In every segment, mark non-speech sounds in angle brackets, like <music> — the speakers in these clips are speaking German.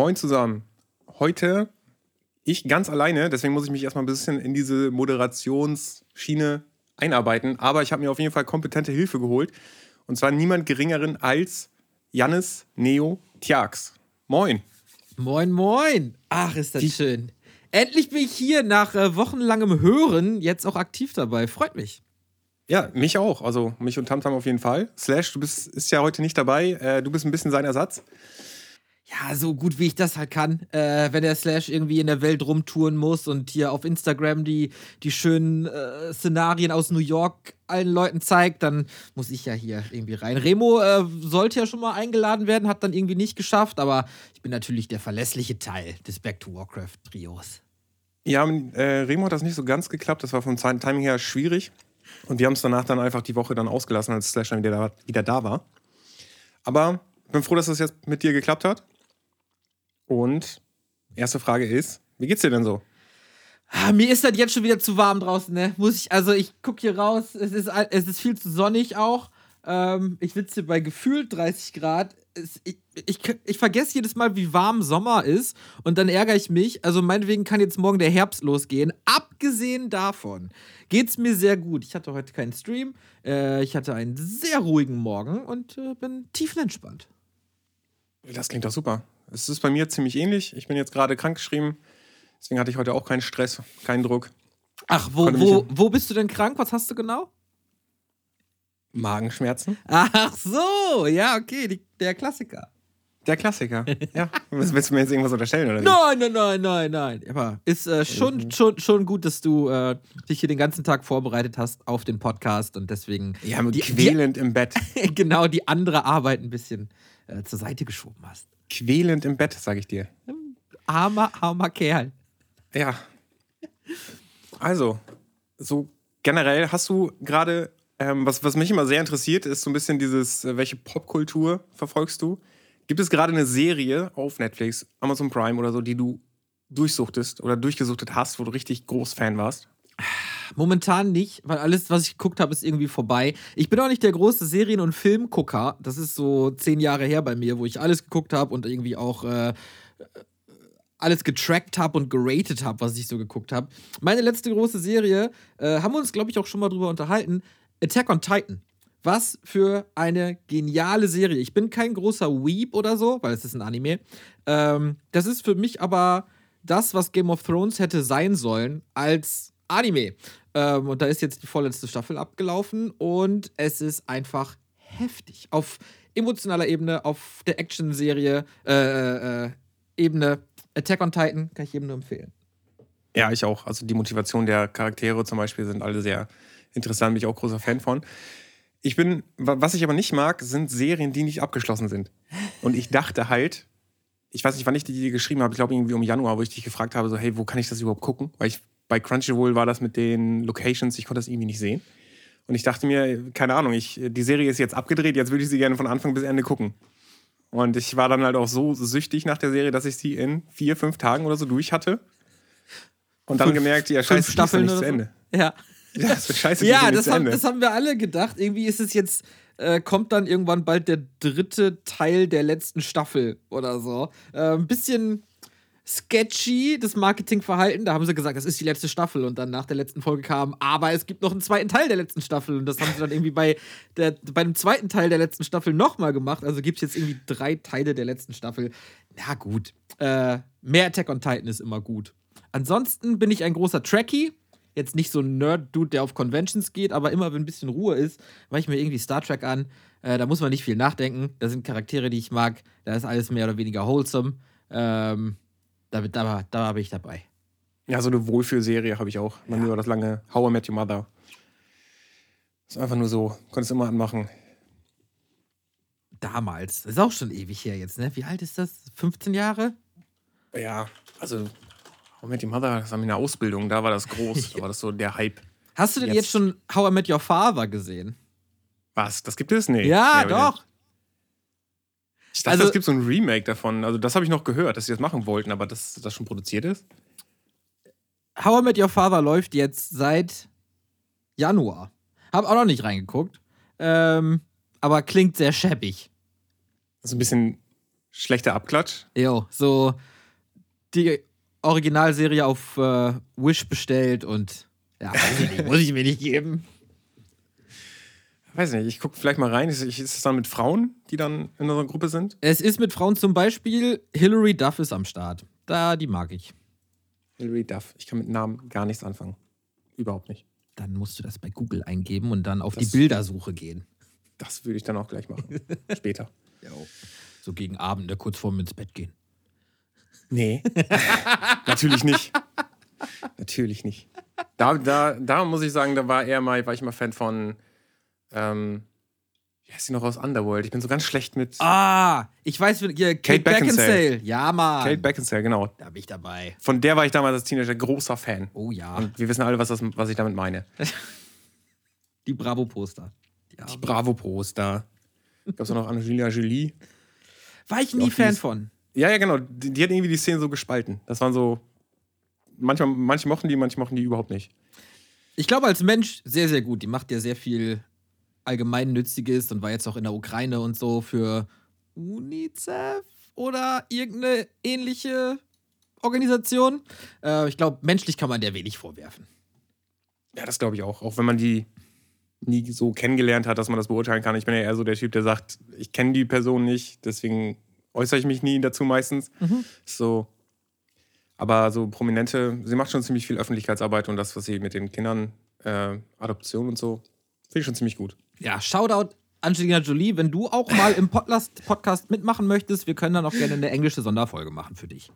Moin zusammen. Heute ich ganz alleine, deswegen muss ich mich erstmal ein bisschen in diese Moderationsschiene einarbeiten. Aber ich habe mir auf jeden Fall kompetente Hilfe geholt. Und zwar niemand geringeren als Jannis Neo Tjax. Moin. Moin, moin. Ach, ist das Die schön. Endlich bin ich hier nach äh, wochenlangem Hören jetzt auch aktiv dabei. Freut mich. Ja, mich auch. Also mich und Tamtam auf jeden Fall. Slash, du bist ist ja heute nicht dabei. Äh, du bist ein bisschen sein Ersatz ja, so gut wie ich das halt kann. Äh, wenn der Slash irgendwie in der Welt rumtouren muss und hier auf Instagram die, die schönen äh, Szenarien aus New York allen Leuten zeigt, dann muss ich ja hier irgendwie rein. Remo äh, sollte ja schon mal eingeladen werden, hat dann irgendwie nicht geschafft, aber ich bin natürlich der verlässliche Teil des Back to Warcraft Trios. Ja, äh, Remo hat das nicht so ganz geklappt, das war vom Timing her schwierig. Und wir haben es danach dann einfach die Woche dann ausgelassen, als Slash dann wieder da, wieder da war. Aber ich bin froh, dass das jetzt mit dir geklappt hat. Und erste Frage ist, wie geht's dir denn so? Ah, mir ist das jetzt schon wieder zu warm draußen, ne? Muss ich, also ich gucke hier raus, es ist, es ist viel zu sonnig auch. Ähm, ich sitze bei gefühlt 30 Grad. Es, ich, ich, ich vergesse jedes Mal, wie warm Sommer ist und dann ärgere ich mich. Also meinetwegen kann jetzt morgen der Herbst losgehen. Abgesehen davon geht's mir sehr gut. Ich hatte heute keinen Stream. Äh, ich hatte einen sehr ruhigen Morgen und äh, bin tiefenentspannt. Das klingt doch super. Es ist bei mir ziemlich ähnlich. Ich bin jetzt gerade krankgeschrieben. Deswegen hatte ich heute auch keinen Stress, keinen Druck. Ach, wo, wo, wo bist du denn krank? Was hast du genau? Magenschmerzen. Ach so, ja, okay, die, der Klassiker. Der Klassiker. <laughs> Ja. Willst du mir jetzt irgendwas unterstellen, oder? Nein, nein, nein, nein, nein. Aber ist äh, schon, mhm. schon, schon gut, dass du äh, dich hier den ganzen Tag vorbereitet hast auf den Podcast und deswegen. Ja, die, quälend die, im Bett. <laughs> genau, die andere Arbeit ein bisschen äh, zur Seite geschoben hast quälend im Bett, sag ich dir. Armer, armer Kerl. Ja. Also, so generell hast du gerade, ähm, was, was mich immer sehr interessiert, ist so ein bisschen dieses, äh, welche Popkultur verfolgst du? Gibt es gerade eine Serie auf Netflix, Amazon Prime oder so, die du durchsuchtest oder durchgesuchtet hast, wo du richtig groß Fan warst? Momentan nicht, weil alles, was ich geguckt habe, ist irgendwie vorbei. Ich bin auch nicht der große Serien- und Filmgucker. Das ist so zehn Jahre her bei mir, wo ich alles geguckt habe und irgendwie auch äh, alles getrackt habe und geratet habe, was ich so geguckt habe. Meine letzte große Serie, äh, haben wir uns, glaube ich, auch schon mal drüber unterhalten: Attack on Titan. Was für eine geniale Serie. Ich bin kein großer Weep oder so, weil es ist ein Anime. Ähm, das ist für mich aber das, was Game of Thrones hätte sein sollen, als Anime. Ähm, und da ist jetzt die vorletzte Staffel abgelaufen und es ist einfach heftig. Auf emotionaler Ebene, auf der Action-Serie, äh, äh, äh, Ebene. Attack on Titan kann ich jedem nur empfehlen. Ja, ich auch. Also die Motivation der Charaktere zum Beispiel sind alle sehr interessant, bin ich auch großer Fan von. Ich bin, was ich aber nicht mag, sind Serien, die nicht abgeschlossen sind. Und ich dachte halt, ich weiß nicht, wann ich die geschrieben habe, ich glaube irgendwie um Januar, wo ich dich gefragt habe, so, hey, wo kann ich das überhaupt gucken? Weil ich bei Crunchyroll war das mit den Locations, ich konnte das irgendwie nicht sehen. Und ich dachte mir, keine Ahnung, ich, die Serie ist jetzt abgedreht, jetzt würde ich sie gerne von Anfang bis Ende gucken. Und ich war dann halt auch so süchtig nach der Serie, dass ich sie in vier, fünf Tagen oder so durch hatte. Und dann fünf, gemerkt, ja, scheiße, Staffeln nicht zu Ende. Ja. Ja, das scheiße, ja das, haben, das haben wir alle gedacht. Irgendwie ist es jetzt, äh, kommt dann irgendwann bald der dritte Teil der letzten Staffel oder so. Äh, ein bisschen sketchy, das Marketingverhalten. Da haben sie gesagt, das ist die letzte Staffel und dann nach der letzten Folge kam, aber es gibt noch einen zweiten Teil der letzten Staffel und das haben sie dann irgendwie bei, der, bei dem zweiten Teil der letzten Staffel nochmal gemacht. Also gibt es jetzt irgendwie drei Teile der letzten Staffel. Na gut, äh, mehr Attack on Titan ist immer gut. Ansonsten bin ich ein großer Trekkie. Jetzt nicht so ein Nerd-Dude, der auf Conventions geht, aber immer, wenn ein bisschen Ruhe ist, mache ich mir irgendwie Star Trek an. Äh, da muss man nicht viel nachdenken. Da sind Charaktere, die ich mag. Da ist alles mehr oder weniger wholesome. Ähm, da, da, da bin ich dabei. Ja, so eine Wohlfühlserie habe ich auch. Man ja. war das lange How I Met Your Mother. Ist einfach nur so, konntest immer anmachen. Damals. Das ist auch schon ewig her jetzt, ne? Wie alt ist das? 15 Jahre? Ja, also How I Met Your Mother, das war eine Ausbildung, da war das groß, da <laughs> war das so der Hype. Hast du denn jetzt, jetzt schon How I Met Your Father gesehen? Was? Das gibt es? Nee. Ja, nee, doch. Ich dachte, also, es gibt so ein Remake davon. Also, das habe ich noch gehört, dass sie das machen wollten, aber dass das schon produziert ist. How I Met Your Father läuft jetzt seit Januar. Hab auch noch nicht reingeguckt. Ähm, aber klingt sehr schäbig. So ein bisschen schlechter Abklatsch. Jo, so die Originalserie auf äh, Wish bestellt und ja, muss ich mir nicht geben. Weiß nicht, ich gucke vielleicht mal rein. Ist, ist es dann mit Frauen, die dann in unserer Gruppe sind? Es ist mit Frauen zum Beispiel, Hilary Duff ist am Start. Da, die mag ich. Hilary Duff. Ich kann mit Namen gar nichts anfangen. Überhaupt nicht. Dann musst du das bei Google eingeben und dann auf Das- die Bildersuche gehen. Das würde ich dann auch gleich machen. <laughs> Später. So gegen Abend, kurz vorm ins Bett gehen. Nee. <laughs> Natürlich nicht. Natürlich nicht. Da, da, da muss ich sagen, da war eher mal, war ich mal Fan von, ähm, wie heißt sie noch aus Underworld? Ich bin so ganz schlecht mit Ah, ich weiß, wie- ja, Kate, Kate Beckinsale. Beckinsale. Ja, Mann. Kate Beckinsale, genau. da bin ich dabei. Von der war ich damals als Teenager großer Fan. Oh ja, Und wir wissen alle, was, das, was ich damit meine. <laughs> die Bravo-Poster. Ja. Die Bravo-Poster. Gab es auch noch Angelina Jolie. War ich nie die Fan von. Ja, ja, genau. Die, die hatten irgendwie die Szene so gespalten. Das waren so. Manchmal, manche mochten die, manche mochten die überhaupt nicht. Ich glaube, als Mensch sehr, sehr gut. Die macht ja sehr viel Allgemeinnütziges und war jetzt auch in der Ukraine und so für UNICEF oder irgendeine ähnliche Organisation. Äh, ich glaube, menschlich kann man der wenig vorwerfen. Ja, das glaube ich auch. Auch wenn man die nie so kennengelernt hat, dass man das beurteilen kann. Ich bin ja eher so der Typ, der sagt, ich kenne die Person nicht, deswegen äußere ich mich nie dazu meistens. So. Aber so Prominente, sie macht schon ziemlich viel Öffentlichkeitsarbeit und das, was sie mit den Kindern, äh, Adoption und so, finde ich schon ziemlich gut. Ja, Shoutout Angelina Jolie, wenn du auch mal im Podcast, Podcast mitmachen möchtest, wir können dann auch gerne eine englische Sonderfolge machen für dich.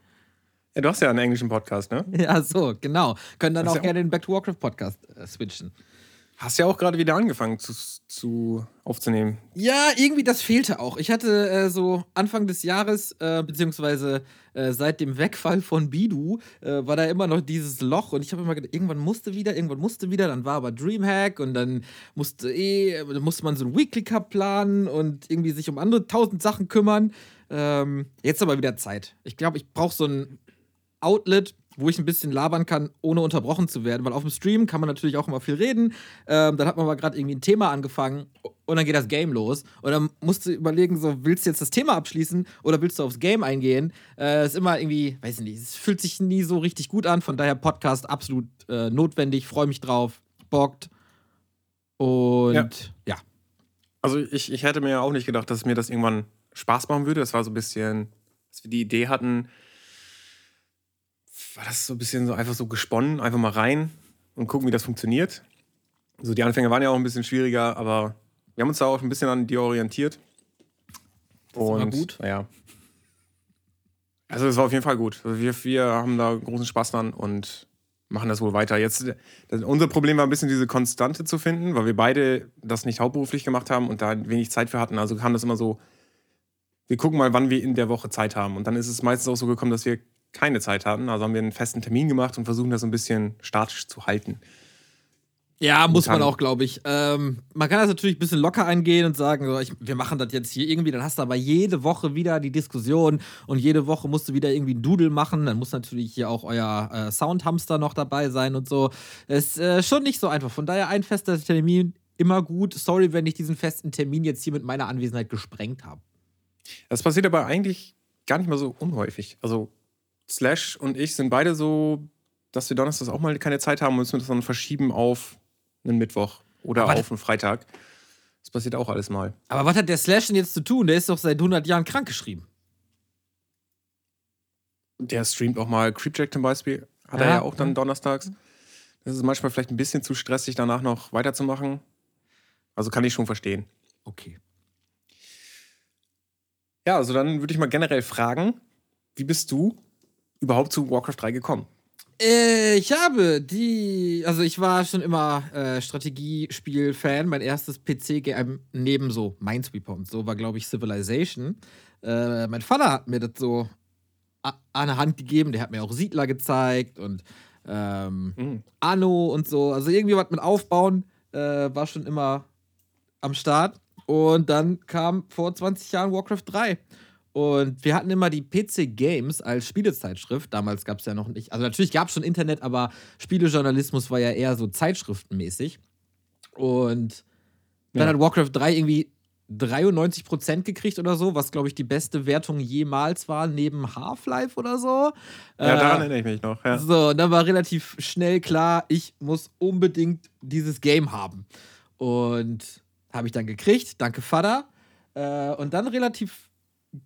Ja, du hast ja einen englischen Podcast, ne? Ja, so, genau. Können dann auch ja gerne den Back to Warcraft Podcast äh, switchen. Hast ja auch gerade wieder angefangen zu, zu aufzunehmen. Ja, irgendwie das fehlte auch. Ich hatte äh, so Anfang des Jahres, äh, beziehungsweise äh, seit dem Wegfall von Bidu, äh, war da immer noch dieses Loch und ich habe immer gedacht, irgendwann musste wieder, irgendwann musste wieder, dann war aber Dreamhack und dann musste eh, musste man so einen Weekly Cup planen und irgendwie sich um andere tausend Sachen kümmern. Ähm, jetzt aber wieder Zeit. Ich glaube, ich brauche so ein Outlet, wo ich ein bisschen labern kann, ohne unterbrochen zu werden. Weil auf dem Stream kann man natürlich auch immer viel reden. Ähm, dann hat man aber gerade irgendwie ein Thema angefangen und dann geht das Game los. Und dann musst du überlegen, so, willst du jetzt das Thema abschließen oder willst du aufs Game eingehen? Äh, ist immer irgendwie, weiß ich nicht, es fühlt sich nie so richtig gut an. Von daher Podcast absolut äh, notwendig, freue mich drauf, bockt. Und Ja. ja. Also ich, ich hätte mir ja auch nicht gedacht, dass mir das irgendwann Spaß machen würde. Das war so ein bisschen, als wir die Idee hatten, war das so ein bisschen so einfach so gesponnen, einfach mal rein und gucken, wie das funktioniert. So die Anfänge waren ja auch ein bisschen schwieriger, aber wir haben uns da auch ein bisschen an die orientiert. war Und gut. Naja. Also es war auf jeden Fall gut. Also wir, wir haben da großen Spaß dran und machen das wohl weiter. Jetzt, das, unser Problem war ein bisschen diese Konstante zu finden, weil wir beide das nicht hauptberuflich gemacht haben und da wenig Zeit für hatten. Also kam das immer so, wir gucken mal, wann wir in der Woche Zeit haben. Und dann ist es meistens auch so gekommen, dass wir keine Zeit hatten. Also haben wir einen festen Termin gemacht und versuchen das so ein bisschen statisch zu halten. Ja, muss man auch, glaube ich. Ähm, man kann das natürlich ein bisschen locker angehen und sagen, so, ich, wir machen das jetzt hier irgendwie, dann hast du aber jede Woche wieder die Diskussion und jede Woche musst du wieder irgendwie ein Doodle machen. Dann muss natürlich hier auch euer äh, Soundhamster noch dabei sein und so. Ist äh, schon nicht so einfach. Von daher ein fester Termin immer gut. Sorry, wenn ich diesen festen Termin jetzt hier mit meiner Anwesenheit gesprengt habe. Das passiert aber eigentlich gar nicht mal so unhäufig. Also Slash und ich sind beide so, dass wir donnerstags auch mal keine Zeit haben und müssen das dann verschieben auf einen Mittwoch oder Aber auf einen Freitag. Das passiert auch alles mal. Aber was hat der Slash denn jetzt zu tun? Der ist doch seit 100 Jahren krankgeschrieben. Der streamt auch mal Creepjack zum Beispiel. Hat er Ja. ja auch dann donnerstags. Das ist manchmal vielleicht ein bisschen zu stressig, danach noch weiterzumachen. Also kann ich schon verstehen. Okay. Ja, also dann würde ich mal generell fragen, wie bist du überhaupt zu Warcraft 3 gekommen? Äh, ich habe die, also ich war schon immer äh, Strategiespiel-Fan. Mein erstes PC-Game neben so Minesweeper und so war, glaube ich, Civilization. Äh, mein Vater hat mir das so an der Hand gegeben. Der hat mir auch Siedler gezeigt und ähm, Mhm. Anno und so. Also irgendwie was mit Aufbauen äh, war schon immer am Start. Und dann kam vor 20 Jahren Warcraft 3. Und wir hatten immer die PC Games als Spielezeitschrift. Damals gab es ja noch nicht. Also natürlich gab es schon Internet, aber Spielejournalismus war ja eher so zeitschriftenmäßig. Und dann Ja. hat Warcraft 3 irgendwie 93% gekriegt oder so, was glaube ich die beste Wertung jemals war, neben Half-Life oder so. Ja, daran erinnere ich mich noch. Ja. So, und dann war relativ schnell klar, ich muss unbedingt dieses Game haben. Und habe ich dann gekriegt, danke Vater. Äh, und dann relativ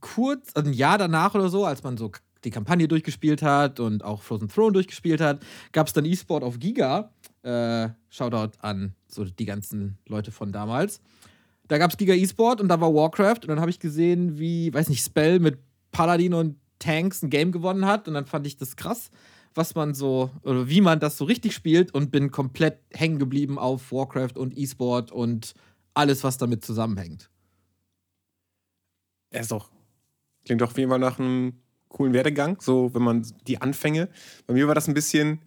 kurz, also ein Jahr danach oder so, als man so die Kampagne durchgespielt hat und auch Frozen Throne durchgespielt hat, gab es dann E-Sport auf Giga. Äh, Shoutout an so die ganzen Leute von damals. Da gab es Giga E-Sport und da war Warcraft und dann habe ich gesehen, wie, weiß nicht, Spell mit Paladin und Tanks ein Game gewonnen hat und dann fand ich das krass, was man so, oder wie man das so richtig spielt und bin komplett hängen geblieben auf Warcraft und E-Sport und alles, was damit zusammenhängt. Er ist doch, klingt doch auf jeden Fall nach einem coolen Werdegang, so wenn man die Anfänge. Bei mir war das ein bisschen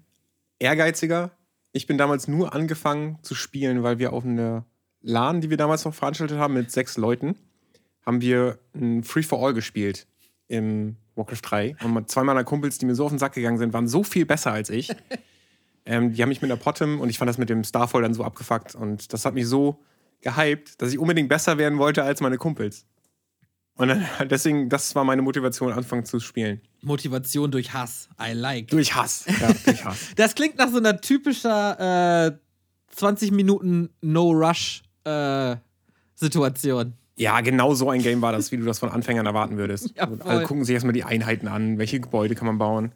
ehrgeiziger. Ich bin damals nur angefangen zu spielen, weil wir auf einer LAN, die wir damals noch veranstaltet haben mit sechs Leuten, haben wir ein Free for All gespielt im Warcraft 3. Und zwei meiner Kumpels, die mir so auf den Sack gegangen sind, waren so viel besser als ich. <laughs> ähm, die haben mich mit der Potom und ich fand das mit dem Starfall dann so abgefuckt. Und das hat mich so gehypt, dass ich unbedingt besser werden wollte als meine Kumpels. Und dann, <laughs> deswegen, das war meine Motivation, anfangen zu spielen. Motivation durch Hass. I like. Durch Hass. Ja, durch Hass. <laughs> das klingt nach so einer typischer äh, 20 Minuten No-Rush äh, Situation. Ja, genau so ein Game war das, wie du das von Anfängern erwarten würdest. <laughs> Ja, alle gucken sich erstmal die Einheiten an, welche Gebäude kann man bauen.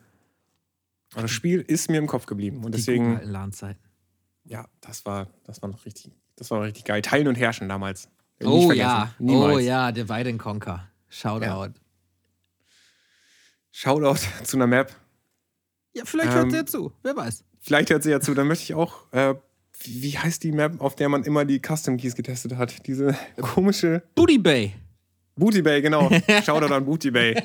Und das Spiel ist mir im Kopf geblieben. Und deswegen. Die LAN-Zeiten. Ja, das war, das war noch richtig, das war noch richtig geil. Teilen und herrschen damals. Oh ja, Niemals. oh ja, Divide and Conquer. Shoutout. Ja. Shoutout zu einer Map. Ja, vielleicht hört ähm, sie ja zu, wer weiß. Vielleicht hört sie ja zu, dann möchte ich auch äh, wie heißt die Map, auf der man immer die Custom Keys getestet hat? Diese komische. Booty Bay. Booty Bay, genau. <laughs> Shoutout an Booty Bay.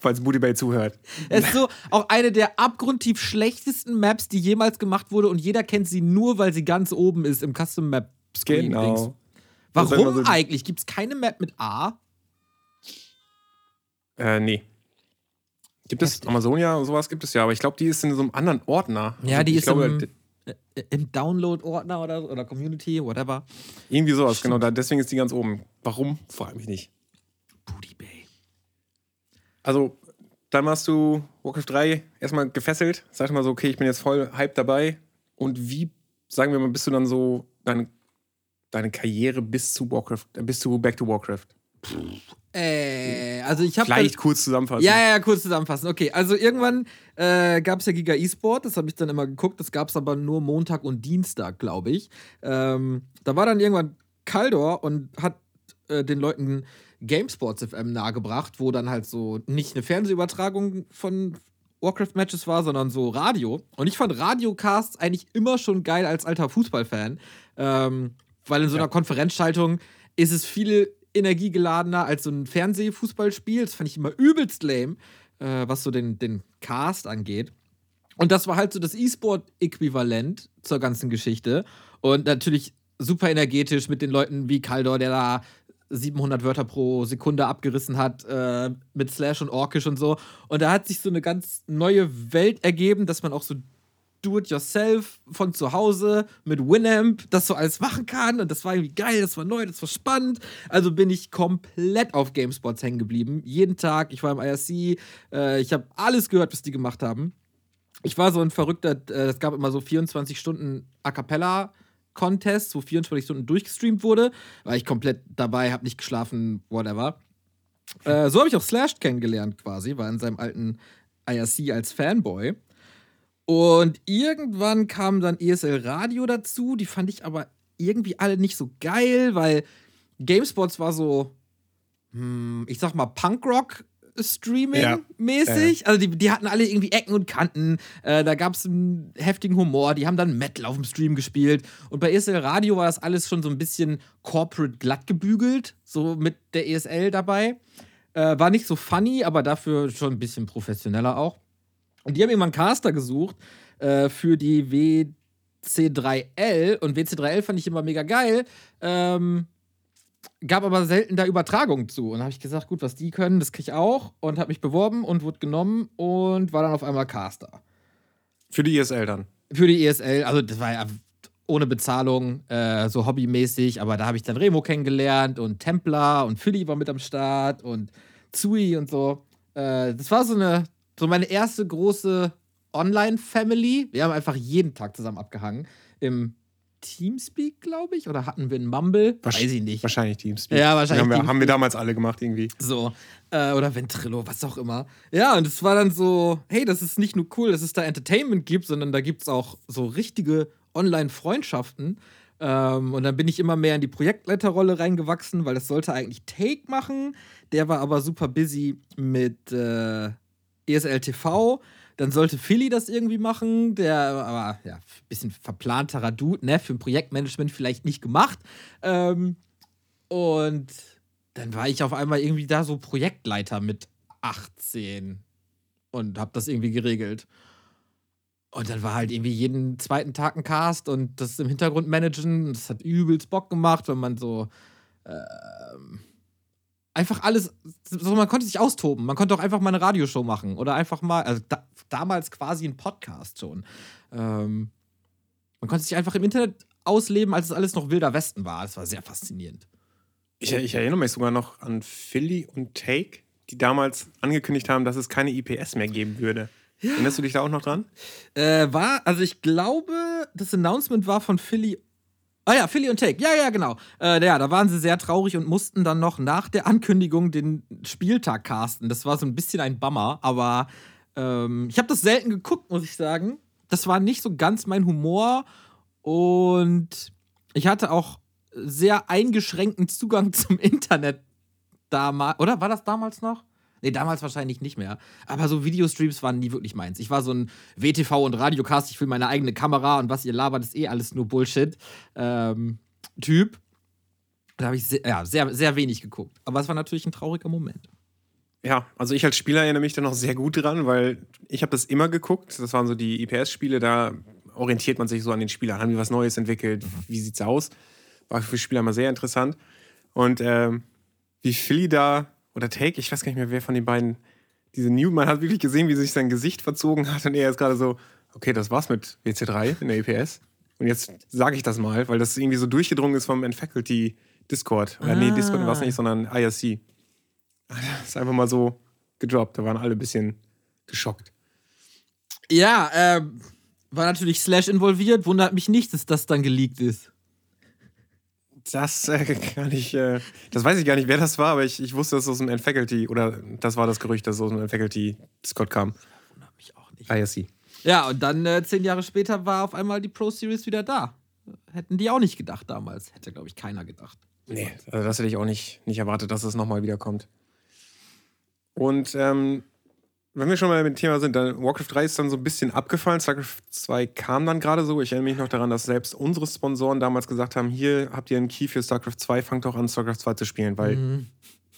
falls Booty Bay zuhört. Es ist so auch eine der abgrundtief schlechtesten Maps, die jemals gemacht wurde und jeder kennt sie nur, weil sie ganz oben ist im Custom Map Screen. Genau. Warum so eigentlich? Gibt es keine Map mit A? Äh, nee. Gibt es Amazonia, sowas gibt es ja, aber ich glaube, die ist in so einem anderen Ordner. Ja, also, die ist glaube, im äh, im Download-Ordner oder, oder Community, whatever. Irgendwie sowas, Stimmt. genau. Da, deswegen ist die ganz oben. Warum? Frage mich nicht. Booty Bay. Also, dann warst du Warcraft 3 erstmal gefesselt. Sag mal so, okay, ich bin jetzt voll hype dabei. Und wie, sagen wir mal, bist du dann so deine, deine Karriere bis zu Warcraft, äh, bis zu Back to Warcraft? Äh, also ich habe vielleicht kurz zusammenfassen. Ja, ja, kurz zusammenfassen. Okay, also irgendwann äh, gab es ja Giga eSport, das habe ich dann immer geguckt. Das gab es aber nur Montag und Dienstag, glaube ich. Ähm, da war dann irgendwann Kaldor und hat äh, den Leuten GameSports FM nahegebracht, wo dann halt so nicht eine Fernsehübertragung von Warcraft-Matches war, sondern so Radio. Und ich fand Radiocasts eigentlich immer schon geil als alter Fußballfan. Ähm, weil in so einer ja. Konferenzschaltung ist es viel energiegeladener als so ein Fernsehfußballspiel. Das fand ich immer übelst lame, äh, was so den, den Cast angeht. Und das war halt so das E-Sport-Äquivalent zur ganzen Geschichte. Und natürlich super energetisch mit den Leuten wie Kaldor, der da 700 Wörter pro Sekunde abgerissen hat, äh, mit Slash und Orkish und so. Und da hat sich so eine ganz neue Welt ergeben, dass man auch so Do-it-yourself von zu Hause mit Winamp das so alles machen kann. Und das war irgendwie geil, das war neu, das war spannend. Also bin ich komplett auf GameSpots hängen geblieben. Jeden Tag, ich war im IRC, äh, ich habe alles gehört, was die gemacht haben. Ich war so ein verrückter, äh, es gab immer so 24 Stunden A Cappella. Contests, wo 24 Stunden durchgestreamt wurde. War ich komplett dabei, hab nicht geschlafen, whatever. Äh, so habe ich auch Slash kennengelernt quasi, war in seinem alten IRC als Fanboy. Und irgendwann kam dann ESL Radio dazu. Die fand ich aber irgendwie alle nicht so geil, weil GameSpots war so, hm, ich sag mal, Punkrock. Streaming-mäßig. Ja. Also die, die hatten alle irgendwie Ecken und Kanten. Äh, da gab es einen heftigen Humor. Die haben dann Metal auf dem Stream gespielt. Und bei ESL Radio war das alles schon so ein bisschen corporate glatt gebügelt. So mit der ESL dabei. Äh, war nicht so funny, aber dafür schon ein bisschen professioneller auch. Und die haben irgendwann einen Caster gesucht äh, für die WC3L. Und WC3L fand ich immer mega geil. Ähm, gab aber selten da Übertragungen zu. Und da habe ich gesagt, gut, was die können, das kriege ich auch. Und habe mich beworben und wurde genommen und war dann auf einmal Caster. Für die ESL dann? Für die ESL. Also das war ja ohne Bezahlung, äh, so hobbymäßig. Aber da habe ich dann Remo kennengelernt und Templar und Philly war mit am Start und Zui und so. Äh, das war so eine, so meine erste große Online-Family. Wir haben einfach jeden Tag zusammen abgehangen. Im Teamspeak, glaube ich, oder hatten wir einen Mumble? Weiß ich nicht. Wahrscheinlich Teamspeak. Ja, wahrscheinlich. Haben wir, haben wir damals alle gemacht irgendwie. So. Äh, oder Ventrilo, was auch immer. Ja, und es war dann so, hey, das ist nicht nur cool, dass es da Entertainment gibt, sondern da gibt es auch so richtige Online-Freundschaften. Ähm, und dann bin ich immer mehr in die Projektleiterrolle reingewachsen, weil das sollte eigentlich Take machen. Der war aber super busy mit äh, ESL TV. Dann sollte Philly das irgendwie machen, der aber ja, ein bisschen verplanterer Dude, ne, für ein Projektmanagement vielleicht nicht gemacht. Ähm, und dann war ich auf einmal irgendwie da so Projektleiter mit 18 und hab das irgendwie geregelt. Und dann war halt irgendwie jeden zweiten Tag ein Cast und das im Hintergrund managen. Das hat übelst Bock gemacht, wenn man so ähm, einfach alles, so man konnte sich austoben. Man konnte auch einfach mal eine Radioshow machen oder einfach mal, also da, damals quasi ein Podcast schon. Ähm, man konnte sich einfach im Internet ausleben, als es alles noch wilder Westen war. Das war sehr faszinierend. Ich, ich erinnere mich sogar noch an Philly und Take, die damals angekündigt haben, dass es keine IPS mehr geben würde. Erinnerst du dich da auch noch dran? Äh, war, also ich glaube, das Announcement war von Philly. Ah ja, Philly und Take. Ja, ja, genau. Äh, ja, da waren sie sehr traurig und mussten dann noch nach der Ankündigung den Spieltag casten. Das war so ein bisschen ein Bummer, aber ähm, ich habe das selten geguckt, muss ich sagen. Das war nicht so ganz mein Humor und ich hatte auch sehr eingeschränkten Zugang <laughs> zum Internet damals. Oder war das damals noch? Nee, damals wahrscheinlich nicht mehr. Aber so Videostreams waren nie wirklich meins. Ich war so ein WTV und Radiocast, ich will meine eigene Kamera und was ihr labert, ist eh alles nur Bullshit. Ähm, Typ. Da habe ich sehr, ja, sehr, sehr wenig geguckt. Aber es war natürlich ein trauriger Moment. Ja, also ich als Spieler erinnere mich da noch sehr gut dran, weil ich habe das immer geguckt. Das waren so die IPS-Spiele, da orientiert man sich so an den Spielern. Haben die was Neues entwickelt? Wie sieht's aus? War für Spieler immer sehr interessant. Und ähm, wie Philly da oder Take, ich weiß gar nicht mehr, wer von den beiden diese New, man hat wirklich gesehen, wie sich sein Gesicht verzogen hat und er ist gerade so, okay, das war's mit WC3 in der EPS. Und jetzt sage ich das mal, weil das irgendwie so durchgedrungen ist vom N-Faculty Discord. Oder nee, Discord war es nicht, sondern IRC. Das ist einfach mal so gedroppt. Da waren alle ein bisschen geschockt. Ja, ähm, war natürlich Slash involviert. Wundert mich nicht, dass das dann geleakt ist. Das äh, <laughs> kann ich, äh, das weiß ich gar nicht, wer das war, aber ich, ich wusste, dass es aus dem N-Faculty, oder das war das Gerücht, dass es aus dem N-Faculty Discord kam. Wundert mich auch nicht. IRC. Ja, und dann äh, zehn Jahre später war auf einmal die Pro Series wieder da. Hätten die auch nicht gedacht damals. Hätte, glaube ich, keiner gedacht. Nee, also das hätte ich auch nicht, nicht erwartet, dass es nochmal wiederkommt. Und ähm, wenn wir schon mal mit dem Thema sind, dann Warcraft 3 ist dann so ein bisschen abgefallen. StarCraft 2 kam dann gerade so. Ich erinnere mich noch daran, dass selbst unsere Sponsoren damals gesagt haben: Hier habt ihr einen Key für StarCraft 2, fangt doch an, StarCraft 2 zu spielen, weil Mhm.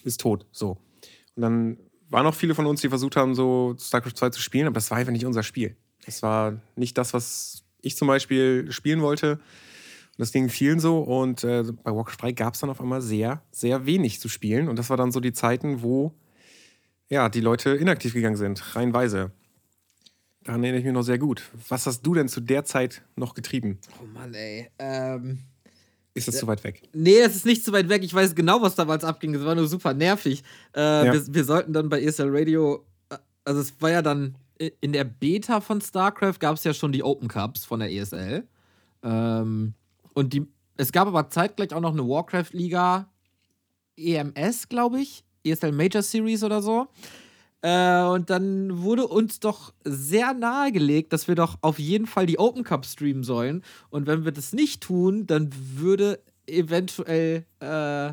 ist tot. So. Und dann waren auch viele von uns, die versucht haben, so StarCraft 2 zu spielen, aber das war einfach nicht unser Spiel. Das war nicht das, was ich zum Beispiel spielen wollte. Und das ging vielen so. Und äh, bei Warcraft 3 gab es dann auf einmal sehr, sehr wenig zu spielen. Und das war dann so die Zeiten, wo ja, die Leute inaktiv gegangen sind, reihenweise. Daran erinnere ich mich noch sehr gut. Was hast du denn zu der Zeit noch getrieben? Oh Mann, ey. Ähm. Ist das zu weit weg? Nee, es ist nicht zu weit weg. Ich weiß genau, was damals abging. Es war nur super nervig. Äh, Ja. wir, wir sollten dann bei ESL Radio, äh, also es war ja dann in der Beta von StarCraft gab es ja schon die Open Cups von der ESL. Ähm, und die, es gab aber zeitgleich auch noch eine Warcraft-Liga EMS, glaube ich. ESL Major Series oder so. Äh, und dann wurde uns doch sehr nahegelegt, dass wir doch auf jeden Fall die Open Cup streamen sollen. Und wenn wir das nicht tun, dann würde eventuell äh,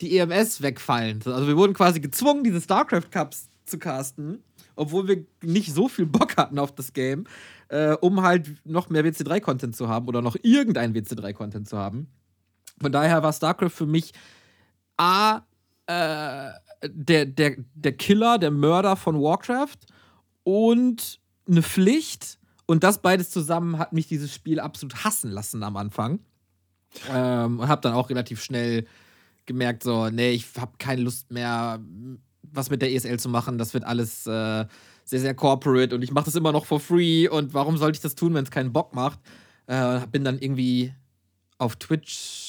die EMS wegfallen. Also wir wurden quasi gezwungen, diese StarCraft Cups zu casten, obwohl wir nicht so viel Bock hatten auf das Game, äh, um halt noch mehr WC3-Content zu haben oder noch irgendein WC3-Content zu haben. Von daher war StarCraft für mich A, äh, der, der, der Killer, der Mörder von Warcraft und eine Pflicht. Und das beides zusammen hat mich dieses Spiel absolut hassen lassen am Anfang. Ähm, und habe dann auch relativ schnell gemerkt, so, nee, ich habe keine Lust mehr, was mit der ESL zu machen. Das wird alles äh, sehr, sehr corporate und ich mache das immer noch for free. Und warum sollte ich das tun, wenn es keinen Bock macht? Äh, bin dann irgendwie auf Twitch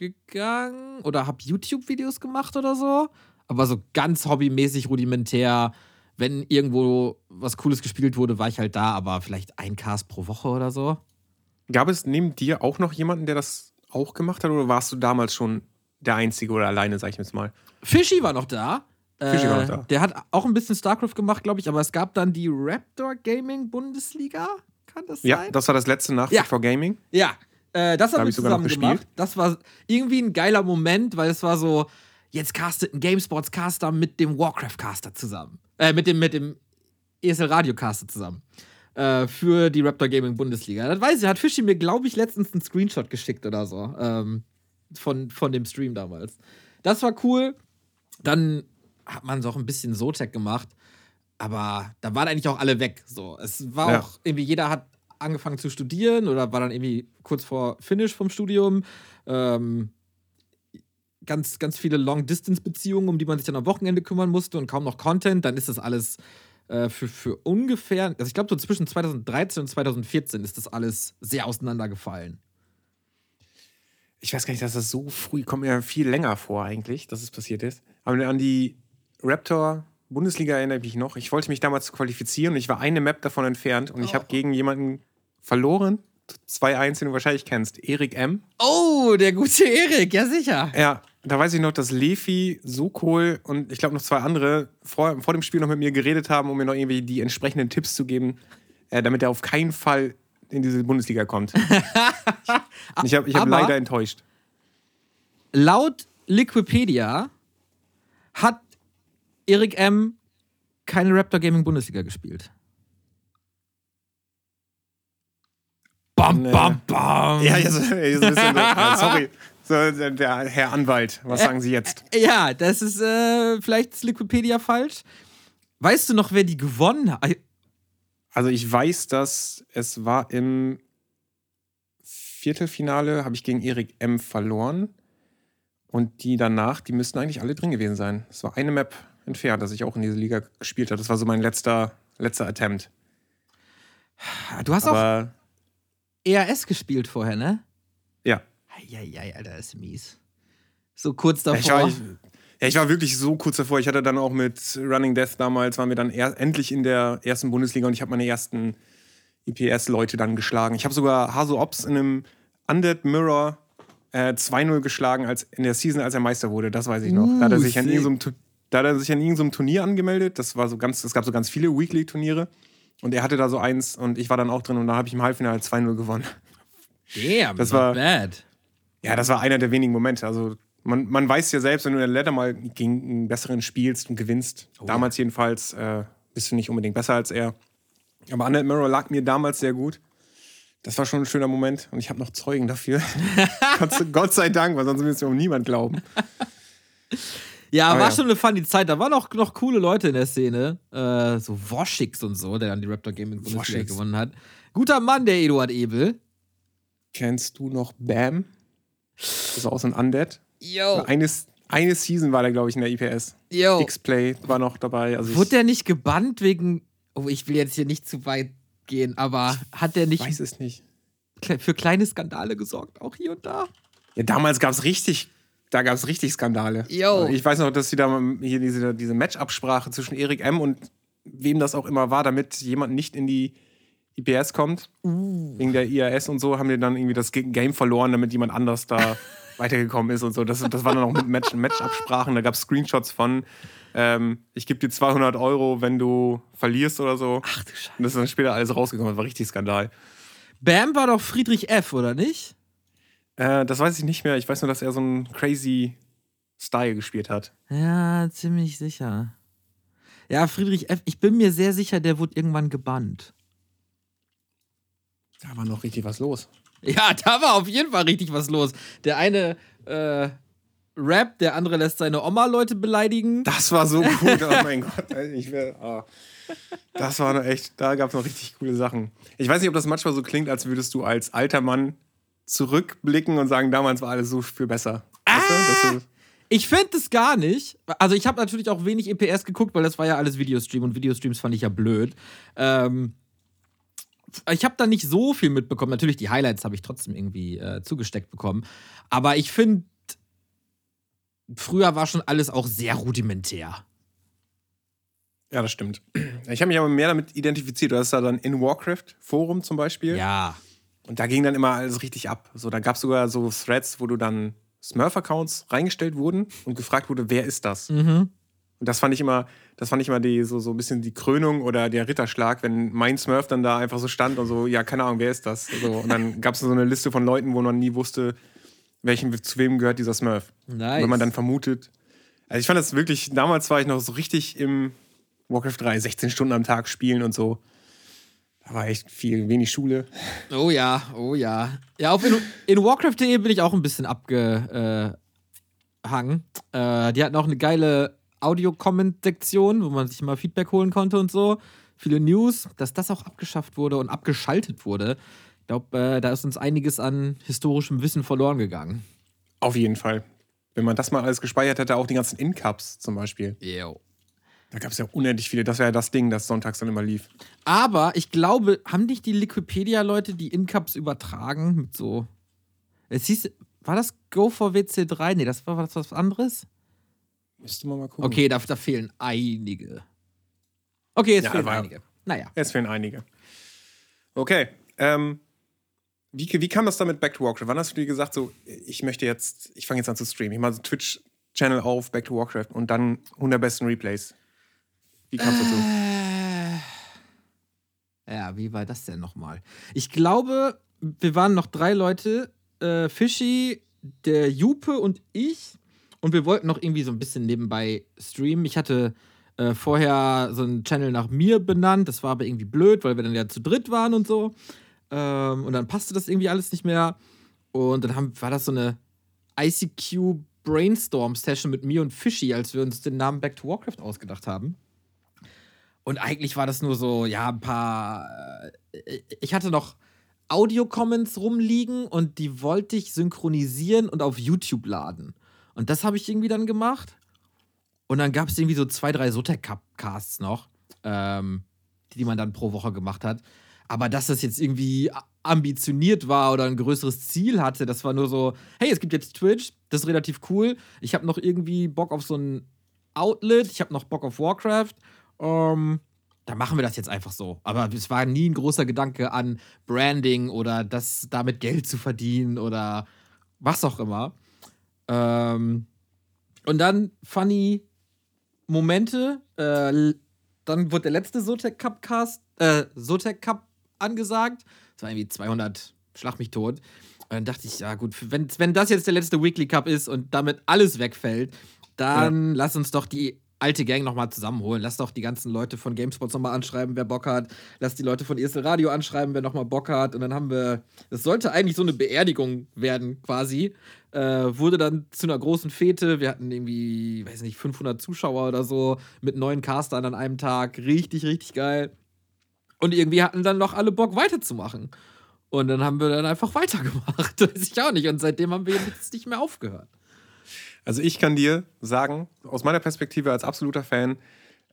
gegangen oder habe YouTube-Videos gemacht oder so. Aber so ganz hobbymäßig rudimentär. Wenn irgendwo was Cooles gespielt wurde, war ich halt da, aber vielleicht ein Cast pro Woche oder so. Gab es neben dir auch noch jemanden, der das auch gemacht hat, oder warst du damals schon der Einzige oder alleine, sag ich jetzt mal? Fischi war noch da. Fischi war noch da. Der hat auch ein bisschen StarCraft gemacht, glaube ich, aber es gab dann die Raptor Gaming Bundesliga. Kann das Ja, sein? das war das letzte nach Ja. Gaming. Ja, äh, das hab haben wir zusammen gespielt. gemacht. Das war irgendwie ein geiler Moment, weil es war so, jetzt castet ein GameSports Caster mit dem Warcraft Caster zusammen. Äh, mit dem, mit dem ESL Radio Caster zusammen. Äh, für die Raptor Gaming Bundesliga. Das weiß ich, hat Fischi mir, glaube ich, letztens einen Screenshot geschickt oder so. Ähm, von, von dem Stream damals. Das war cool. Dann hat man so auch ein bisschen Zotac gemacht. Aber da waren eigentlich auch alle weg. So. Es war Ja. auch irgendwie, jeder hat angefangen zu studieren oder war dann irgendwie kurz vor Finish vom Studium. Ähm, ganz, ganz viele Long-Distance-Beziehungen, um die man sich dann am Wochenende kümmern musste und kaum noch Content. Dann ist das alles äh, für, für ungefähr, also ich glaube, so zwischen 2013 und 2014 ist das alles sehr auseinandergefallen. Ich weiß gar nicht, dass das so früh, kommt mir viel länger vor eigentlich, dass es passiert ist. Aber an die Raptor Bundesliga erinnere ich mich noch. Ich wollte mich damals qualifizieren und ich war eine Map davon entfernt und ich habe gegen jemanden verloren. 2-1, den du wahrscheinlich kennst. Erik M. Oh, der gute Erik, ja sicher. Ja, da weiß ich noch, dass Lefi, Sokol und ich glaube noch zwei andere vor, vor dem Spiel noch mit mir geredet haben, um mir noch irgendwie die entsprechenden Tipps zu geben, äh, damit er auf keinen Fall in diese Bundesliga kommt. ich <laughs> habe ich hab leider enttäuscht. Laut Liquipedia hat Erik M. keine Raptor Gaming Bundesliga gespielt. Bam, Nee. bam, bam. Ja, jetzt, jetzt ein bisschen. <laughs> ja, sorry. So, der- Herr Anwalt, was sagen Sie jetzt? Ja, das ist äh, vielleicht ist Liquipedia falsch. Weißt du noch, wer die gewonnen hat? Also ich weiß, dass es war im Viertelfinale, habe ich gegen Erik M. verloren. Und die danach, die müssten eigentlich alle drin gewesen sein. Es war eine Map entfernt, dass ich auch in diese Liga gespielt habe. Das war so mein letzter, letzter Attempt. Du hast auch Aber ERS gespielt vorher, ne? ja. Eieiei, Alter, das ist mies. So kurz davor. Ich war, ich, ja, ich war wirklich so kurz davor. Ich hatte dann auch mit Running Death damals, waren wir dann er, endlich in der ersten Bundesliga und ich habe meine ersten IPS-Leute dann geschlagen. Ich habe sogar Haso Ops in einem Undead Mirror äh, 2-0 geschlagen als, in der Season, als er Meister wurde. Das weiß ich noch. da, hat er sich an irgendeinem, da hat er sich an irgendeinem Turnier angemeldet. Das war so ganz, es gab so ganz viele Weekly-Turniere. Und er hatte da so eins und ich war dann auch drin und da habe ich im Halbfinale 2-0 gewonnen. Damn, Das war- bad. Ja, das war einer der wenigen Momente. Also man, man weiß ja selbst, wenn du in der Ladder mal gegen einen besseren spielst und gewinnst, damals jedenfalls, äh, bist du nicht unbedingt besser als er. Aber Undead Mirror lag mir damals sehr gut. Das war schon ein schöner Moment und ich habe noch Zeugen dafür. <laughs> Gott, sei Dank, weil sonst müsste mir um niemand glauben. <laughs> Ja, Aber war ja. schon eine funny Zeit. Da waren auch noch coole Leute in der Szene. Äh, so Woschix und so, der dann die Raptor Gaming Bundesliga gewonnen hat. Guter Mann, der Eduard Ebel. Kennst du noch Bam? Das ist auch so ein Undead. Yo. Eine, eine Season war der, glaube ich, in der IPS. Yo. X-Play war noch dabei. Also Wurde ich der nicht gebannt wegen. Oh, ich will jetzt hier nicht zu weit gehen, aber hat der nicht weiß es nicht. für kleine Skandale gesorgt, auch hier und da? Ja, damals gab es richtig, da gab es richtig Skandale. Yo. Ich weiß noch, dass sie da hier diese, diese Match-Absprache zwischen Erik M. und wem das auch immer war, damit jemand nicht in die IPS kommt. Wegen der IAS und so haben die dann irgendwie das Game verloren, damit jemand anders da <laughs> weitergekommen ist und so. Das, das war dann auch mit Match- Match-Absprachen. da gab es Screenshots von, ähm, ich gebe dir 200 Euro, wenn du verlierst oder so. Ach du Scheiße. Und das ist dann später alles rausgekommen. Das war richtig Skandal. Bam war doch Friedrich F., oder nicht? Äh, das weiß ich nicht mehr. Ich weiß nur, dass er so einen crazy Style gespielt hat. Ja, ziemlich sicher. Ja, Friedrich F., ich bin mir sehr sicher, der wurde irgendwann gebannt. Da war noch richtig was los. Ja, da war auf jeden Fall richtig was los. Der eine äh, rappt, der andere lässt seine Oma-Leute beleidigen. Das war so <laughs> gut, oh mein Gott. Ich will, oh. Das war noch echt, da gab es noch richtig coole Sachen. Ich weiß nicht, ob das manchmal so klingt, als würdest du als alter Mann zurückblicken und sagen, damals war alles so viel besser. Weißt du? Dass du, Ich finde das gar nicht. Also ich habe natürlich auch wenig EPS geguckt, weil das war ja alles Videostream und Videostreams fand ich ja blöd. Ähm, ich habe da nicht so viel mitbekommen. Natürlich, die Highlights habe ich trotzdem irgendwie äh, zugesteckt bekommen. Aber ich finde, früher war schon alles auch sehr rudimentär. Ja, das stimmt. Ich habe mich aber mehr damit identifiziert. Du hast da dann in Warcraft Forum zum Beispiel. Ja. Und da ging dann immer alles richtig ab. So, da gab es sogar so Threads, wo du dann Smurf-Accounts reingestellt wurden und gefragt wurde, wer ist das? Mhm. Und das fand ich immer, das fand ich immer die, so, so ein bisschen die Krönung oder der Ritterschlag, wenn mein Smurf dann da einfach so stand und so, ja, keine Ahnung, wer ist das? So, und dann <laughs> gab es so eine Liste von Leuten, wo man nie wusste, welchen, zu wem gehört dieser Smurf. Nice. Wenn man dann vermutet. Also ich fand das wirklich, damals war ich noch so richtig im Warcraft 3, 16 Stunden am Tag spielen und so. War echt viel, wenig Schule. Oh ja, oh ja. Ja, auf in, in Warcraft.de bin ich auch ein bisschen abgehangen. Äh, die hatten auch eine geile Audio-Comment-Sektion, wo man sich mal Feedback holen konnte und so. Viele News, dass das auch abgeschafft wurde und abgeschaltet wurde. Ich glaube, äh, da ist uns einiges an historischem Wissen verloren gegangen. Auf jeden Fall. Wenn man das mal alles gespeichert hätte, auch die ganzen In-Cups zum Beispiel. Yo. Da gab es ja unendlich viele. Das war ja das Ding, das sonntags dann immer lief. Aber ich glaube, haben nicht die Liquipedia-Leute die In-Cups übertragen mit so. Es hieß, war das Go for WC3? Nee, das war was, was anderes. Müsste man mal gucken. Okay, da, da fehlen einige. Okay, jetzt Ja, fehlen einige. Naja. Es fehlen einige. Okay. Ähm, wie, wie kam das dann mit Back to Warcraft? Wann hast du dir gesagt, so, ich möchte jetzt, ich fange jetzt an zu streamen. Ich mache so Twitch-Channel auf, Back to Warcraft und dann 100 besten Replays. Wie kam es dazu? Äh, ja, wie war das denn nochmal? Ich glaube, wir waren noch drei Leute: äh, Fischi, der Jupe und ich. Und wir wollten noch irgendwie so ein bisschen nebenbei streamen. Ich hatte äh, vorher so einen Channel nach mir benannt. Das war aber irgendwie blöd, weil wir dann ja zu dritt waren und so. Ähm, und dann passte das irgendwie alles nicht mehr. Und dann haben, war das so eine ICQ Brainstorm-Session mit mir und Fischi, als wir uns den Namen Back to Warcraft ausgedacht haben. Und eigentlich war das nur so, ja, ein paar. äh, Ich hatte noch Audio-Comments rumliegen und die wollte ich synchronisieren und auf YouTube laden. Und das habe ich irgendwie dann gemacht. Und dann gab es irgendwie so zwei, drei Sotek-Casts noch, ähm, die man dann pro Woche gemacht hat. Aber dass das jetzt irgendwie ambitioniert war oder ein größeres Ziel hatte, das war nur so, hey, es gibt jetzt Twitch, das ist relativ cool. Ich habe noch irgendwie Bock auf so ein Outlet, ich habe noch Bock auf Warcraft. Ähm, dann machen wir das jetzt einfach so. Aber es war nie ein großer Gedanke an Branding oder das damit Geld zu verdienen oder was auch immer. Ähm, und dann funny Momente. Äh, dann wurde der letzte Zotac Cup Cast, äh, Zotac Cup angesagt. Das war irgendwie 200 Schlag mich tot. Und dann dachte ich, ja gut, wenn, wenn das jetzt der letzte Weekly Cup ist und damit alles wegfällt, dann lass uns doch die alte Gang nochmal zusammenholen. Lass doch die ganzen Leute von GameSpot nochmal anschreiben, wer Bock hat. Lass die Leute von ESL Radio anschreiben, wer nochmal Bock hat. Und dann haben wir, das sollte eigentlich so eine Beerdigung werden, quasi. Äh, wurde dann zu einer großen Fete. Wir hatten irgendwie, weiß nicht, 500 Zuschauer oder so mit neun Castern an einem Tag. Richtig, richtig geil. Und irgendwie hatten dann noch alle Bock weiterzumachen. Und dann haben wir dann einfach <laughs> weitergemacht. Weiß ich auch nicht. Und seitdem haben wir jetzt nicht mehr aufgehört. Also ich kann dir sagen, aus meiner Perspektive als absoluter Fan,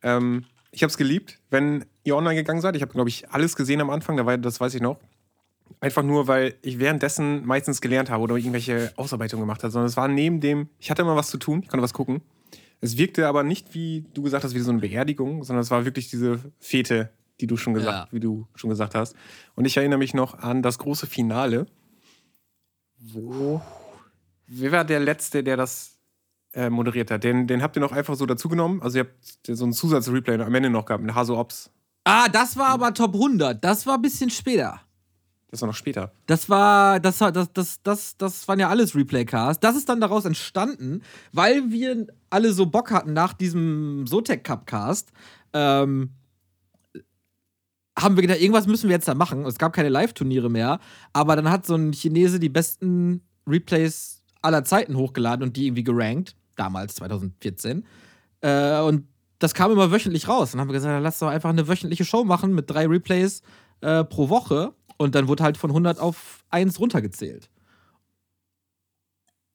ähm, ich habe es geliebt, wenn ihr online gegangen seid. Ich habe, glaube ich, alles gesehen am Anfang, das weiß ich noch. Einfach nur, weil ich währenddessen meistens gelernt habe oder irgendwelche Ausarbeitungen gemacht habe, sondern es war neben dem, ich hatte immer was zu tun, ich konnte was gucken. Es wirkte aber nicht, wie du gesagt hast, wie so eine Beerdigung, sondern es war wirklich diese Fete, die du schon gesagt, Ja. wie du schon gesagt hast. Und ich erinnere mich noch an das große Finale, wo Wer war der Letzte, der das äh, moderiert hat? Den, den habt ihr noch einfach so dazugenommen. Also ihr habt so einen Zusatzreplay am Ende noch gehabt mit Haso Ops. Ah, das war aber Top 100. Das war ein bisschen später. Das war noch später. Das war, das, war- das, das, das, das waren ja alles Replay-Casts. Das ist dann daraus entstanden, weil wir alle so Bock hatten nach diesem Sotec Cup-Cast. Ähm, haben wir gedacht, irgendwas müssen wir jetzt da machen. Es gab keine Live-Turniere mehr. Aber dann hat so ein Chinese die besten Replays aller Zeiten hochgeladen und die irgendwie gerankt. Damals, 2014. Äh, und das kam immer wöchentlich raus. Dann haben wir gesagt, lass doch einfach eine wöchentliche Show machen mit drei Replays äh, pro Woche. Und dann wurde halt von 100 auf 1 runtergezählt.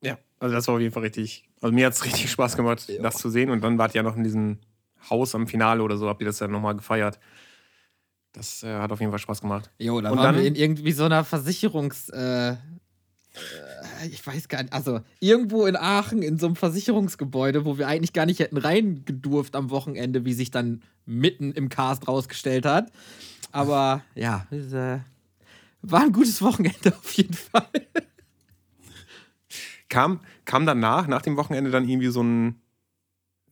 Ja, also das war auf jeden Fall richtig. Also mir hat es richtig Spaß gemacht, Ja. das zu sehen. Und dann wart ihr ja noch in diesem Haus am Finale oder so, habt ihr das dann nochmal gefeiert. Das äh, hat auf jeden Fall Spaß gemacht. Jo, da Und waren dann- wir in irgendwie so einer Versicherungs. Äh, ich weiß gar nicht, also irgendwo in Aachen in so einem Versicherungsgebäude, wo wir eigentlich gar nicht hätten reingedurft am Wochenende, wie sich dann mitten im Cast rausgestellt hat. Aber ja, es, äh, war ein gutes Wochenende auf jeden Fall. Kam, kam danach, nach dem Wochenende, dann irgendwie so ein.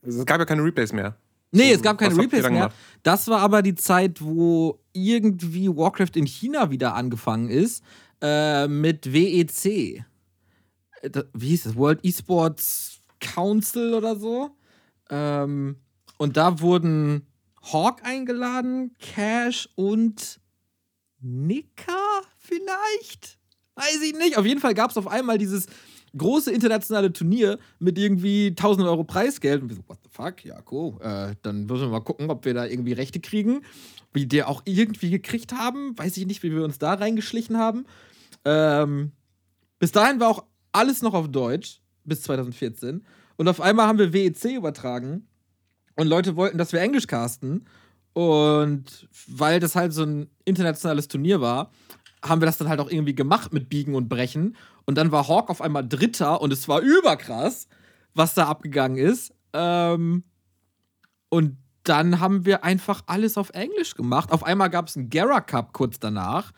Es gab ja keine Replays mehr. Nee, es gab keine was Replays mehr. Das war aber die Zeit, wo irgendwie Warcraft in China wieder angefangen ist äh, mit WEC. Äh, Wie hieß das? World Esports Council oder so. Ähm, und da wurden Hawk eingeladen, Cash und Nika vielleicht? Weiß ich nicht. Auf jeden Fall gab es auf einmal dieses große internationale Turnier mit irgendwie 1000 Euro Preisgeld. Und wir so, what the fuck? Ja, cool. Äh, dann müssen wir mal gucken, ob wir da irgendwie Rechte kriegen. Wie die auch irgendwie gekriegt haben. Weiß ich nicht, wie wir uns da reingeschlichen haben. Ähm, bis dahin war auch alles noch auf Deutsch. Bis 2014. Und auf einmal haben wir WEC übertragen. Und Leute wollten, dass wir Englisch casten. Und weil das halt so ein internationales Turnier war, haben wir das dann halt auch irgendwie gemacht mit Biegen und Brechen. Und dann war Hawk auf einmal Dritter und es war überkrass, was da abgegangen ist. Ähm, und dann haben wir einfach alles auf Englisch gemacht. Auf einmal gab es einen Gara Cup kurz danach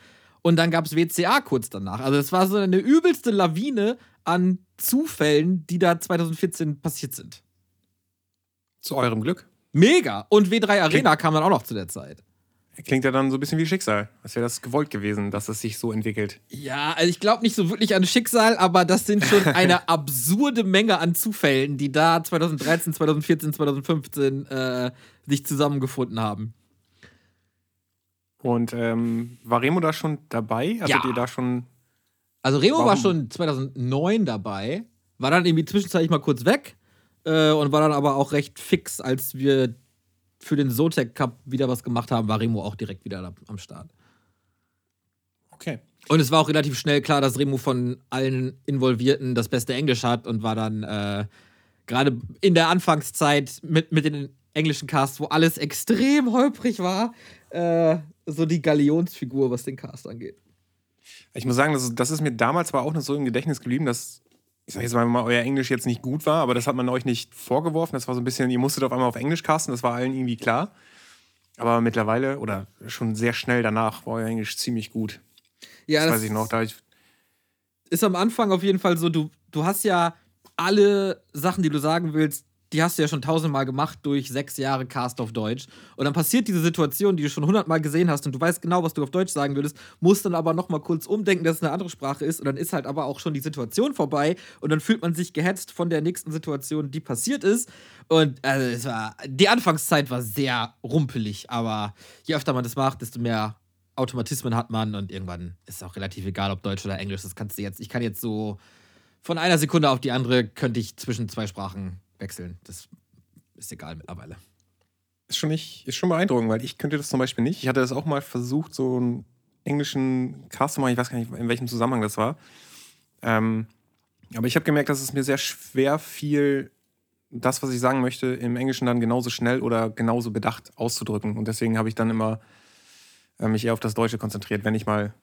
und dann gab es WCA kurz danach. Also es war so eine übelste Lawine an Zufällen, die da 2014 passiert sind. Zu eurem Glück. Mega! Und W3 Arena kam dann auch noch zu der Zeit. Klingt ja dann so ein bisschen wie Schicksal. Als wäre das gewollt gewesen, dass es sich so entwickelt. Ja, also ich glaube nicht so wirklich an Schicksal, aber das sind schon <laughs> eine absurde Menge an Zufällen, die da 2013, 2014, 2015 äh, sich zusammengefunden haben. Und ähm, war Remo da schon dabei? Hattet Ja. ihr da schon. Also Remo war Warum? schon 2009 dabei, war dann irgendwie zwischenzeitlich mal kurz weg äh, und war dann aber auch recht fix, als wir für den Zotac Cup wieder was gemacht haben, war Remo auch direkt wieder am Start. Okay. Und es war auch relativ schnell klar, dass Remo von allen Involvierten das beste Englisch hat und war dann äh, gerade in der Anfangszeit mit, mit den englischen Casts, wo alles extrem holprig war, äh, so die Galionsfigur, was den Cast angeht. Ich muss sagen, das ist, das ist mir damals zwar auch noch so im Gedächtnis geblieben, dass, ich sag jetzt mal, euer Englisch jetzt nicht gut war, aber das hat man euch nicht vorgeworfen. Das war so ein bisschen, ihr musstet auf einmal auf Englisch casten, das war allen irgendwie klar. Aber mittlerweile oder schon sehr schnell danach war euer Englisch ziemlich gut. Ja, Das, weiß ich noch. Da ich, ist am Anfang auf jeden Fall so, du, du hast ja alle Sachen, die du sagen willst, die hast du ja schon tausendmal gemacht durch sechs Jahre Cast auf Deutsch. Und dann passiert diese Situation, die du schon hundertmal gesehen hast und du weißt genau, was du auf Deutsch sagen würdest, musst dann aber nochmal kurz umdenken, dass es eine andere Sprache ist und dann ist halt aber auch schon die Situation vorbei und dann fühlt man sich gehetzt von der nächsten Situation, die passiert ist. Und also es war, die Anfangszeit war sehr rumpelig, aber je öfter man das macht, desto mehr Automatismen hat man und irgendwann ist es auch relativ egal, ob Deutsch oder Englisch. Das kannst du jetzt, ich kann jetzt so von einer Sekunde auf die andere könnte ich zwischen zwei Sprachen wechseln. Das ist egal mittlerweile. ist, schon nicht, ist schon beeindruckend, weil ich könnte das zum Beispiel nicht. Ich hatte das auch mal versucht, so einen englischen Cast zu machen. Ich weiß gar nicht, in welchem Zusammenhang das war. Ähm, aber ich habe gemerkt, dass es mir sehr schwer fiel, das, was ich sagen möchte, im Englischen dann genauso schnell oder genauso bedacht auszudrücken. Und deswegen habe ich dann immer äh, mich eher auf das Deutsche konzentriert, wenn ich mal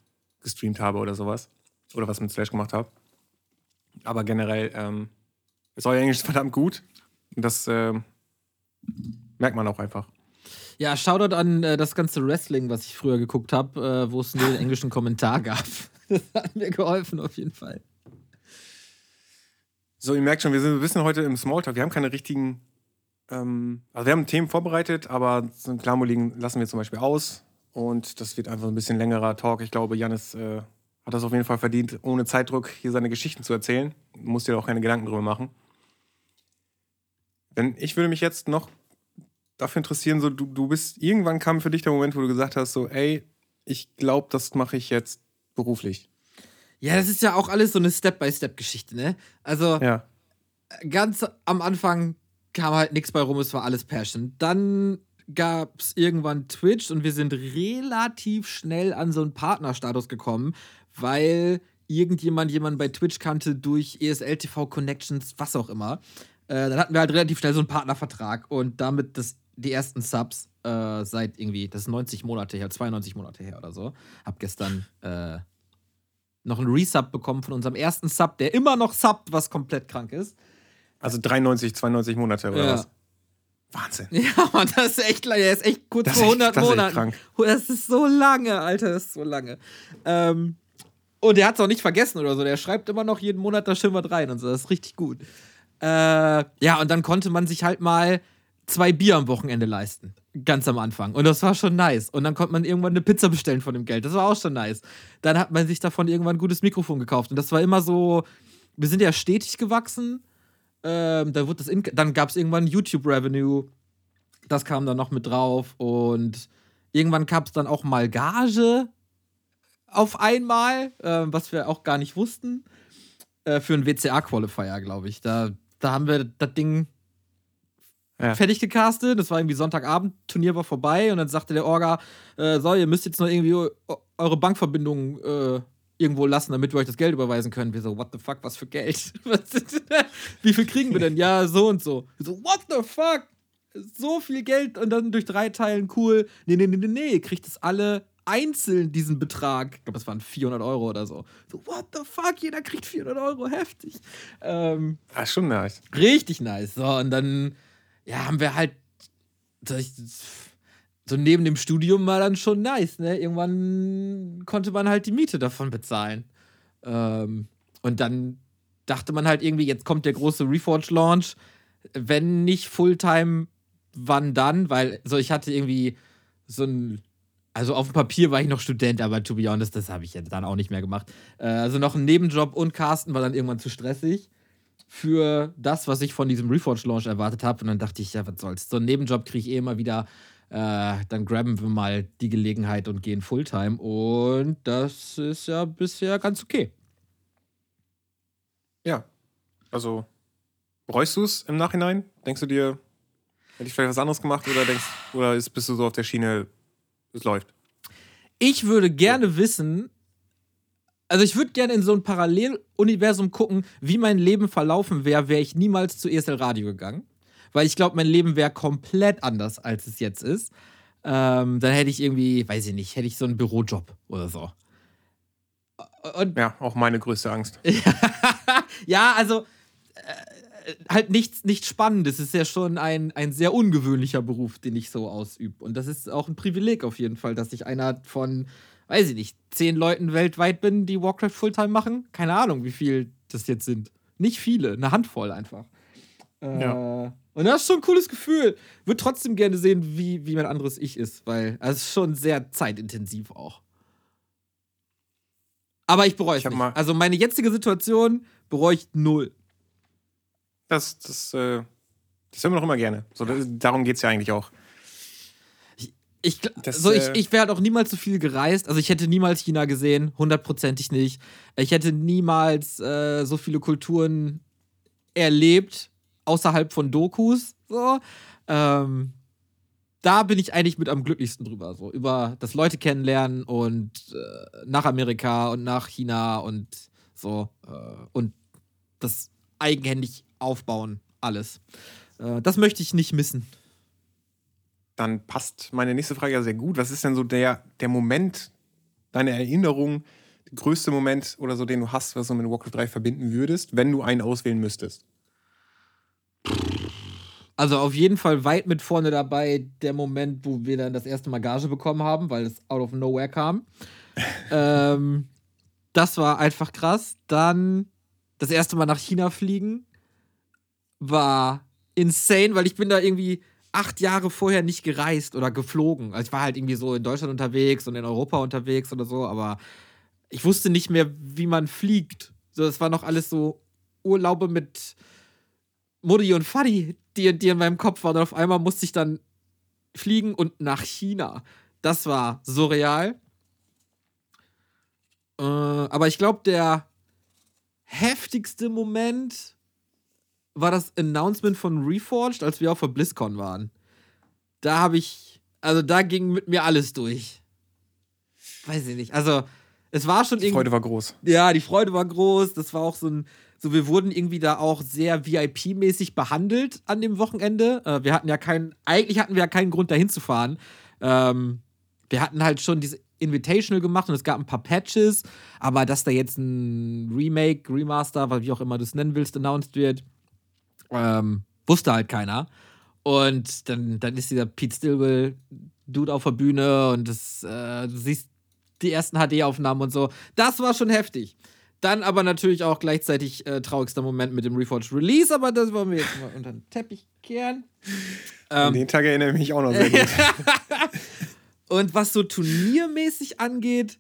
gestreamt habe oder sowas. Oder was mit Slash gemacht habe. Aber generell ähm, euer Englisch verdammt gut. Und das ähm, merkt man auch einfach. Ja, Shoutout an äh, das ganze Wrestling, was ich früher geguckt habe, äh, wo es nur den englischen Kommentar gab. <laughs> Das hat mir geholfen auf jeden Fall. So, ihr merkt schon, wir sind ein bisschen heute im Smalltalk. Wir haben keine richtigen. Ähm, also, wir haben Themen vorbereitet, aber so ein Klarmoligen lassen wir zum Beispiel aus. Und das wird einfach ein bisschen längerer Talk. Ich glaube, Janis äh, hat das auf jeden Fall verdient, ohne Zeitdruck hier seine Geschichten zu erzählen. Du musst dir auch keine Gedanken drüber machen. Wenn, ich würde mich jetzt noch dafür interessieren, so, du, du bist, irgendwann kam für dich der Moment, wo du gesagt hast, so, ey, ich glaube, das mache ich jetzt beruflich. Ja, das ist ja auch alles so eine Step-by-Step-Geschichte, ne? Also, Ja. ganz am Anfang kam halt nichts bei rum, es war alles Passion. Dann gab es irgendwann Twitch und wir sind relativ schnell an so einen Partnerstatus gekommen, weil irgendjemand jemanden bei Twitch kannte durch E ESL TV Connections, was auch immer. Äh, dann hatten wir halt relativ schnell so einen Partnervertrag und damit das, die ersten Subs. Äh, seit irgendwie, das ist 90 Monate her, 92 Monate her oder so. Hab gestern äh, noch einen Resub bekommen von unserem ersten Sub, der immer noch subbt, was komplett krank ist. Also 93, 92 Monate oder Ja. was? Wahnsinn. <laughs> Ja, und das ist echt lange. Er ist echt kurz Das vor ist 100 echt- das ist Monaten. krank. Das ist so lange, Alter, das ist so lange. Ähm, und er hat es auch nicht vergessen oder so. Der schreibt immer noch jeden Monat da schön was rein und so. Das ist richtig gut. Äh, ja, und dann konnte man sich halt mal zwei Bier am Wochenende leisten. Ganz am Anfang. Und das war schon nice. Und dann konnte man irgendwann eine Pizza bestellen von dem Geld. Das war auch schon nice. Dann hat man sich davon irgendwann ein gutes Mikrofon gekauft. Und das war immer so. Wir sind ja stetig gewachsen. Ähm, da wurde das In dann gab es irgendwann YouTube-Revenue. Das kam dann noch mit drauf. Und irgendwann gab es dann auch mal Gage auf einmal, äh, was wir auch gar nicht wussten. Äh, für einen WCA-Qualifier, glaube ich. Da, da haben wir das Ding Ja. fertig gecastet. Das war irgendwie Sonntagabend, Turnier war vorbei und dann sagte der Orga, äh, so, ihr müsst jetzt noch irgendwie eu- eure Bankverbindung äh, irgendwo lassen, damit wir euch das Geld überweisen können. Wir so, what the fuck, was für Geld? <laughs> Wie viel kriegen wir denn? Ja, so und so. Wir so, what the fuck? So viel Geld und dann durch drei Teilen, cool. Nee, nee, nee, nee, nee, ihr kriegt es alle einzeln, diesen Betrag. Ich glaube, das waren 400 Euro oder so. So, what the fuck, jeder kriegt 400 Euro, heftig. Ähm, Ah, schon nice. Richtig nice. So, und dann, ja, haben wir halt so neben dem Studium war dann schon nice, ne? Irgendwann konnte man halt die Miete davon bezahlen. Ähm, und dann dachte man halt irgendwie, jetzt kommt der große Reforge-Launch. Wenn nicht Fulltime, wann dann? Weil, so, ich hatte irgendwie so ein. Also auf dem Papier war ich noch Student, aber to be honest, das habe ich jetzt dann auch nicht mehr gemacht. Äh, also noch ein Nebenjob und Casten war dann irgendwann zu stressig für das, was ich von diesem Reforge-Launch erwartet habe. Und dann dachte ich, ja, was soll's. So einen Nebenjob kriege ich eh immer wieder. Äh, dann grabben wir mal die Gelegenheit und gehen Fulltime. Und das ist ja bisher ganz okay. Ja. Also, bereust du es im Nachhinein? Denkst du dir, hätte ich vielleicht was anderes gemacht oder denkst oder ist, bist du so auf der Schiene, es läuft? Ich würde gerne wissen, also ich würde gerne in so ein Paralleluniversum gucken, wie mein Leben verlaufen wäre, wäre ich niemals zu ESL Radio gegangen. Weil ich glaube, mein Leben wäre komplett anders, als es jetzt ist. Ähm, dann hätte ich irgendwie, weiß ich nicht, hätte ich so einen Bürojob oder so. Und Ja, auch meine größte Angst. <laughs> ja, also äh, halt nichts, nichts Spannendes. Es ist ja schon ein, ein sehr ungewöhnlicher Beruf, den ich so ausübe. Und das ist auch ein Privileg auf jeden Fall, dass ich einer von, weiß ich nicht, zehn Leuten weltweit bin, die Warcraft Fulltime machen. Keine Ahnung, wie viel das jetzt sind. Nicht viele, eine Handvoll einfach. Äh, Ja. Und das ist schon ein cooles Gefühl. Würde trotzdem gerne sehen, wie, wie mein anderes Ich ist, weil es ist schon sehr zeitintensiv auch. Aber ich bereue es nicht. mal- Also meine jetzige Situation bereue ich null. Das, das, äh, das hören wir doch immer gerne. So, das, darum geht es ja eigentlich auch. Ich, Das, so, ich, äh, ich wäre halt auch niemals so viel gereist. Also ich hätte niemals China gesehen, hundertprozentig nicht. Ich hätte niemals äh, so viele Kulturen erlebt, außerhalb von Dokus. So. Ähm, da bin ich eigentlich mit am glücklichsten drüber. So über das Leute kennenlernen und äh, nach Amerika und nach China und so. Äh, und das eigenhändig aufbauen, alles. Äh, das möchte ich nicht missen. Dann passt meine nächste Frage ja sehr gut. Was ist denn so der, der Moment, deine Erinnerung, der größte Moment oder so, den du hast, was du mit Warcraft 3 verbinden würdest, wenn du einen auswählen müsstest? Also auf jeden Fall weit mit vorne dabei der Moment, wo wir dann das erste Mal Gage bekommen haben, weil es out of nowhere kam. <laughs> ähm, das war einfach krass. Dann das erste Mal nach China fliegen war insane, weil ich bin da irgendwie acht Jahre vorher nicht gereist oder geflogen. Also ich war halt irgendwie so in Deutschland unterwegs und in Europa unterwegs oder so, aber ich wusste nicht mehr, wie man fliegt. So, das war noch alles so Urlaube mit Mutti und Fadi, die, die in meinem Kopf waren. Und auf einmal musste ich dann fliegen und nach China. Das war surreal. Äh, aber ich glaube, der heftigste Moment war das Announcement von Reforged, als wir auf der BlizzCon waren. Da habe ich, also da ging mit mir alles durch. Weiß ich nicht. Also, es war schon Die Freude war groß. ja, die Freude war groß. Das war auch so ein, So, wir wurden irgendwie da auch sehr VIP-mäßig behandelt an dem Wochenende. Äh, wir hatten ja keinen, eigentlich hatten wir ja keinen Grund, dahin zu fahren. Ähm, wir hatten halt schon diese Invitational gemacht und es gab ein paar Patches, aber dass da jetzt ein Remake, Remaster, wie auch immer du es nennen willst, announced wird, ähm, wusste halt keiner. Und dann, dann ist dieser Pete Stillwell Dude auf der Bühne und das, äh, du siehst die ersten HD-Aufnahmen und so. Das war schon heftig. Dann aber natürlich auch gleichzeitig äh, traurigster Moment mit dem Reforged Release, aber das wollen wir jetzt mal unter den Teppich kehren. Ähm, den Tag erinnere ich mich auch noch sehr gut. <laughs> und was so turniermäßig angeht,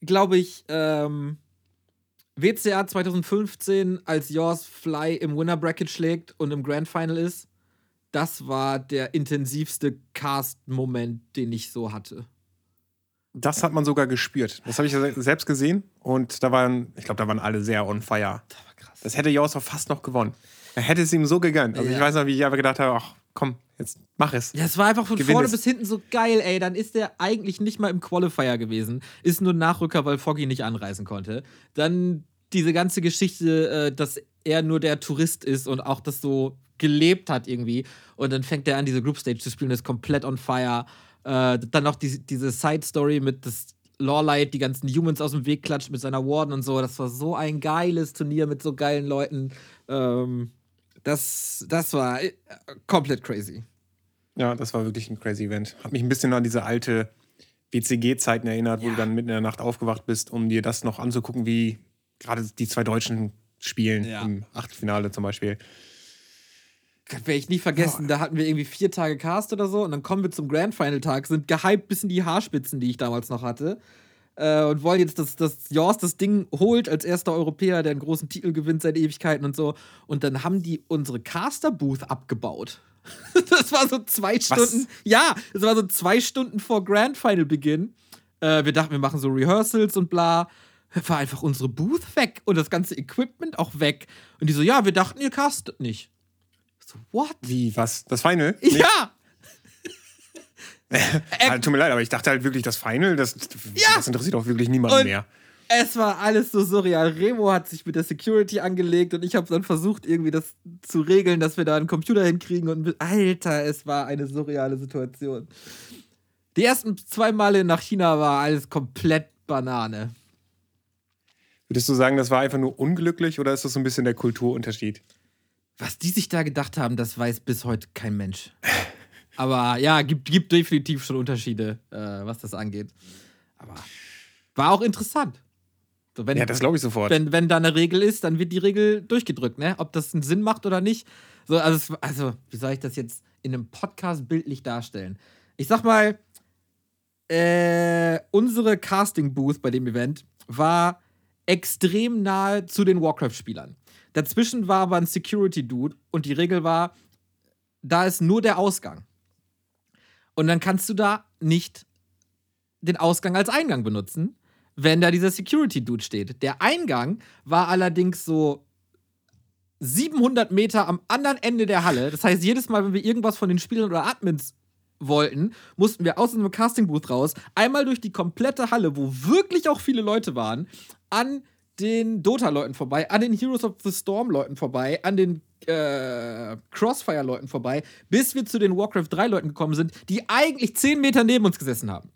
glaube ich, ähm, WCA 2015, als Yours Fly im Winner Bracket schlägt und im Grand Final ist, das war der intensivste Cast-Moment, den ich so hatte. Das hat man sogar gespürt. Das habe ich selbst gesehen und da waren, ich glaube, da waren alle sehr on fire. Das war krass. Das hätte Jaws auch fast noch gewonnen. Er hätte es ihm so gegönnt. Also ja. ich weiß noch, wie ich einfach gedacht habe, ach komm, jetzt mach es. Ja, es war einfach von Gewinn vorne es. bis hinten so geil, ey. Dann ist er eigentlich nicht mal im Qualifier gewesen. Ist nur Nachrücker, weil Foggy nicht anreisen konnte. Dann diese ganze Geschichte, äh, dass er nur der Tourist ist und auch das so gelebt hat irgendwie. Und dann fängt er an, diese Group Stage zu spielen, ist komplett on fire. Äh, dann noch die, diese Side-Story mit das Lawlight, die ganzen Humans aus dem Weg klatscht mit seiner Warden und so. Das war so ein geiles Turnier mit so geilen Leuten. Ähm, das, das war äh, komplett crazy. Ja, das war wirklich ein crazy Event. Hat mich ein bisschen an diese alte WCG-Zeiten erinnert, ja. wo du dann mitten in der Nacht aufgewacht bist, um dir das noch anzugucken, wie gerade die zwei Deutschen spielen ja. im Achtelfinale zum Beispiel werde ich nie vergessen, oh. da hatten wir irgendwie vier Tage Cast oder so und dann kommen wir zum Grand Final Tag, sind gehypt bis in die Haarspitzen, die ich damals noch hatte. Äh, und wollen jetzt, dass, dass Jors das Ding holt als erster Europäer, der einen großen Titel gewinnt seit Ewigkeiten und so. Und dann haben die unsere Caster-Booth abgebaut. <laughs> das war so zwei Stunden. Was? Ja, das war so zwei Stunden vor Grand Final Beginn. Äh, wir dachten, wir machen so Rehearsals und bla. War einfach unsere Booth weg und das ganze Equipment auch weg. Und die so, ja, wir dachten, ihr castet nicht. So, what? Wie, was? Das Final? Ja! Äh, <laughs> tut mir leid, aber ich dachte halt wirklich, das Final, das, ja. das interessiert auch wirklich niemanden mehr. Es war alles so surreal. Remo hat sich mit der Security angelegt und ich habe dann versucht, irgendwie das zu regeln, dass wir da einen Computer hinkriegen. Und Alter, es war eine surreale Situation. Die ersten zwei Male nach China war alles komplett Banane. Würdest du sagen, das war einfach nur unglücklich oder ist das so ein bisschen der Kulturunterschied? Was die sich da gedacht haben, das weiß bis heute kein Mensch. <laughs> Aber ja, gibt, gibt definitiv schon Unterschiede, äh, was das angeht. Aber war auch interessant. So, wenn, ja, das glaube ich sofort. Wenn, wenn da eine Regel ist, dann wird die Regel durchgedrückt, ne? Ob das einen Sinn macht oder nicht. So, also, also, wie soll ich das jetzt in einem Podcast bildlich darstellen? Ich sag mal, äh, unsere Casting-Booth bei dem Event war extrem nahe zu den Warcraft-Spielern. Dazwischen war aber ein Security-Dude und die Regel war, da ist nur der Ausgang. Und dann kannst du da nicht den Ausgang als Eingang benutzen, wenn da dieser Security-Dude steht. Der Eingang war allerdings so 700 Meter am anderen Ende der Halle. Das heißt, jedes Mal, wenn wir irgendwas von den Spielern oder Admins wollten, mussten wir aus unserem Casting-Booth raus, einmal durch die komplette Halle, wo wirklich auch viele Leute waren, an den Dota-Leuten vorbei, an den Heroes of the Storm-Leuten vorbei, an den äh, Crossfire-Leuten vorbei, bis wir zu den Warcraft 3-Leuten gekommen sind, die eigentlich 10 Meter neben uns gesessen haben.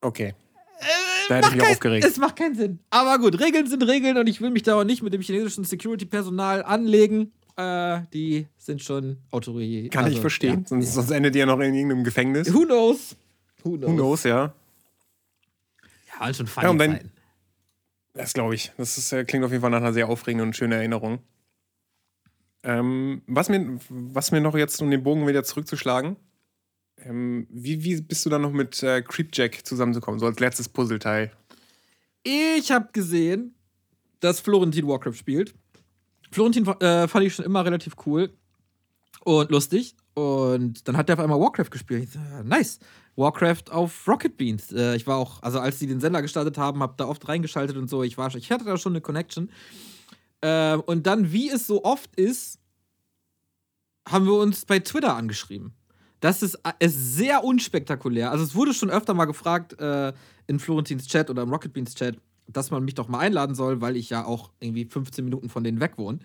Okay. Äh, da hätte ich mich kein, aufgeregt. Es macht keinen Sinn. Aber gut, Regeln sind Regeln und ich will mich da auch nicht mit dem chinesischen Security-Personal anlegen. Äh, die sind schon Autorität. Kann also, ich verstehen. Ja. Sonst, sonst endet ihr noch in irgendeinem Gefängnis. Who knows? Who knows, Who knows ja. Ja, und schon funny ja, und wenn, das glaube ich. Das ist, äh, klingt auf jeden Fall nach einer sehr aufregenden und schönen Erinnerung. Ähm, was, mir, was mir noch jetzt, um den Bogen wieder zurückzuschlagen, ähm, wie, wie bist du dann noch mit äh, Creepjack zusammenzukommen, so als letztes Puzzleteil? Ich habe gesehen, dass Florentin Warcraft spielt. Florentin äh, fand ich schon immer relativ cool und lustig. Und dann hat er auf einmal Warcraft gespielt. Ich so, nice. Warcraft auf Rocket Beans. Äh, ich war auch, also als sie den Sender gestartet haben, habe da oft reingeschaltet und so. Ich war, ich hatte da schon eine Connection. Äh, und dann, wie es so oft ist, haben wir uns bei Twitter angeschrieben. Das ist, ist sehr unspektakulär. Also es wurde schon öfter mal gefragt äh, in Florentins Chat oder im Rocket Beans Chat, dass man mich doch mal einladen soll, weil ich ja auch irgendwie 15 Minuten von denen weg wohne.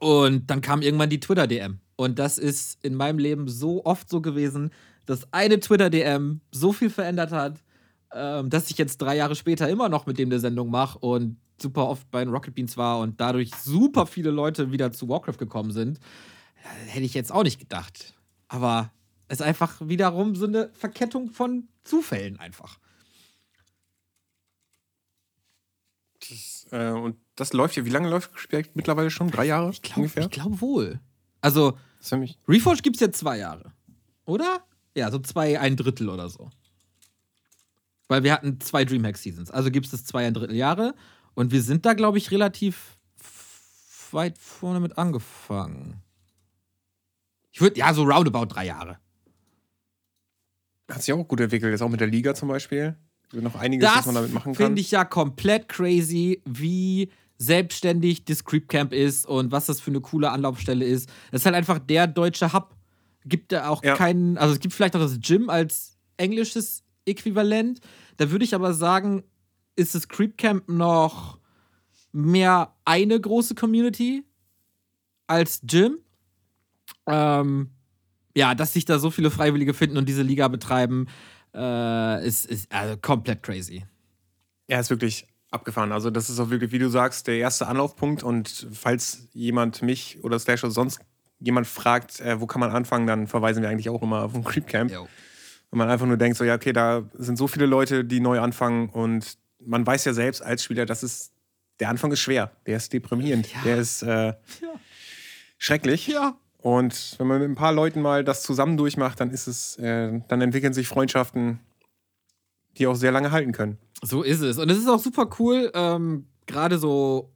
Und dann kam irgendwann die Twitter-DM. Und das ist in meinem Leben so oft so gewesen, dass eine Twitter-DM so viel verändert hat, ähm, dass ich jetzt drei Jahre später immer noch mit dem eine Sendung mache und super oft bei den Rocket Beans war und dadurch super viele Leute wieder zu Warcraft gekommen sind. Hätte ich jetzt auch nicht gedacht. Aber es ist einfach wiederum so eine Verkettung von Zufällen einfach. Das, äh, und das läuft ja, wie lange läuft das mittlerweile schon? Drei Jahre ich glaub, ungefähr? Ich glaube wohl. Also, Reforged gibt es jetzt zwei Jahre. Oder? Ja, so zwei, ein Drittel oder so. Weil wir hatten zwei Dreamhack-Seasons. Also gibt es das zwei, ein Drittel Jahre. Und wir sind da, glaube ich, relativ weit vorne mit angefangen. Ich würde, ja, so roundabout drei Jahre. Hat sich auch gut entwickelt, jetzt auch mit der Liga zum Beispiel. Noch einiges, das was man damit machen kann. Finde ich ja komplett crazy, wie selbstständig das Creep Camp ist und was das für eine coole Anlaufstelle ist. Das ist halt einfach der deutsche Hub. Gibt da auch ja. keinen, also es gibt vielleicht auch das Gym als englisches Äquivalent. Da würde ich aber sagen, ist das Creep Camp noch mehr eine große Community als Gym. Ähm, ja, dass sich da so viele Freiwillige finden und diese Liga betreiben, äh, ist, ist also komplett crazy. Ja, ist wirklich abgefahren. Also, das ist auch wirklich, wie du sagst, der erste Anlaufpunkt. Und falls jemand mich oder Slash oder sonst jemand fragt, äh, wo kann man anfangen, dann verweisen wir eigentlich auch immer auf ein Creep Camp. Jo. Wenn man einfach nur denkt, so, ja, okay, da sind so viele Leute, die neu anfangen und man weiß ja selbst als Spieler, dass es, der Anfang ist schwer, der ist deprimierend, ja. der ist äh, ja. schrecklich. Ja. Und wenn man mit ein paar Leuten mal das zusammen durchmacht, dann ist es, äh, dann entwickeln sich Freundschaften, die auch sehr lange halten können. So ist es. Und es ist auch super cool, ähm, gerade so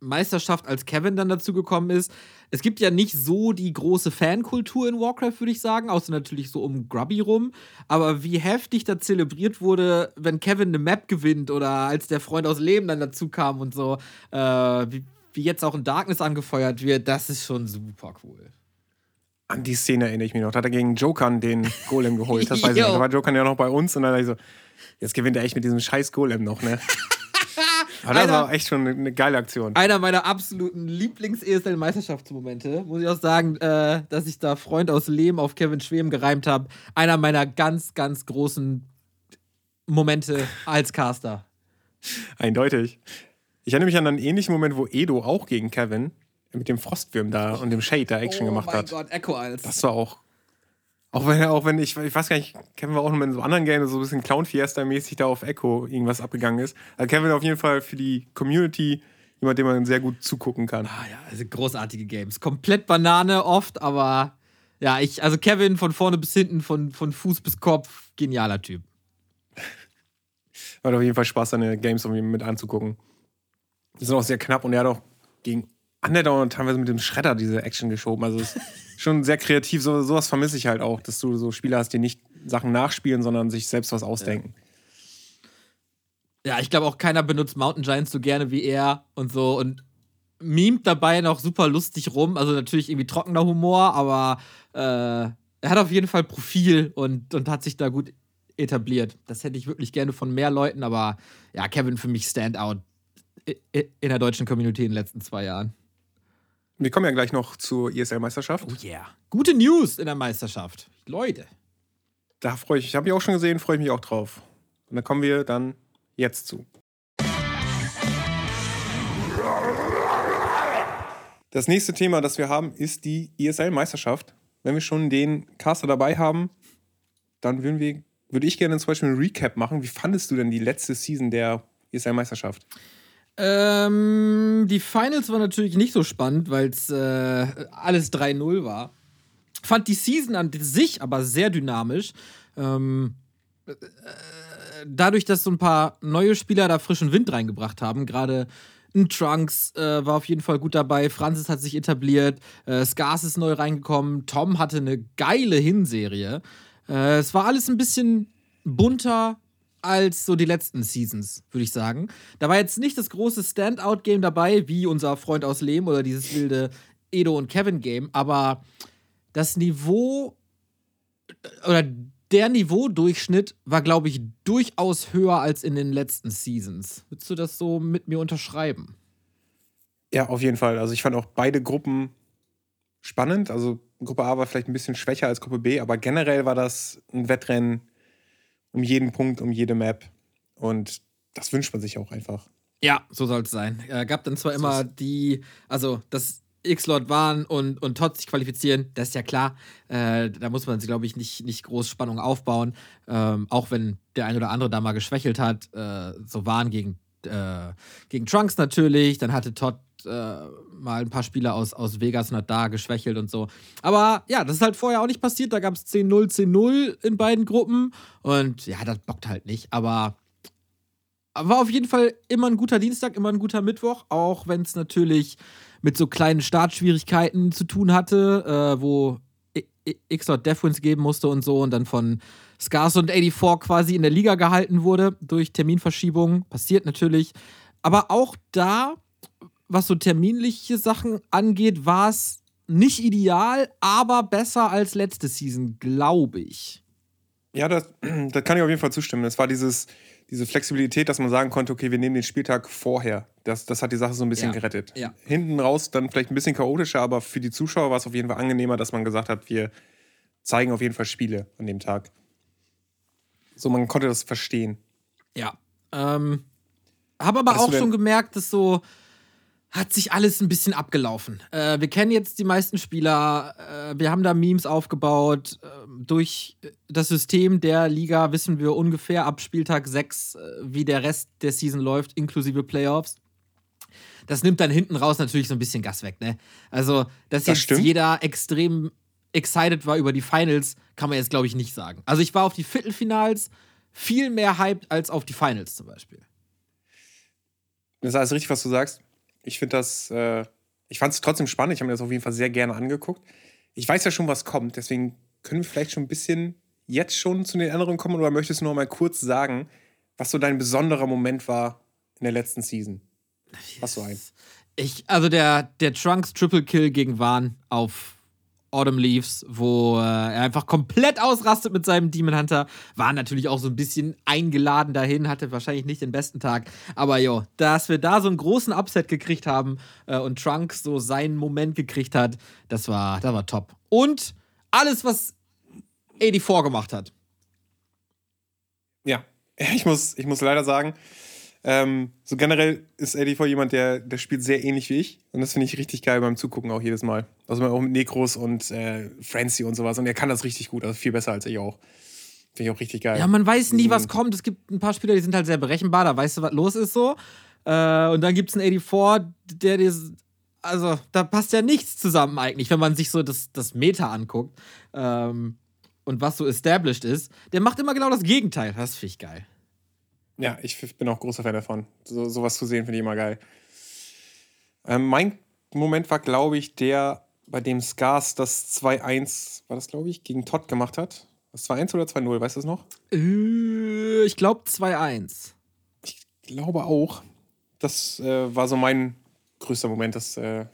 Meisterschaft, als Kevin dann dazu gekommen ist. Es gibt ja nicht so die große Fankultur in Warcraft, würde ich sagen, außer natürlich so um Grubby rum. Aber wie heftig da zelebriert wurde, wenn Kevin eine Map gewinnt oder als der Freund aus Leben dann dazu kam und so, äh, wie, wie jetzt auch in Darkness angefeuert wird, das ist schon super cool. An die Szene erinnere ich mich noch. Da hat er gegen Jokern den Golem geholt. Das weiß ich nicht. <laughs> Da war Jokern ja noch bei uns und dann dachte ich so, jetzt gewinnt er echt mit diesem scheiß Golem noch, ne? <laughs> Aber das einer, war echt schon eine geile Aktion. Einer meiner absoluten Lieblings-ESL-Meisterschaftsmomente. Muss ich auch sagen, äh, dass ich da Freund aus Lehm auf Kevin Schwem gereimt habe. Einer meiner ganz, ganz großen Momente als Caster. Eindeutig. Ich erinnere mich an einen ähnlichen Moment, wo Edo auch gegen Kevin mit dem Frostwürm da und dem Shade da Action oh gemacht hat. Oh mein Gott, Echo als. Das war auch. Auch wenn, auch wenn ich, ich weiß gar nicht, Kevin war auch noch in so anderen Games so ein bisschen Clown Fiesta-mäßig da auf Echo irgendwas abgegangen ist. Also Kevin auf jeden Fall für die Community jemand, dem man sehr gut zugucken kann. Ah ja, also großartige Games. Komplett Banane oft, aber ja, ich, also Kevin von vorne bis hinten, von, von Fuß bis Kopf, genialer Typ. <laughs> Hat auf jeden Fall Spaß, seine Games mit anzugucken. Die sind auch sehr knapp und er hat auch gegen Underdog teilweise mit dem Schredder diese Action geschoben. Also es ist <laughs> schon sehr kreativ. So, sowas vermisse ich halt auch, dass du so Spieler hast, die nicht Sachen nachspielen, sondern sich selbst was ausdenken. Ja, ja ich glaube auch keiner benutzt Mountain Giants so gerne wie er und so und mimt dabei noch super lustig rum. Also natürlich irgendwie trockener Humor, aber äh, er hat auf jeden Fall Profil und, und hat sich da gut etabliert. Das hätte ich wirklich gerne von mehr Leuten, aber ja, Kevin für mich Standout in der deutschen Community in den letzten zwei Jahren. Wir kommen ja gleich noch zur ESL-Meisterschaft. Oh yeah. Gute News in der Meisterschaft. Leute. Da freue ich mich. Habe ich auch schon gesehen, freue ich mich auch drauf. Und dann kommen wir dann jetzt zu. Das nächste Thema, das wir haben, ist die ESL-Meisterschaft. Wenn wir schon den Caster dabei haben, dann würden wir, würde ich gerne zum Beispiel ein Recap machen. Wie fandest du denn die letzte Season der ESL-Meisterschaft? Ähm, die Finals waren natürlich nicht so spannend, weil es äh, alles 3-0 war. Fand die Season an sich aber sehr dynamisch. Ähm, äh, dadurch, dass so ein paar neue Spieler da frischen Wind reingebracht haben, gerade ein Trunks äh, war auf jeden Fall gut dabei, Francis hat sich etabliert, äh, Skars ist neu reingekommen, Tom hatte eine geile Hinserie. Äh, es war alles ein bisschen bunter, als so die letzten Seasons, würde ich sagen. Da war jetzt nicht das große Standout-Game dabei, wie unser Freund aus Lehm oder dieses wilde Edo und Kevin-Game, aber das Niveau oder der Niveaudurchschnitt war, glaube ich, durchaus höher als in den letzten Seasons. Würdest du das so mit mir unterschreiben? Ja, auf jeden Fall. Also ich fand auch beide Gruppen spannend. Also Gruppe A war vielleicht ein bisschen schwächer als Gruppe B, aber generell war das ein Wettrennen um jeden Punkt, um jede Map. Und das wünscht man sich auch einfach. Ja, so soll es sein. Äh, gab dann zwar immer die, also das X-Lord waren und, und Todd sich qualifizieren, das ist ja klar. Äh, da muss man, glaube ich, nicht, nicht groß Spannung aufbauen. Ähm, auch wenn der ein oder andere da mal geschwächelt hat. Äh, so waren gegen, äh, gegen Trunks natürlich. Dann hatte Todd äh, mal ein paar Spieler aus, aus Vegas und hat da geschwächelt und so. Aber ja, das ist halt vorher auch nicht passiert. Da gab es 10-0, 10-0 in beiden Gruppen. Und ja, das bockt halt nicht. Aber war auf jeden Fall immer ein guter Dienstag, immer ein guter Mittwoch, auch wenn es natürlich mit so kleinen Startschwierigkeiten zu tun hatte, äh, wo X-Lord Deathwins geben musste und so und dann von Scars und 84 quasi in der Liga gehalten wurde durch Terminverschiebungen. Passiert natürlich. Aber auch da, was so terminliche Sachen angeht, war es nicht ideal, aber besser als letzte Season, glaube ich. Ja, das, <clears throat> das kann ich auf jeden Fall zustimmen. Es war dieses, diese Flexibilität, dass man sagen konnte, okay, wir nehmen den Spieltag vorher. Das, das hat die Sache so ein bisschen ja. gerettet. Ja. Hinten raus dann vielleicht ein bisschen chaotischer, aber für die Zuschauer war es auf jeden Fall angenehmer, dass man gesagt hat, wir zeigen auf jeden Fall Spiele an dem Tag. So, man konnte das verstehen. Ja. Ähm, habe aber Hast auch schon gemerkt, dass so hat sich alles ein bisschen abgelaufen. Äh, wir kennen jetzt die meisten Spieler, äh, wir haben da Memes aufgebaut. Äh, durch das System der Liga wissen wir ungefähr ab Spieltag 6, äh, wie der Rest der Season läuft, inklusive Playoffs. Das nimmt dann hinten raus natürlich so ein bisschen Gas weg, ne? Also, dass das jetzt stimmt. jeder extrem excited war über die Finals, kann man jetzt, glaube ich, nicht sagen. Also, ich war auf die Viertelfinals viel mehr hyped als auf die Finals zum Beispiel. Das ist alles richtig, was du sagst ich finde das, äh, ich fand es trotzdem spannend. Ich habe mir das auf jeden Fall sehr gerne angeguckt. Ich weiß ja schon, was kommt, deswegen können wir vielleicht schon ein bisschen jetzt schon zu den Änderungen kommen oder möchtest du noch mal kurz sagen, was so dein besonderer Moment war in der letzten Season? Was so ein? Ich, also der, der Trunks Triple Kill gegen Wahn auf Autumn Leaves, wo äh, er einfach komplett ausrastet mit seinem Demon Hunter. War natürlich auch so ein bisschen eingeladen dahin, hatte wahrscheinlich nicht den besten Tag. Aber jo, dass wir da so einen großen Upset gekriegt haben äh, und Trunks so seinen Moment gekriegt hat, das war, das war top. Und alles, was 84 gemacht hat. Ja, <laughs> ich muss, ich muss leider sagen, ähm, so generell ist Eddie vor jemand, der, der spielt sehr ähnlich wie ich. Und das finde ich richtig geil beim Zugucken auch jedes Mal. Also auch mit Necros und äh, Francie und sowas. Und er kann das richtig gut, also viel besser als ich auch. Finde ich auch richtig geil. Ja, man weiß nie, was kommt. Es gibt ein paar Spieler, die sind halt sehr berechenbar, da weißt du, was los ist so. Äh, und dann gibt es einen 84, der dir. Also, da passt ja nichts zusammen eigentlich, wenn man sich so das, das Meta anguckt. Ähm, und was so established ist. Der macht immer genau das Gegenteil. Das finde ich geil. Ja, ich bin auch großer Fan davon. So, sowas zu sehen finde ich immer geil. Ähm, mein Moment war, glaube ich, der, bei dem Scars das 2-1, war das, glaube ich, gegen Todd gemacht hat. Das 2-1 oder 2-0, weißt du das noch? Äh, ich glaube 2-1. Ich glaube auch. Das äh, war so mein größter Moment. Das äh,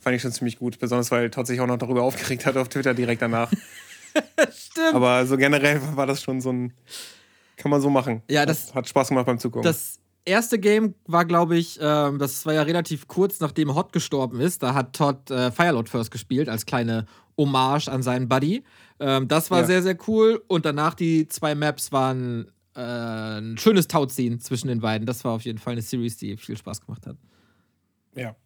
fand ich schon ziemlich gut. Besonders, weil Todd sich auch noch darüber aufgeregt hat auf Twitter direkt danach. <laughs> Stimmt. Aber so generell war das schon so ein kann man so machen. Ja, das hat Spaß gemacht beim Zugucken. Das erste Game war, glaube ich, ähm, das war ja relativ kurz nachdem Hot gestorben ist. Da hat Todd äh, Firelord First gespielt als kleine Hommage an seinen Buddy. Ähm, das war ja. sehr, sehr cool. Und danach die zwei Maps waren äh, ein schönes Tauziehen zwischen den beiden. Das war auf jeden Fall eine Series, die viel Spaß gemacht hat. Ja.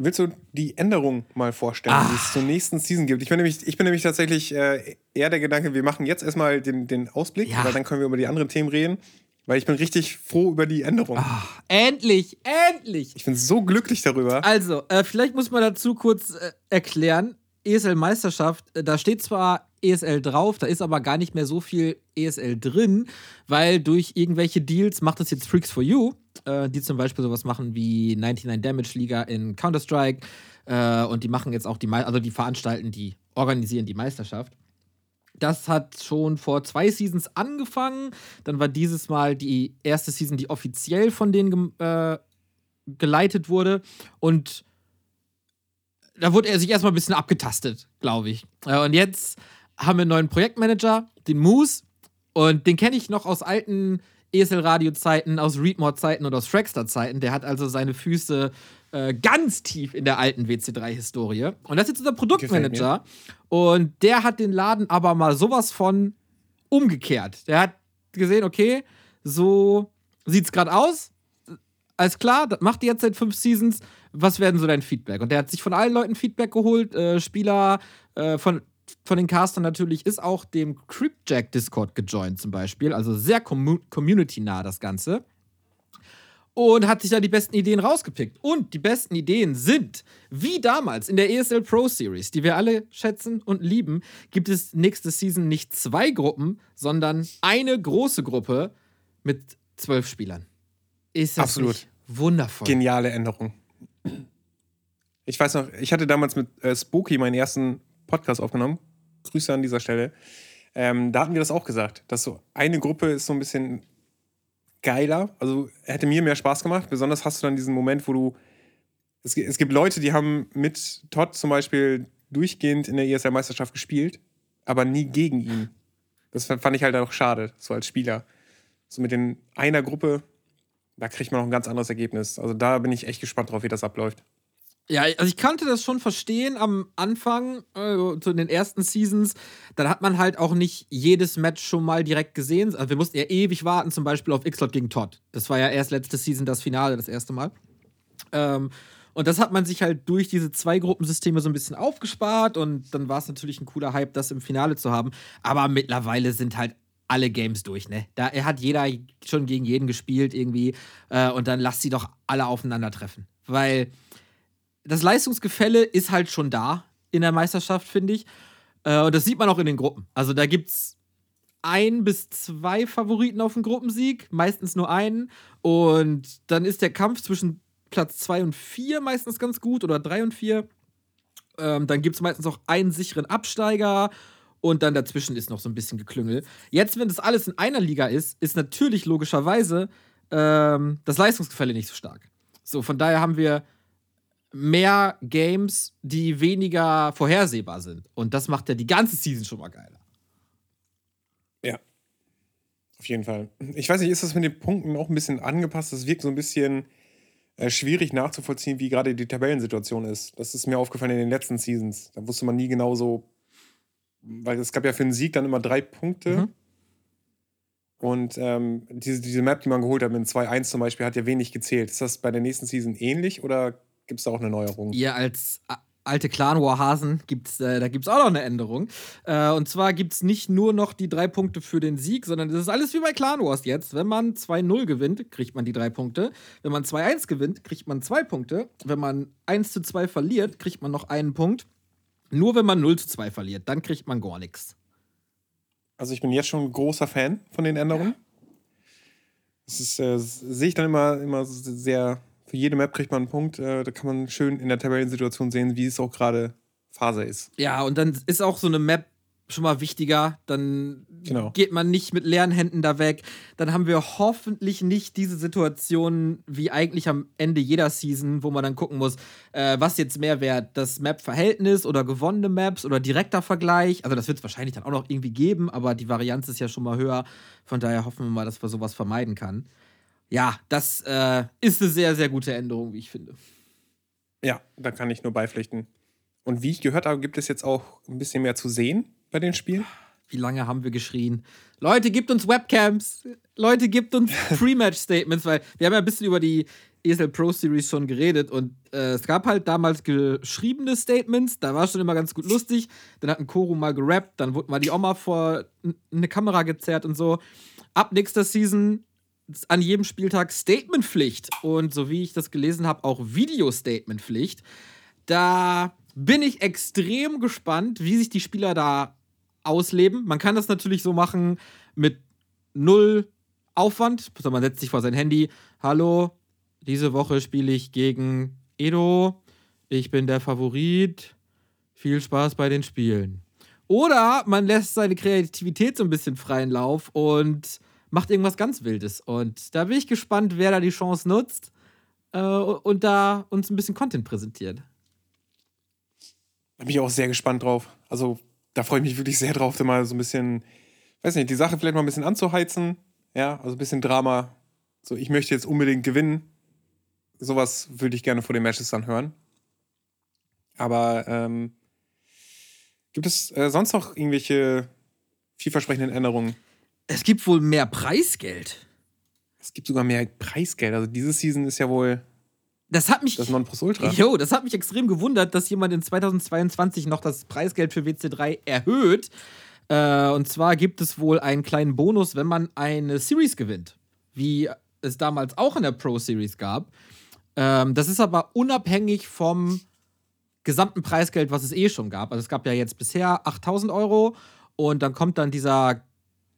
Willst du die Änderung mal vorstellen, Ach. die es zur nächsten Season gibt? Ich bin nämlich, ich bin nämlich tatsächlich äh, eher der Gedanke, wir machen jetzt erstmal den, den Ausblick, ja. weil dann können wir über die anderen Themen reden. Weil ich bin richtig froh über die Änderung. Ach, endlich, endlich! Ich bin so glücklich darüber. Also, äh, vielleicht muss man dazu kurz äh, erklären. ESL-Meisterschaft, äh, da steht zwar ESL drauf, da ist aber gar nicht mehr so viel ESL drin, weil durch irgendwelche Deals macht das jetzt Freaks for You, äh, die zum Beispiel sowas machen wie 99 Damage Liga in Counter-Strike äh, und die machen jetzt auch die, also die veranstalten, die organisieren die Meisterschaft. Das hat schon vor zwei Seasons angefangen. Dann war dieses Mal die erste Season, die offiziell von denen äh, geleitet wurde. Und da wurde er sich erstmal ein bisschen abgetastet, glaube ich. Äh, und jetzt haben wir einen neuen Projektmanager, den Moose. Und den kenne ich noch aus alten ESL-Radio-Zeiten, aus Readmore-Zeiten und aus Fraxter-Zeiten. Der hat also seine Füße äh, ganz tief in der alten WC3-Historie. Und das ist jetzt unser Produktmanager. Und der hat den Laden aber mal sowas von umgekehrt. Der hat gesehen, okay, so sieht es gerade aus. Alles klar, das macht ihr jetzt seit fünf Seasons. Was werden so dein Feedback? Und der hat sich von allen Leuten Feedback geholt. Äh, Spieler äh, von, von den Castern natürlich ist auch dem Cryptjack Discord gejoint zum Beispiel. Also sehr community-nah das Ganze und hat sich da die besten Ideen rausgepickt. Und die besten Ideen sind, wie damals in der ESL Pro Series, die wir alle schätzen und lieben, gibt es nächste Season nicht zwei Gruppen, sondern eine große Gruppe mit zwölf Spielern. Ist das Absolut. wundervoll? Geniale Änderung. Ich weiß noch, ich hatte damals mit äh, Spooky meinen ersten Podcast aufgenommen. Grüße an dieser Stelle. Ähm, da hatten wir das auch gesagt, dass so eine Gruppe ist so ein bisschen geiler. Also hätte mir mehr Spaß gemacht. Besonders hast du dann diesen Moment, wo du. Es, es gibt Leute, die haben mit Todd zum Beispiel durchgehend in der ESL-Meisterschaft gespielt, aber nie gegen ihn. Das fand ich halt auch schade, so als Spieler. So mit den einer Gruppe, da kriegt man noch ein ganz anderes Ergebnis. Also da bin ich echt gespannt drauf, wie das abläuft. Ja, also ich kannte das schon verstehen am Anfang, äh, zu den ersten Seasons. Dann hat man halt auch nicht jedes Match schon mal direkt gesehen. Also wir mussten ja ewig warten, zum Beispiel auf X-Lot gegen Todd. Das war ja erst letzte Season das Finale, das erste Mal. Ähm, und das hat man sich halt durch diese zwei Gruppensysteme so ein bisschen aufgespart und dann war es natürlich ein cooler Hype, das im Finale zu haben. Aber mittlerweile sind halt alle Games durch, ne? Da hat jeder schon gegen jeden gespielt irgendwie äh, und dann lasst sie doch alle aufeinandertreffen. Weil das Leistungsgefälle ist halt schon da in der Meisterschaft, finde ich. Äh, und das sieht man auch in den Gruppen. Also da gibt es ein bis zwei Favoriten auf den Gruppensieg, meistens nur einen. Und dann ist der Kampf zwischen Platz zwei und vier meistens ganz gut oder drei und vier. Ähm, dann gibt es meistens auch einen sicheren Absteiger und dann dazwischen ist noch so ein bisschen Geklüngel. Jetzt, wenn das alles in einer Liga ist, ist natürlich logischerweise ähm, das Leistungsgefälle nicht so stark. So, von daher haben wir mehr Games, die weniger vorhersehbar sind. Und das macht ja die ganze Season schon mal geiler. Ja. Auf jeden Fall. Ich weiß nicht, ist das mit den Punkten auch ein bisschen angepasst? Das wirkt so ein bisschen äh, schwierig nachzuvollziehen, wie gerade die Tabellensituation ist. Das ist mir aufgefallen in den letzten Seasons. Da wusste man nie genau so, weil es gab ja für einen Sieg dann immer drei Punkte. Mhm. Und ähm, diese, diese Map, die man geholt hat mit 2-1 zum Beispiel, hat ja wenig gezählt. Ist das bei der nächsten Season ähnlich oder gibt es da auch eine Neuerung. Ihr als alte Clan Warhasen gibt's, äh, da gibt es auch noch eine Änderung. Äh, und zwar gibt es nicht nur noch die drei Punkte für den Sieg, sondern das ist alles wie bei Clan Wars jetzt. Wenn man 2-0 gewinnt, kriegt man die drei Punkte. Wenn man 2-1 gewinnt, kriegt man zwei Punkte. Wenn man 1 zu 2 verliert, kriegt man noch einen Punkt. Nur wenn man 0 zu 2 verliert, dann kriegt man gar nichts. Also ich bin jetzt schon ein großer Fan von den Änderungen. Das ist, äh, sehe ich dann immer, immer sehr für jede Map kriegt man einen Punkt. Äh, da kann man schön in der Tabellensituation sehen, wie es auch gerade Phase ist. Ja, und dann ist auch so eine Map schon mal wichtiger. Dann genau. geht man nicht mit leeren Händen da weg. Dann haben wir hoffentlich nicht diese Situation wie eigentlich am Ende jeder Season, wo man dann gucken muss, äh, was jetzt mehr wert, das Map-Verhältnis oder gewonnene Maps oder direkter Vergleich. Also das wird es wahrscheinlich dann auch noch irgendwie geben, aber die Varianz ist ja schon mal höher. Von daher hoffen wir mal, dass man sowas vermeiden kann ja, das äh, ist eine sehr, sehr gute Änderung, wie ich finde. Ja, da kann ich nur beipflichten. Und wie ich gehört habe, gibt es jetzt auch ein bisschen mehr zu sehen bei den Spielen. Wie lange haben wir geschrien? Leute, gibt uns Webcams. Leute, gibt uns <laughs> Pre-Match-Statements, weil wir haben ja ein bisschen über die ESL Pro Series schon geredet und äh, es gab halt damals geschriebene Statements, da war es schon immer ganz gut lustig. Dann hat ein Koro mal gerappt, dann wurde mal die Oma vor eine Kamera gezerrt und so. Ab nächster Season an jedem Spieltag Statementpflicht und so wie ich das gelesen habe, auch Video-Statementpflicht. Da bin ich extrem gespannt, wie sich die Spieler da ausleben. Man kann das natürlich so machen mit null Aufwand. Also man setzt sich vor sein Handy. Hallo, diese Woche spiele ich gegen Edo. Ich bin der Favorit. Viel Spaß bei den Spielen. Oder man lässt seine Kreativität so ein bisschen freien Lauf und macht irgendwas ganz Wildes. Und da bin ich gespannt, wer da die Chance nutzt äh, und da uns ein bisschen Content präsentiert. Da bin ich auch sehr gespannt drauf. Also da freue ich mich wirklich sehr drauf, da mal so ein bisschen, weiß nicht, die Sache vielleicht mal ein bisschen anzuheizen. Ja, also ein bisschen Drama. So, ich möchte jetzt unbedingt gewinnen. Sowas würde ich gerne vor den Matches dann hören. Aber ähm, gibt es äh, sonst noch irgendwelche vielversprechenden Änderungen? Es gibt wohl mehr Preisgeld. Es gibt sogar mehr Preisgeld. Also diese Season ist ja wohl Das hat mich. das Nonplusultra. Jo, das hat mich extrem gewundert, dass jemand in 2022 noch das Preisgeld für WC3 erhöht. Äh, und zwar gibt es wohl einen kleinen Bonus, wenn man eine Series gewinnt. Wie es damals auch in der Pro Series gab. Ähm, das ist aber unabhängig vom gesamten Preisgeld, was es eh schon gab. Also es gab ja jetzt bisher 8000 Euro und dann kommt dann dieser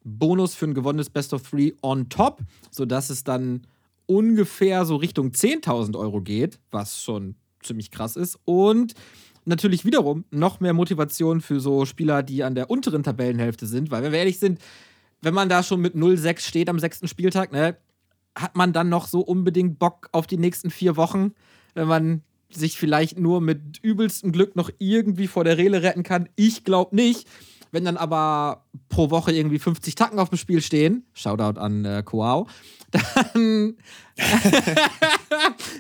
Bonus für ein gewonnenes Best of Three on top, sodass es dann ungefähr so Richtung 10.000 Euro geht, was schon ziemlich krass ist. Und natürlich wiederum noch mehr Motivation für so Spieler, die an der unteren Tabellenhälfte sind, weil wenn wir ehrlich sind, wenn man da schon mit 0-6 steht am sechsten Spieltag, ne, hat man dann noch so unbedingt Bock auf die nächsten vier Wochen, wenn man sich vielleicht nur mit übelstem Glück noch irgendwie vor der Rele retten kann. Ich glaube nicht. Wenn dann aber pro Woche irgendwie 50 Tacken auf dem Spiel stehen, Shoutout an äh, Koao, <laughs> dann, <laughs> äh,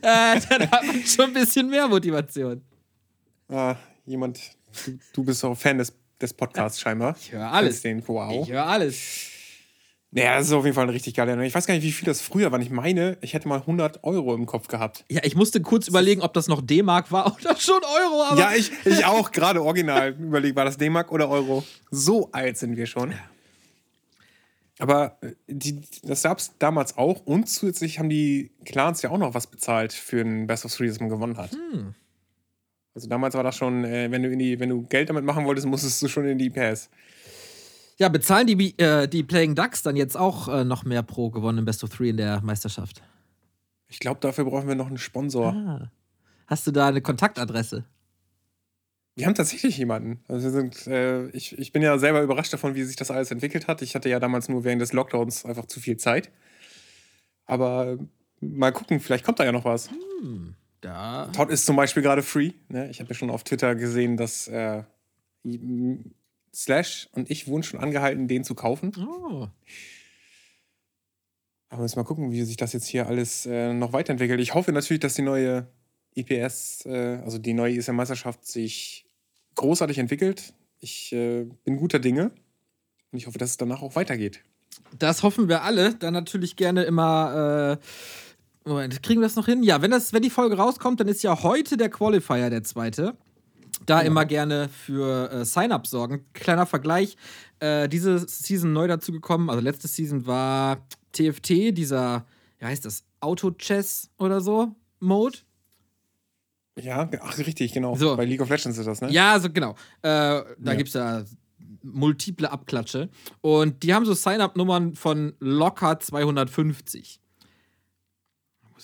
dann hat man schon ein bisschen mehr Motivation. Ah, jemand, du, du bist auch Fan des, des Podcasts scheinbar. Ich höre alles. Den wow. Ich höre alles. Naja, das ist auf jeden Fall ein richtig geiler Erinnerung. Ich weiß gar nicht, wie viel das früher war. Ich meine, ich hätte mal 100 Euro im Kopf gehabt. Ja, ich musste kurz überlegen, ob das noch D-Mark war <laughs> oder schon Euro. Ja, ich, ich auch gerade original <laughs> überlegt, war das D-Mark oder Euro? So alt sind wir schon. Aber äh, die, das gab es damals auch und zusätzlich haben die Clans ja auch noch was bezahlt für ein Best of Three, das man gewonnen hat. Hm. Also damals war das schon, äh, wenn, du in die, wenn du Geld damit machen wolltest, musstest du schon in die PS. Ja, bezahlen die, äh, die Playing Ducks dann jetzt auch äh, noch mehr pro gewonnenen Best of Three in der Meisterschaft? Ich glaube, dafür brauchen wir noch einen Sponsor. Ah. Hast du da eine Kontaktadresse? Wir haben tatsächlich jemanden. Also wir sind, äh, ich, ich bin ja selber überrascht davon, wie sich das alles entwickelt hat. Ich hatte ja damals nur während des Lockdowns einfach zu viel Zeit. Aber äh, mal gucken, vielleicht kommt da ja noch was. Hm, da. Todd ist zum Beispiel gerade free. Ne? Ich habe ja schon auf Twitter gesehen, dass äh, Slash und ich wurden schon angehalten, den zu kaufen. Oh. Aber müssen mal gucken, wie sich das jetzt hier alles äh, noch weiterentwickelt. Ich hoffe natürlich, dass die neue IPS, äh, also die neue ESL-Meisterschaft, sich großartig entwickelt. Ich äh, bin guter Dinge und ich hoffe, dass es danach auch weitergeht. Das hoffen wir alle. Dann natürlich gerne immer. Äh, Moment, kriegen wir das noch hin? Ja, wenn, das, wenn die Folge rauskommt, dann ist ja heute der Qualifier der zweite. Da Ja. immer gerne für äh, Sign-up sorgen. Kleiner Vergleich: äh, Diese Season neu dazugekommen, also letzte Season war TFT, dieser, wie heißt das, Auto-Chess oder so, Mode. Ja, ach, richtig, genau. So. Bei League of Legends ist das, ne? Ja, also genau. Äh, da Ja. gibt es ja multiple Abklatsche. Und die haben so Sign-up-Nummern von locker 250.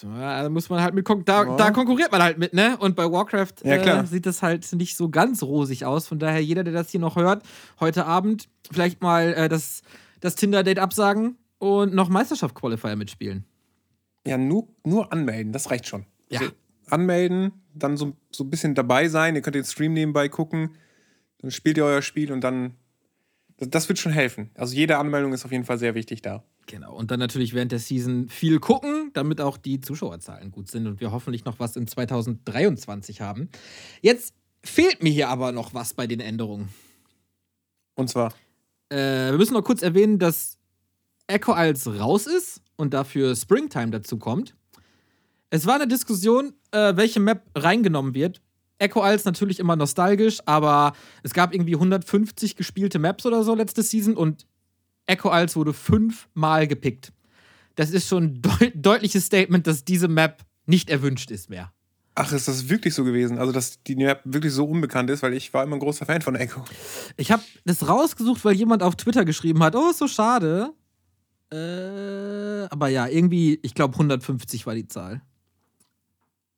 Da muss man halt mit kon da, Ja. da konkurriert man halt mit, ne? Und bei Warcraft Ja, äh, sieht das halt nicht so ganz rosig aus. Von daher, jeder, der das hier noch hört, heute Abend vielleicht mal äh, das, das Tinder-Date absagen und noch Meisterschaft-Qualifier mitspielen. Ja, nur, nur anmelden, das reicht schon. Ja. Also, anmelden, dann so, so ein bisschen dabei sein. Ihr könnt den Stream nebenbei gucken. Dann spielt ihr euer Spiel und dann. Das, das wird schon helfen. Also jede Anmeldung ist auf jeden Fall sehr wichtig da. Genau. Und dann natürlich während der Season viel gucken, damit auch die Zuschauerzahlen gut sind und wir hoffentlich noch was in 2023 haben. Jetzt fehlt mir hier aber noch was bei den Änderungen. Und zwar. Äh, wir müssen noch kurz erwähnen, dass Echo als raus ist und dafür Springtime dazu kommt. Es war eine Diskussion, äh, welche Map reingenommen wird. Echo als natürlich immer nostalgisch, aber es gab irgendwie 150 gespielte Maps oder so letzte Season und Echo als wurde fünfmal gepickt. Das ist schon ein deut <laughs> deutliches Statement, dass diese Map nicht erwünscht ist mehr. Ach, ist das wirklich so gewesen? Also, dass die Map wirklich so unbekannt ist, weil ich war immer ein großer Fan von Echo. Ich habe das rausgesucht, weil jemand auf Twitter geschrieben hat, oh, ist so schade. Äh, aber ja, irgendwie, ich glaube 150 war die Zahl.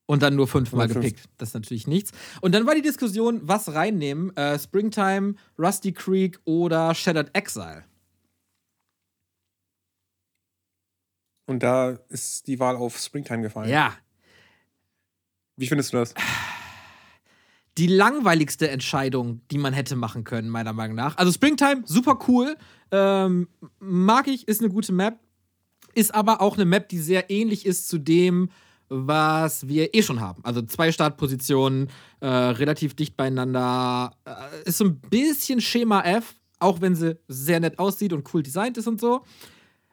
Und dann nur fünfmal 150. gepickt. Das ist natürlich nichts. Und dann war die Diskussion, was reinnehmen. Äh, Springtime, Rusty Creek oder Shattered Exile. Und da ist die Wahl auf Springtime gefallen. Ja. Wie findest du das? die langweiligste Entscheidung, die man hätte machen können, meiner Meinung nach. Also Springtime, super cool. Ähm, mag ich, ist eine gute Map. Ist aber auch eine Map, die sehr ähnlich ist zu dem, was wir eh schon haben. Also zwei Startpositionen, äh, relativ dicht beieinander. Äh, ist so ein bisschen Schema F, auch wenn sie sehr nett aussieht und cool designt ist und so.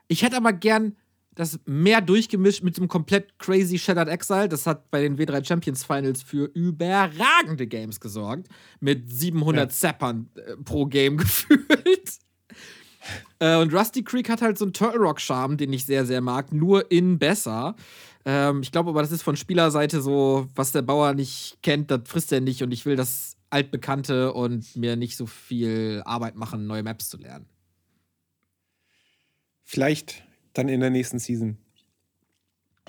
Ich hätte aber gern das mehr durchgemischt mit dem komplett crazy Shattered Exile. Das hat bei den W3 Champions Finals für überragende Games gesorgt. Mit 700 ja. Zappern äh, pro Game <laughs> gefühlt. äh, und Rusty Creek hat halt so einen Turtle Rock Charme, den ich sehr, sehr mag, nur in besser. Ähm, ich glaube aber, das ist von Spielerseite so, was der Bauer nicht kennt, das frisst er nicht und ich will das Altbekannte und mir nicht so viel Arbeit machen, neue Maps zu lernen. Vielleicht dann in der nächsten Season.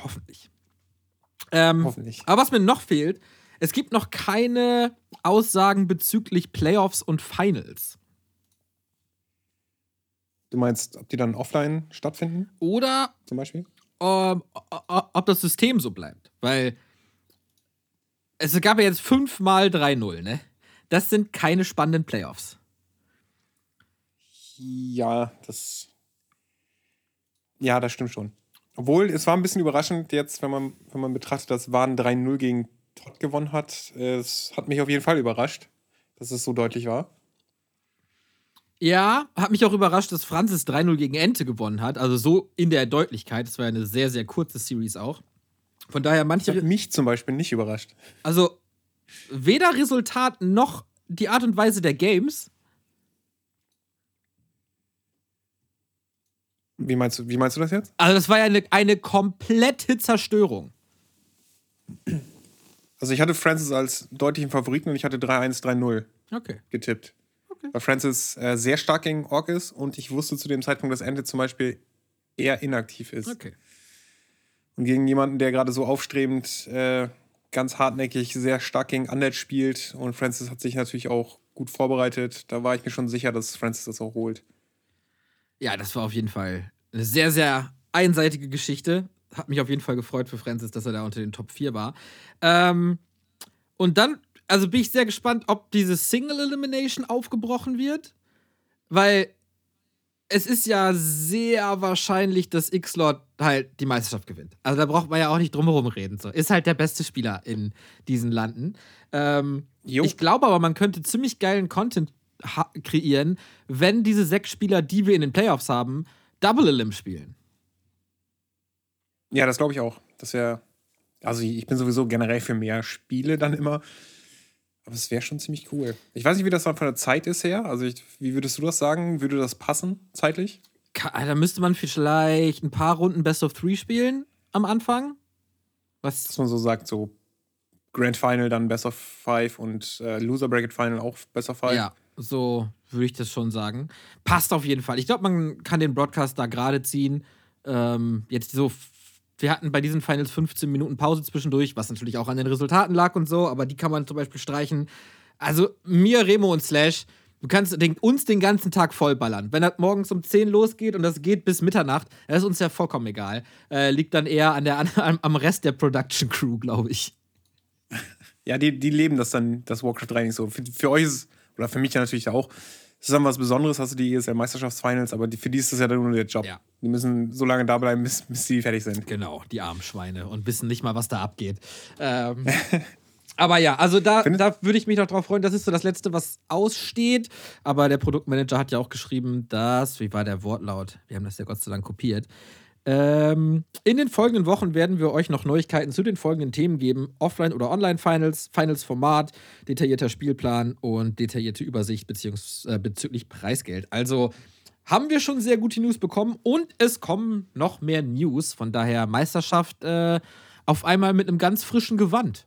Hoffentlich. Ähm, Hoffentlich. Aber was mir noch fehlt, es gibt noch keine Aussagen bezüglich Playoffs und Finals. Du meinst, ob die dann offline stattfinden? Oder zum Beispiel? Ähm, ob das System so bleibt. Weil es gab ja jetzt fünfmal 3-0, ne? Das sind keine spannenden Playoffs. Ja, das ja, das stimmt schon. Obwohl, es war ein bisschen überraschend jetzt, wenn man, wenn man betrachtet, dass Waden 3-0 gegen Todd gewonnen hat. Es hat mich auf jeden Fall überrascht, dass es so deutlich war. Ja, hat mich auch überrascht, dass Francis 3-0 gegen Ente gewonnen hat. Also so in der Deutlichkeit. Das war ja eine sehr, sehr kurze Series auch. Von daher manche. Das hat mich zum Beispiel nicht überrascht. Also weder Resultat noch die Art und Weise der Games Wie meinst du, wie meinst du das jetzt? Also, das war ja eine, eine komplette Zerstörung. Also, ich hatte Francis als deutlichen Favoriten und ich hatte 3-1, 3-0 okay. getippt. Okay. Weil Francis äh, sehr stark gegen Ork ist und ich wusste zu dem Zeitpunkt, dass Ende zum Beispiel eher inaktiv ist. Okay. Und gegen jemanden, der gerade so aufstrebend, äh, ganz hartnäckig, sehr stark gegen Undead spielt und Francis hat sich natürlich auch gut vorbereitet, da war ich mir schon sicher, dass Francis das auch holt. Ja, das war auf jeden Fall eine sehr, sehr einseitige Geschichte. Hat mich auf jeden Fall gefreut für Francis, dass er da unter den Top 4 war. Ähm, und dann, also bin ich sehr gespannt, ob diese Single Elimination aufgebrochen wird. Weil es ist ja sehr wahrscheinlich, dass X-Lord halt die Meisterschaft gewinnt. Also da braucht man ja auch nicht drumherum reden. So. Ist halt der beste Spieler in diesen Landen. Ähm, ich glaube aber, man könnte ziemlich geilen Content kreieren, wenn diese sechs Spieler, die wir in den Playoffs haben, Double Elim spielen. Ja, das glaube ich auch. Das wäre. Also, ich bin sowieso generell für mehr Spiele dann immer. Aber es wäre schon ziemlich cool. Ich weiß nicht, wie das dann von der Zeit ist her. Also, ich, wie würdest du das sagen? Würde das passen, zeitlich? Da müsste man vielleicht ein paar Runden Best of Three spielen am Anfang. Was? Dass man so sagt, so Grand Final, dann Best of Five und äh, Loser Bracket Final auch Best of Five. Ja, so würde ich das schon sagen. Passt auf jeden Fall. Ich glaube, man kann den Broadcast da gerade ziehen. Ähm, jetzt so, wir hatten bei diesen Finals 15 Minuten Pause zwischendurch, was natürlich auch an den Resultaten lag und so, aber die kann man zum Beispiel streichen. Also mir, Remo und Slash, du kannst den, uns den ganzen Tag vollballern. Wenn das morgens um 10 losgeht und das geht bis Mitternacht, das ist uns ja vollkommen egal. Äh, liegt dann eher an der, <laughs> an, am Rest der Production Crew, glaube ich. Ja, die, die leben das dann, das Warcraft 3 nicht so. Für, für euch ist oder für mich ja natürlich auch. Das ist dann was Besonderes, hast du die ESL Meisterschaftsfinals, aber die, für die ist das ja dann nur der Job. Ja. Die müssen so lange da bleiben, bis, bis sie fertig sind. Genau, die armen Schweine und wissen nicht mal, was da abgeht. Ähm, <laughs> aber ja, also da, da würde ich mich noch drauf freuen. Das ist so das Letzte, was aussteht. Aber der Produktmanager hat ja auch geschrieben, dass, wie war der Wortlaut? Wir haben das ja Gott sei Dank kopiert ähm, in den folgenden Wochen werden wir euch noch Neuigkeiten zu den folgenden Themen geben: Offline- oder Online-Finals, Finals-Format, detaillierter Spielplan und detaillierte Übersicht äh, bezüglich Preisgeld. Also haben wir schon sehr gute News bekommen und es kommen noch mehr News. Von daher Meisterschaft äh, auf einmal mit einem ganz frischen Gewand.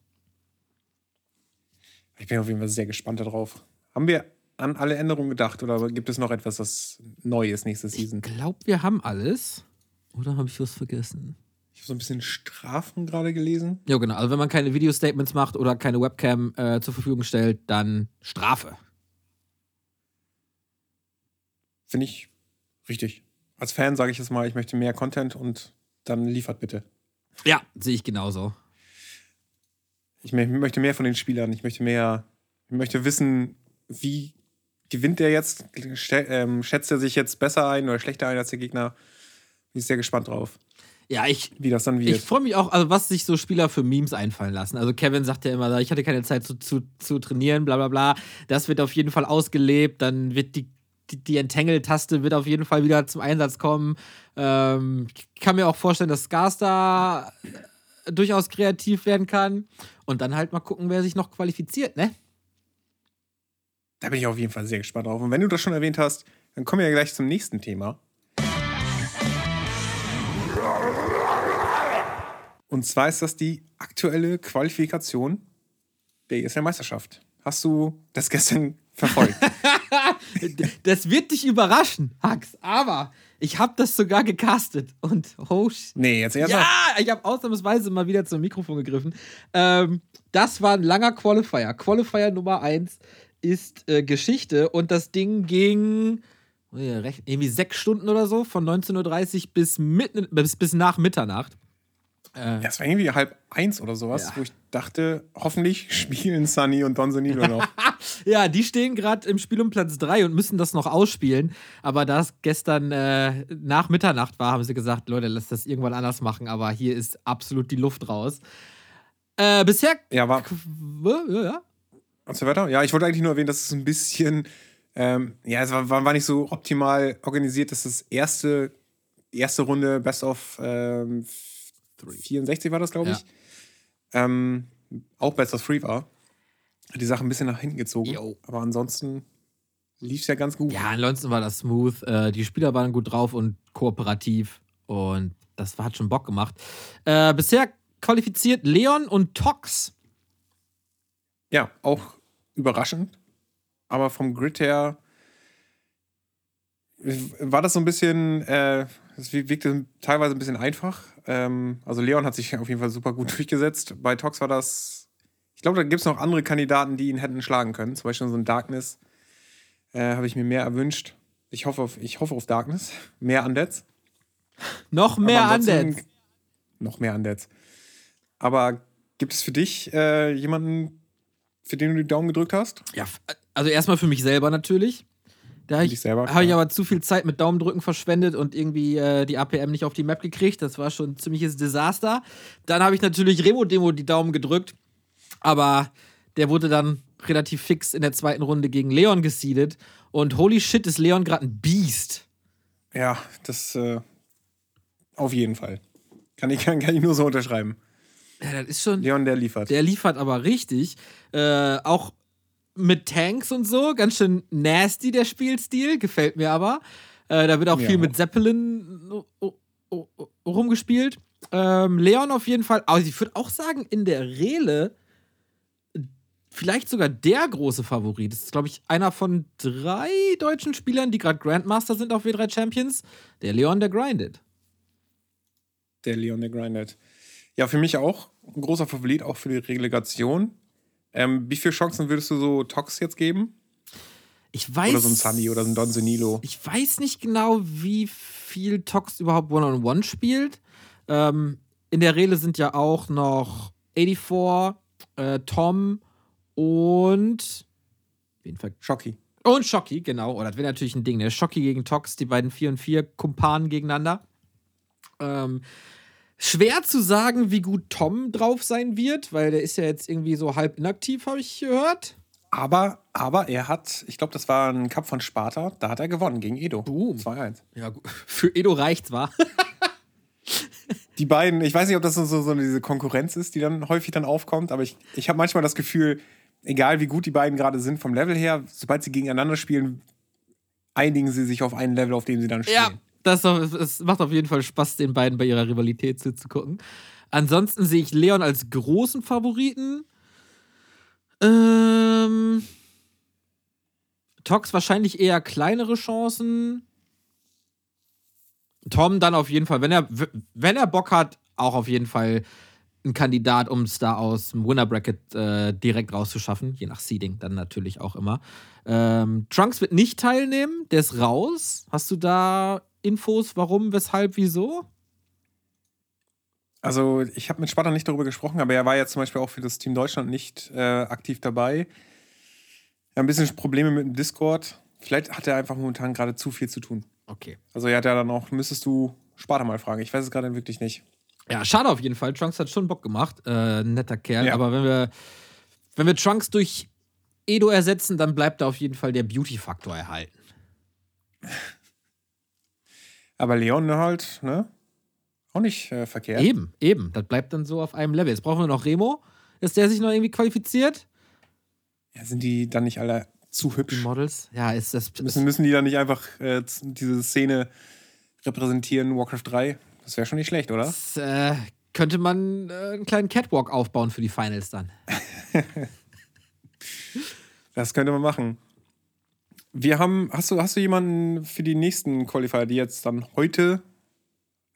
Ich bin auf jeden Fall sehr gespannt darauf. Haben wir an alle Änderungen gedacht oder gibt es noch etwas, das neu ist nächste Season? Ich glaube, wir haben alles. Oder habe ich was vergessen? Ich habe so ein bisschen Strafen gerade gelesen. Ja, genau. Also, wenn man keine Video-Statements macht oder keine Webcam äh, zur Verfügung stellt, dann Strafe. Finde ich richtig. Als Fan sage ich jetzt mal, ich möchte mehr Content und dann liefert bitte. Ja, sehe ich genauso. Ich möchte mehr von den Spielern. Ich möchte mehr Ich möchte wissen, wie gewinnt der jetzt? Ähm, schätzt er sich jetzt besser ein oder schlechter ein als der Gegner? Bin ich sehr gespannt drauf. Ja, ich. Wie das dann wird. Ich freue mich auch, also was sich so Spieler für Memes einfallen lassen. Also Kevin sagt ja immer, ich hatte keine Zeit zu, zu, zu trainieren, bla bla bla. Das wird auf jeden Fall ausgelebt. Dann wird die, die, die Entangle-Taste wird auf jeden Fall wieder zum Einsatz kommen. Ähm, ich kann mir auch vorstellen, dass Skarstar durchaus kreativ werden kann. Und dann halt mal gucken, wer sich noch qualifiziert, ne? Da bin ich auf jeden Fall sehr gespannt drauf. Und wenn du das schon erwähnt hast, dann kommen wir ja gleich zum nächsten Thema. Und zwar ist das die aktuelle Qualifikation der ESL Meisterschaft. Hast du das gestern <laughs> verfolgt? das wird dich überraschen, Hax. Aber ich habe das sogar gecastet. Und oh Nee, jetzt erst Ja, ich habe ausnahmsweise mal wieder zum Mikrofon gegriffen. Ähm, das war ein langer Qualifier. Qualifier Nummer 1 ist äh, Geschichte und das Ding ging irgendwie sechs Stunden oder so, von 19.30 Uhr bis, mitten, bis, bis nach Mitternacht. Äh, ja, es war irgendwie halb eins oder sowas, ja. wo ich dachte, hoffentlich <laughs> spielen Sunny und Don Sonilo noch. <laughs> ja, die stehen gerade im Spiel um Platz drei und müssen das noch ausspielen. Aber da es gestern äh, nach Mitternacht war, haben sie gesagt, Leute, lasst das irgendwann anders machen. Aber hier ist absolut die Luft raus. Äh, bisher. Ja, war. Ja, ja. Und so weiter. Ja, ich wollte eigentlich nur erwähnen, dass es ein bisschen. Ähm, ja, es war, war, nicht so optimal organisiert, dass das erste, erste Runde Best of ähm, 64 war das, glaube ich. Ja. Ähm, auch Best of Three war. Hat die Sache ein bisschen nach hinten gezogen. Yo. Aber ansonsten lief es ja ganz gut. Ja, ansonsten war das smooth. Äh, die Spieler waren gut drauf und kooperativ. Und das hat schon Bock gemacht. Äh, bisher qualifiziert Leon und Tox. Ja, auch überraschend. Aber vom Grid her war das so ein bisschen, äh, es wirkte teilweise ein bisschen einfach. Ähm, also Leon hat sich auf jeden Fall super gut <laughs> durchgesetzt. Bei Tox war das, ich glaube, da gibt es noch andere Kandidaten, die ihn hätten schlagen können. Zum Beispiel so ein Darkness äh, habe ich mir mehr erwünscht. Ich hoffe auf, ich hoffe auf Darkness. <laughs> Mehr Undeads. noch mehr Undeads. Noch mehr Undeads. Aber gibt es für dich äh, jemanden, für den du die Daumen gedrückt hast? Ja, also erstmal für mich selber natürlich. Da habe ich, hab ich aber zu viel Zeit mit Daumendrücken verschwendet und irgendwie äh, die APM nicht auf die Map gekriegt. Das war schon ein ziemliches Desaster. Dann habe ich natürlich Remo Demo die Daumen gedrückt, aber der wurde dann relativ fix in der zweiten Runde gegen Leon gesiedet. Und holy shit, ist Leon gerade ein Biest. Ja, das äh, auf jeden Fall. Kann ich, kann, <laughs> kann ich nur so unterschreiben. Ja, das ist schon. Leon, der liefert. Der liefert aber richtig. Äh, auch mit Tanks und so. Ganz schön nasty, der Spielstil. Gefällt mir aber. Äh, da wird auch ja. viel mit Zeppelin rumgespielt. Ähm, Leon auf jeden Fall. Also ich würde auch sagen, in der Rele vielleicht sogar der große Favorit. Das ist, glaube ich, einer von drei deutschen Spielern, die gerade Grandmaster sind auf W3 Champions. Der Leon, der grindet. Der Leon, der grindet. Ja, für mich auch ein großer Favorit, auch für die Relegation. Ähm, wie viele Chancen würdest du so Tox jetzt geben? Ich weiß. Oder so ein Sunny oder so ein Don Zenilo. Ich weiß nicht genau, wie viel Tox überhaupt One-on-One -on -One spielt. Ähm, in der Rele sind ja auch noch 84, äh, Tom und. Wen Shocky. Und Shocky, genau. Oh, das wäre natürlich ein Ding, ne? Shocky gegen Tox, die beiden 4 und 4 Kumpanen gegeneinander. Ähm, Schwer zu sagen, wie gut Tom drauf sein wird, weil der ist ja jetzt irgendwie so halb inaktiv, habe ich gehört. Aber, aber er hat, ich glaube, das war ein Cup von Sparta, da hat er gewonnen gegen Edo. Boom. 2-1. Ja, <laughs> für Edo reicht's, war. <laughs> die beiden, ich weiß nicht, ob das so, so diese Konkurrenz ist, die dann häufig dann aufkommt, aber ich, ich habe manchmal das Gefühl, egal wie gut die beiden gerade sind vom Level her, sobald sie gegeneinander spielen, einigen sie sich auf einen Level, auf dem sie dann spielen. Ja, das, es macht auf jeden Fall Spaß, den beiden bei ihrer Rivalität zuzugucken. Ansonsten sehe ich Leon als großen Favoriten. Ähm, Tox wahrscheinlich eher kleinere Chancen. Tom dann auf jeden Fall, wenn er, wenn er Bock hat, auch auf jeden Fall ein Kandidat, um es da aus dem Winner Bracket äh, direkt rauszuschaffen, je nach Seeding dann natürlich auch immer. Ähm, Trunks wird nicht teilnehmen, der ist raus. Hast du da Infos, warum, weshalb, wieso? Also, ich habe mit Sparta nicht darüber gesprochen, aber er war ja zum Beispiel auch für das Team Deutschland nicht äh, aktiv dabei. Ja, ein bisschen Probleme mit dem Discord. Vielleicht hat er einfach momentan gerade zu viel zu tun. Okay. Also er hat ja dann auch, müsstest du Sparta mal fragen. Ich weiß es gerade wirklich nicht. Ja, schade auf jeden Fall. Trunks hat schon Bock gemacht. Äh, netter Kerl. Ja. Aber wenn wir, wenn wir Trunks durch Edo ersetzen, dann bleibt da auf jeden Fall der Beauty-Faktor erhalten. <laughs> Aber Leon halt, ne? Auch nicht äh, verkehrt. Eben, eben. Das bleibt dann so auf einem Level. Jetzt brauchen wir noch Remo. Ist der sich noch irgendwie qualifiziert? Ja, sind die dann nicht alle zu Die hübsch? Models? Ja, ist das. Müssen, müssen die dann nicht einfach äh, diese Szene repräsentieren, Warcraft 3? Das wäre schon nicht schlecht, oder? das äh, könnte man äh, einen kleinen Catwalk aufbauen für die Finals dann. <laughs> Das könnte man machen. Wir haben, hast du, hast du jemanden für die nächsten Qualifier, die jetzt dann heute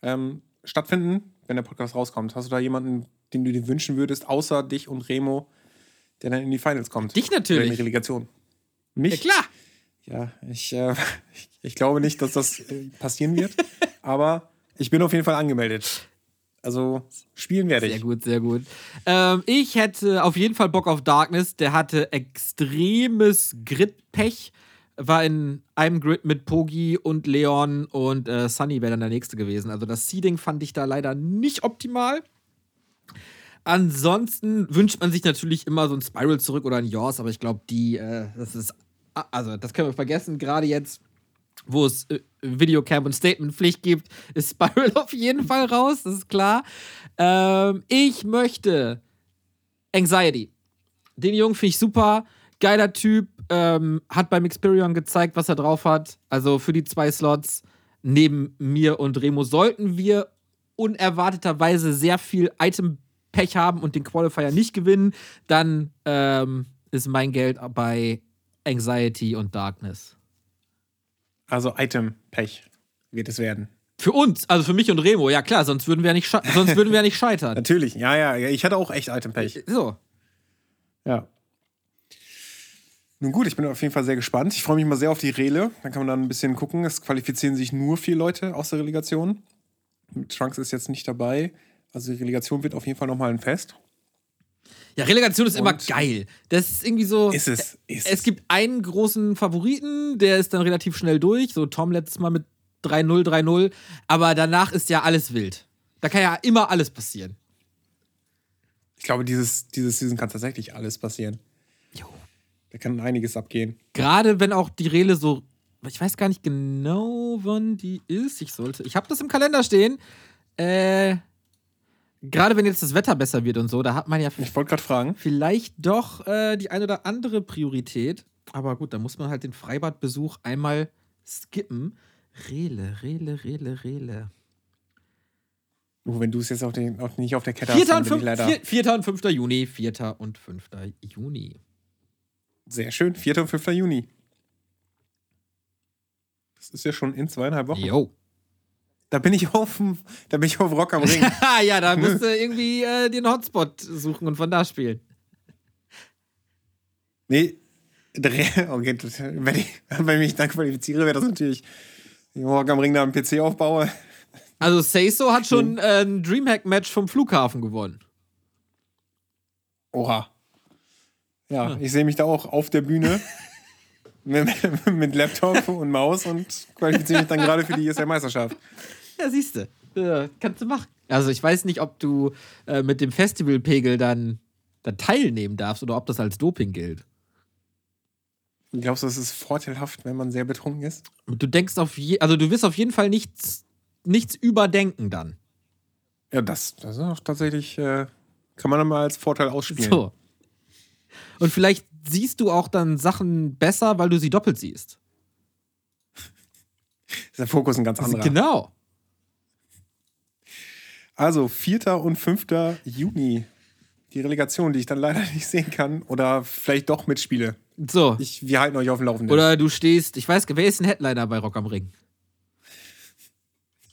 ähm, stattfinden, wenn der Podcast rauskommt? Hast du da jemanden, den du dir wünschen würdest, außer dich und Remo, der dann in die Finals kommt? Dich natürlich. Oder in die Relegation. Ja, Mich? klar. Ja, ich, äh, ich, <laughs> ich glaube nicht, dass das äh, passieren wird. <laughs> aber ich bin auf jeden Fall angemeldet. Also spielen werde Sehr ich. gut, sehr gut. Ähm, ich hätte auf jeden Fall Bock auf Darkness. Der hatte extremes Grid-Pech. War in einem Grid mit Pogi und Leon und äh, Sunny wäre dann der nächste gewesen. Also das Seeding fand ich da leider nicht optimal. Ansonsten wünscht man sich natürlich immer so ein Spiral zurück oder ein Jaws, aber ich glaube, die, äh, das ist, also das können wir vergessen, gerade jetzt, wo es äh, Videocamp und Statementpflicht gibt, ist Spiral <laughs> auf jeden Fall raus, das ist klar. Ähm, ich möchte Anxiety. Den Jungen finde ich super, geiler Typ, ähm, hat beim Experion gezeigt, was er drauf hat. Also für die zwei Slots neben mir und Remo sollten wir unerwarteterweise sehr viel Item-Pech haben und den Qualifier nicht gewinnen, dann ähm, ist mein Geld bei Anxiety und Darkness. Also Item-Pech wird es werden. Für uns, also für mich und Remo, ja klar, sonst würden wir ja nicht, sonst würden wir ja nicht <laughs> scheitern. Natürlich, ja, ja, ja. Ich hatte auch echt Item-Pech. So. Ja. Nun gut, ich bin auf jeden Fall sehr gespannt. Ich freue mich mal sehr auf die Rele. Dann kann man dann ein bisschen gucken. Es qualifizieren sich nur vier Leute aus der Relegation. Trunks ist jetzt nicht dabei. Also die Relegation wird auf jeden Fall nochmal ein Fest. Ja, Relegation ist immer Und- geil. Das ist irgendwie so. Ist es, ist es es. gibt einen großen Favoriten, der ist dann relativ schnell durch. So Tom letztes Mal mit 3-0, 3-0. Aber danach ist ja alles wild. Da kann ja immer alles passieren. Ich glaube, dieses, dieses Season kann tatsächlich alles passieren. Da kann einiges abgehen. Gerade wenn auch die Rele so. Ich weiß gar nicht genau, wann die ist. Ich sollte. Ich habe das im Kalender stehen. Äh. Gerade wenn jetzt das Wetter besser wird und so, da hat man ja Ich wollte gerade fragen. vielleicht doch äh, die eine oder andere Priorität. Aber gut, da muss man halt den Freibadbesuch einmal skippen. Rele, Rele, Rele, Rele. Oh, wenn du es jetzt auf den, auf, nicht auf der Kette 4. hast, dann und, bin ich 5, leider 4, 4. und 5. Juni. 4. und 5. Juni. Sehr schön. 4. und 5. Juni. Das ist ja schon in zweieinhalb Wochen. Jo. Da bin ich auf, da bin ich auf Rock am Ring. <laughs> ja, da musst du irgendwie äh, den Hotspot suchen und von da spielen. Nee, <laughs> okay, wenn ich, wenn ich mich dann qualifiziere, wäre das natürlich, wenn ich morgen am Ring da einen PC aufbaue. Also Seiso hat schon äh, ein Dreamhack-Match vom Flughafen gewonnen. Oha. Ja, ich sehe mich da auch auf der Bühne <laughs> mit, mit Laptop und Maus und qualifiziere mich dann gerade für die ESL-Meisterschaft. Ja, siehst du. Ja, kannst du machen. Also ich weiß nicht, ob du äh, mit dem Festivalpegel dann, dann teilnehmen darfst oder ob das als Doping gilt. Glaubst du, es ist vorteilhaft, wenn man sehr betrunken ist? Du denkst auf je, also du wirst auf jeden Fall nichts, nichts überdenken dann. Ja, das, das ist auch tatsächlich, äh, kann man dann mal als Vorteil ausspielen. So. Und vielleicht siehst du auch dann Sachen besser, weil du sie doppelt siehst. Ist der Fokus ein ganz anderer. Genau. Also 4. und 5. Juni. Die Relegation, die ich dann leider <laughs> nicht sehen kann. Oder vielleicht doch mitspiele. So. Ich, wir halten euch auf dem Laufenden. Oder du stehst, ich weiß, wer ist ein Headliner bei Rock am Ring?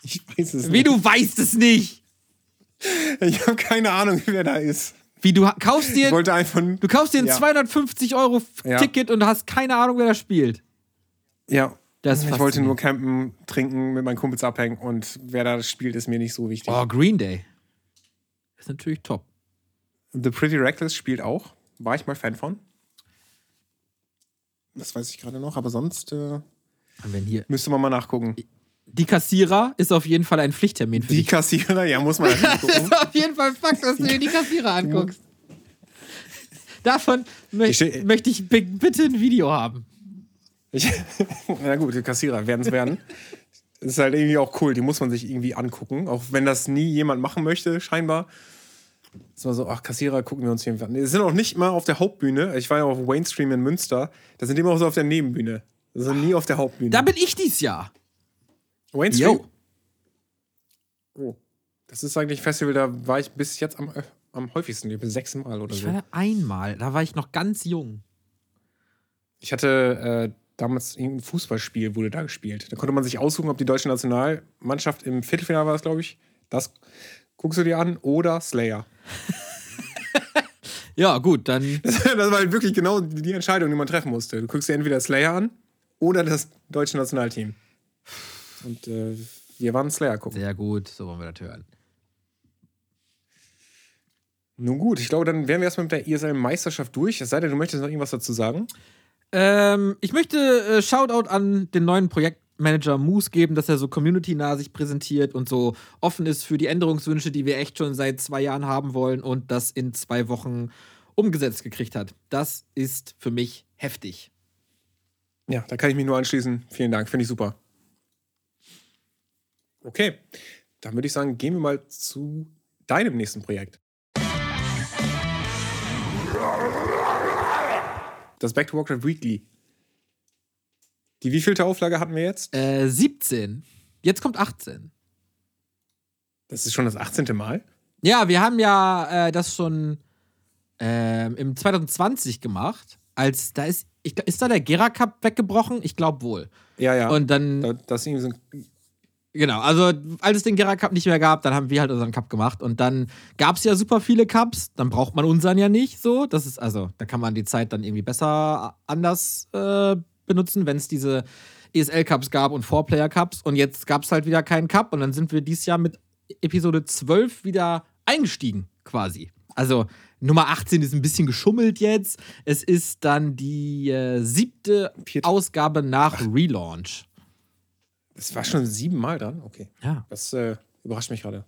ich weiß es Wie nicht. du weißt es nicht. Ich habe keine Ahnung, wer da ist. Wie du kaufst dir, du kaufst dir ein Ja. 250 Euro Ja. Ticket und hast keine Ahnung, wer da spielt. Ja. Das ich wollte nur campen, trinken, mit meinen Kumpels abhängen und wer da spielt, ist mir nicht so wichtig. Oh, Green Day. Ist natürlich top. The Pretty Reckless spielt auch. War ich mal Fan von. Das weiß ich gerade noch, aber sonst äh, Wenn hier müsste man mal nachgucken. Die Kassierer ist auf jeden Fall ein Pflichttermin für Die dich. Kassierer, ja, muss man <laughs> Das gucken. ist auf jeden Fall Fakt, dass du dir die Kassierer anguckst. Davon mö Ich möchte ich bi- bitte ein Video haben. Ich, <laughs> na gut, die Kassierer werden es werden. Das ist halt irgendwie auch cool, die muss man sich irgendwie angucken. Auch wenn das nie jemand machen möchte, scheinbar. Ist mal so, ach, Kassierer gucken wir uns hier an. Die sind auch nicht mal auf der Hauptbühne. Ich war ja auf Wayne Stream in Münster. Da sind die immer so auf der Nebenbühne. Das sind nie auf der Hauptbühne. Da bin ich dies Jahr. Wayne Stream? Yo. Oh. Das ist eigentlich ein Festival, da war ich bis jetzt am, äh, am häufigsten. Ich bin sechsmal oder Ich so. war da einmal, da war ich noch ganz jung. Ich hatte äh, damals irgendein Fußballspiel, wurde da gespielt. Da konnte man sich aussuchen, ob die deutsche Nationalmannschaft im Viertelfinale war, glaube ich. Das guckst du dir an oder Slayer. <laughs> Ja, gut, dann. <laughs> Das, das war halt wirklich genau die die Entscheidung, die man treffen musste. Du guckst dir entweder Slayer an oder das deutsche Nationalteam. Und äh, wir waren Slayer gucken. Sehr gut, so wollen wir das hören. Nun gut, ich glaube, dann wären wir erstmal mit der ISL-Meisterschaft durch. Es sei denn, du möchtest noch irgendwas dazu sagen. Ähm, ich möchte äh, Shoutout an den neuen Projektmanager Moose geben, dass er so community-nah sich präsentiert und so offen ist für die Änderungswünsche, die wir echt schon seit zwei Jahren haben wollen und das in zwei Wochen umgesetzt gekriegt hat. Das ist für mich heftig. Ja, da kann ich mich nur anschließen. Vielen Dank, finde ich super. Okay, dann würde ich sagen, gehen wir mal zu deinem nächsten Projekt. Das Back to Warcraft Weekly. Die wievielte Auflage hatten wir jetzt? Äh, 17. Jetzt kommt 18. Das ist schon das 18. Mal. Ja, wir haben ja äh, das schon ähm, im 2020 gemacht. Als da ist, ich, ist da der Gera Cup weggebrochen? Ich glaube wohl. Ja, ja. Und dann da, das ist irgendwie so ein Genau, also als es den Gera Cup nicht mehr gab, dann haben wir halt unseren Cup gemacht und dann gab es ja super viele Cups, dann braucht man unseren ja nicht so. Das ist also, da kann man die Zeit dann irgendwie besser anders äh, benutzen, wenn es diese ESL Cups gab und Four-Player Cups und jetzt gab es halt wieder keinen Cup und dann sind wir dieses Jahr mit Episode 12 wieder eingestiegen quasi. Also Nummer 18 ist ein bisschen geschummelt jetzt. Es ist dann die äh, siebte Vierte. Ausgabe nach Relaunch. Das war schon siebenmal dran? Okay. Ja. Das äh, überrascht mich gerade.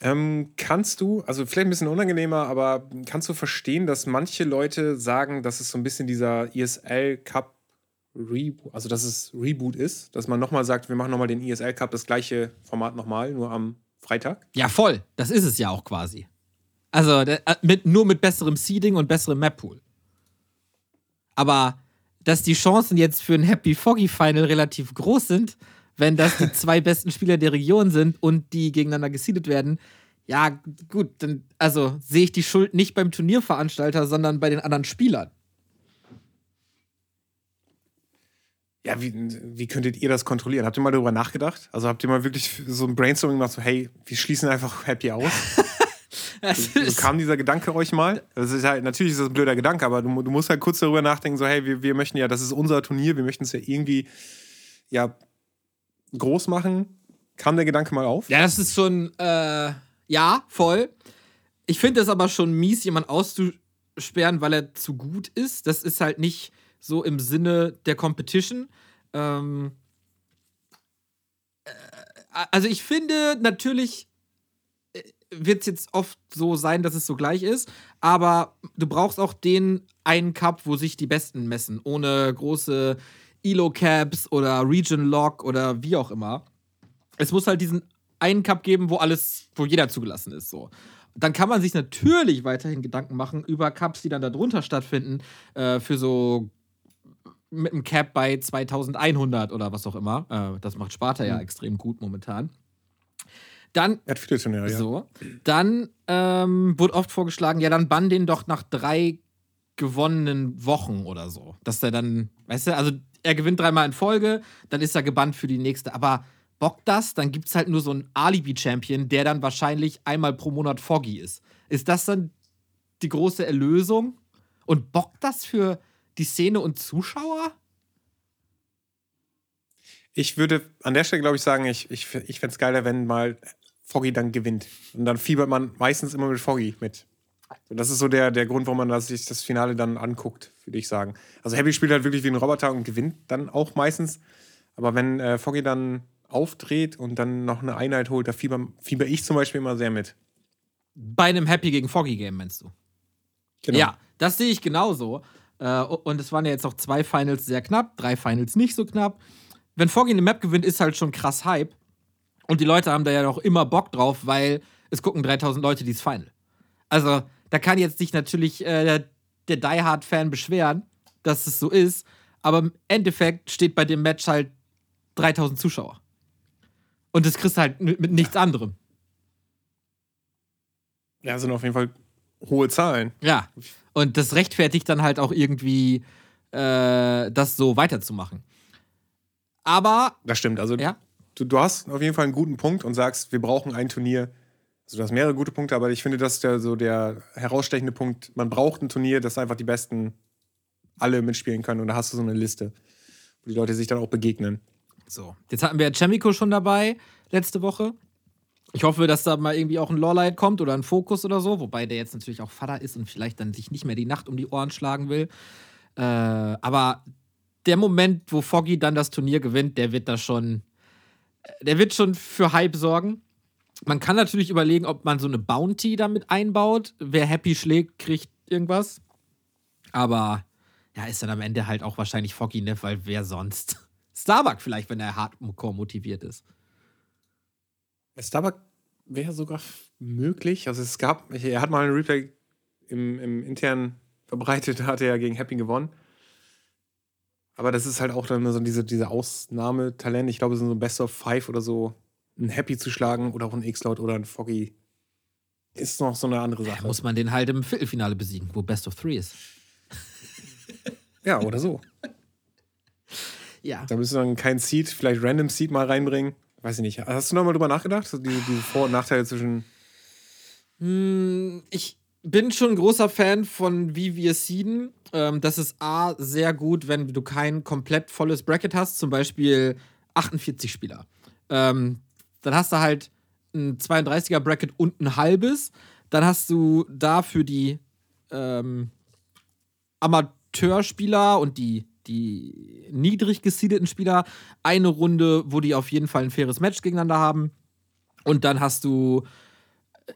Ähm, kannst du, also vielleicht ein bisschen unangenehmer, aber kannst du verstehen, dass manche Leute sagen, dass es so ein bisschen dieser ESL Cup Reboot, also dass es Reboot ist, dass man nochmal sagt, wir machen nochmal den ESL Cup, das gleiche Format nochmal, nur am Freitag? Ja, voll. Das ist es ja auch quasi. Also äh, mit, nur mit besserem Seeding und besserem Map-Pool. Aber dass die Chancen jetzt für ein Happy Foggy Final relativ groß sind, wenn das die <laughs> zwei besten Spieler der Region sind und die gegeneinander gesiedet werden, ja, gut, dann also sehe ich die Schuld nicht beim Turnierveranstalter, sondern bei den anderen Spielern. Ja, wie, wie könntet ihr das kontrollieren? Habt ihr mal darüber nachgedacht? Also habt ihr mal wirklich so ein Brainstorming gemacht, so hey, wir schließen einfach Happy aus? <laughs> Kam dieser Gedanke euch mal? Das ist halt, natürlich ist das ein blöder Gedanke, aber du, du musst halt kurz darüber nachdenken, so, hey, wir, wir möchten ja, das ist unser Turnier, wir möchten es ja irgendwie ja, groß machen. Kam der Gedanke mal auf? Ja, das ist schon, äh, ja, voll. Ich finde es aber schon mies, jemanden auszusperren, weil er zu gut ist. Das ist halt nicht so im Sinne der Competition. Ähm, äh, also ich finde, natürlich wird es jetzt oft so sein, dass es so gleich ist, aber du brauchst auch den einen Cup, wo sich die Besten messen, ohne große Elo-Caps oder Region-Lock oder wie auch immer es muss halt diesen einen Cup geben, wo alles, wo jeder zugelassen ist. So. Dann kann man sich natürlich weiterhin Gedanken machen über Cups, die dann darunter stattfinden, äh, für so mit einem Cap bei 2100 oder was auch immer. Äh, das macht Sparta ja extrem gut momentan. Dann Er hat viele Turniere, ja. so. Dann ähm, wurde oft vorgeschlagen, ja, dann bann den doch nach drei gewonnenen Wochen oder so. Dass der dann, weißt du, also er gewinnt dreimal in Folge, dann ist er gebannt für die nächste. Aber bockt das, dann gibt es halt nur so einen Alibi-Champion, der dann wahrscheinlich einmal pro Monat Foggy ist. Ist das dann die große Erlösung? Und bockt das für die Szene und Zuschauer? Ich würde an der Stelle, glaube ich, sagen, ich, ich, ich fände es geiler, wenn mal Foggy dann gewinnt. Und dann fiebert man meistens immer mit Foggy mit. Das ist so der, der Grund, warum man das, sich das Finale dann anguckt, würde ich sagen. Also Happy spielt halt wirklich wie ein Roboter und gewinnt dann auch meistens. Aber wenn äh, Foggy dann aufdreht und dann noch eine Einheit holt, da fieber, fieber ich zum Beispiel immer sehr mit. Bei einem Happy gegen Foggy Game, meinst du? Genau. Ja, das sehe ich genauso. Äh, und es waren ja jetzt auch zwei Finals sehr knapp, drei Finals nicht so knapp. Wenn eine Map gewinnt, ist halt schon krass Hype. Und die Leute haben da ja noch immer Bock drauf, weil es gucken 3000 Leute dieses Final. Also, da kann jetzt sich natürlich äh, der, der Die Hard-Fan beschweren, dass es so ist. Aber im Endeffekt steht bei dem Match halt 3000 Zuschauer. Und das kriegst du halt mit, mit nichts anderem. Ja, sind auf jeden Fall hohe Zahlen. Ja. Und das rechtfertigt dann halt auch irgendwie, äh, das so weiterzumachen. Aber. Das stimmt. Also, Ja. du, du hast auf jeden Fall einen guten Punkt und sagst, wir brauchen ein Turnier. Also, du hast mehrere gute Punkte, aber ich finde, das ist der, so der herausstechende Punkt. Man braucht ein Turnier, das einfach die Besten alle mitspielen können. Und da hast du so eine Liste, wo die Leute sich dann auch begegnen. So. Jetzt hatten wir Chemico schon dabei letzte Woche. Ich hoffe, dass da mal irgendwie auch ein Lawlight kommt oder ein Fokus oder so, wobei der jetzt natürlich auch Vater ist und vielleicht dann sich nicht mehr die Nacht um die Ohren schlagen will. Äh, aber der Moment, wo Foggy dann das Turnier gewinnt, der wird da schon, der wird schon für Hype sorgen. Man kann natürlich überlegen, ob man so eine Bounty damit einbaut. Wer Happy schlägt, kriegt irgendwas. Aber ja, ist dann am Ende halt auch wahrscheinlich Foggy, ne? Weil wer sonst? <laughs> Starbuck vielleicht, wenn er hardcore motiviert ist. Starbuck wäre sogar möglich. Also es gab, er hat mal einen Replay im, im intern verbreitet, da <laughs> hat er ja gegen Happy gewonnen. Aber das ist halt auch dann so diese, diese Ausnahmetalent. Ich glaube, so ein Best of Five oder so, ein Happy zu schlagen oder auch ein X-Cloud oder ein Foggy. Ist noch so eine andere Sache. Muss man den halt im Viertelfinale besiegen, wo Best of Three ist. Ja, oder so. <laughs> Ja. Da müsst ihr dann kein Seed, vielleicht Random Seed mal reinbringen. Weiß ich nicht. Hast du noch mal drüber nachgedacht? So die, die Vor- und Nachteile zwischen. Hm, Ich bin schon ein großer Fan von wie wir seeden. Ähm, das ist A, sehr gut, wenn du kein komplett volles Bracket hast, zum Beispiel 48 Spieler. Ähm, dann hast du halt ein 32er Bracket und ein halbes. Dann hast du da für die ähm, Amateurspieler und die, die niedrig gesiedeten Spieler eine Runde, wo die auf jeden Fall ein faires Match gegeneinander haben. Und dann hast du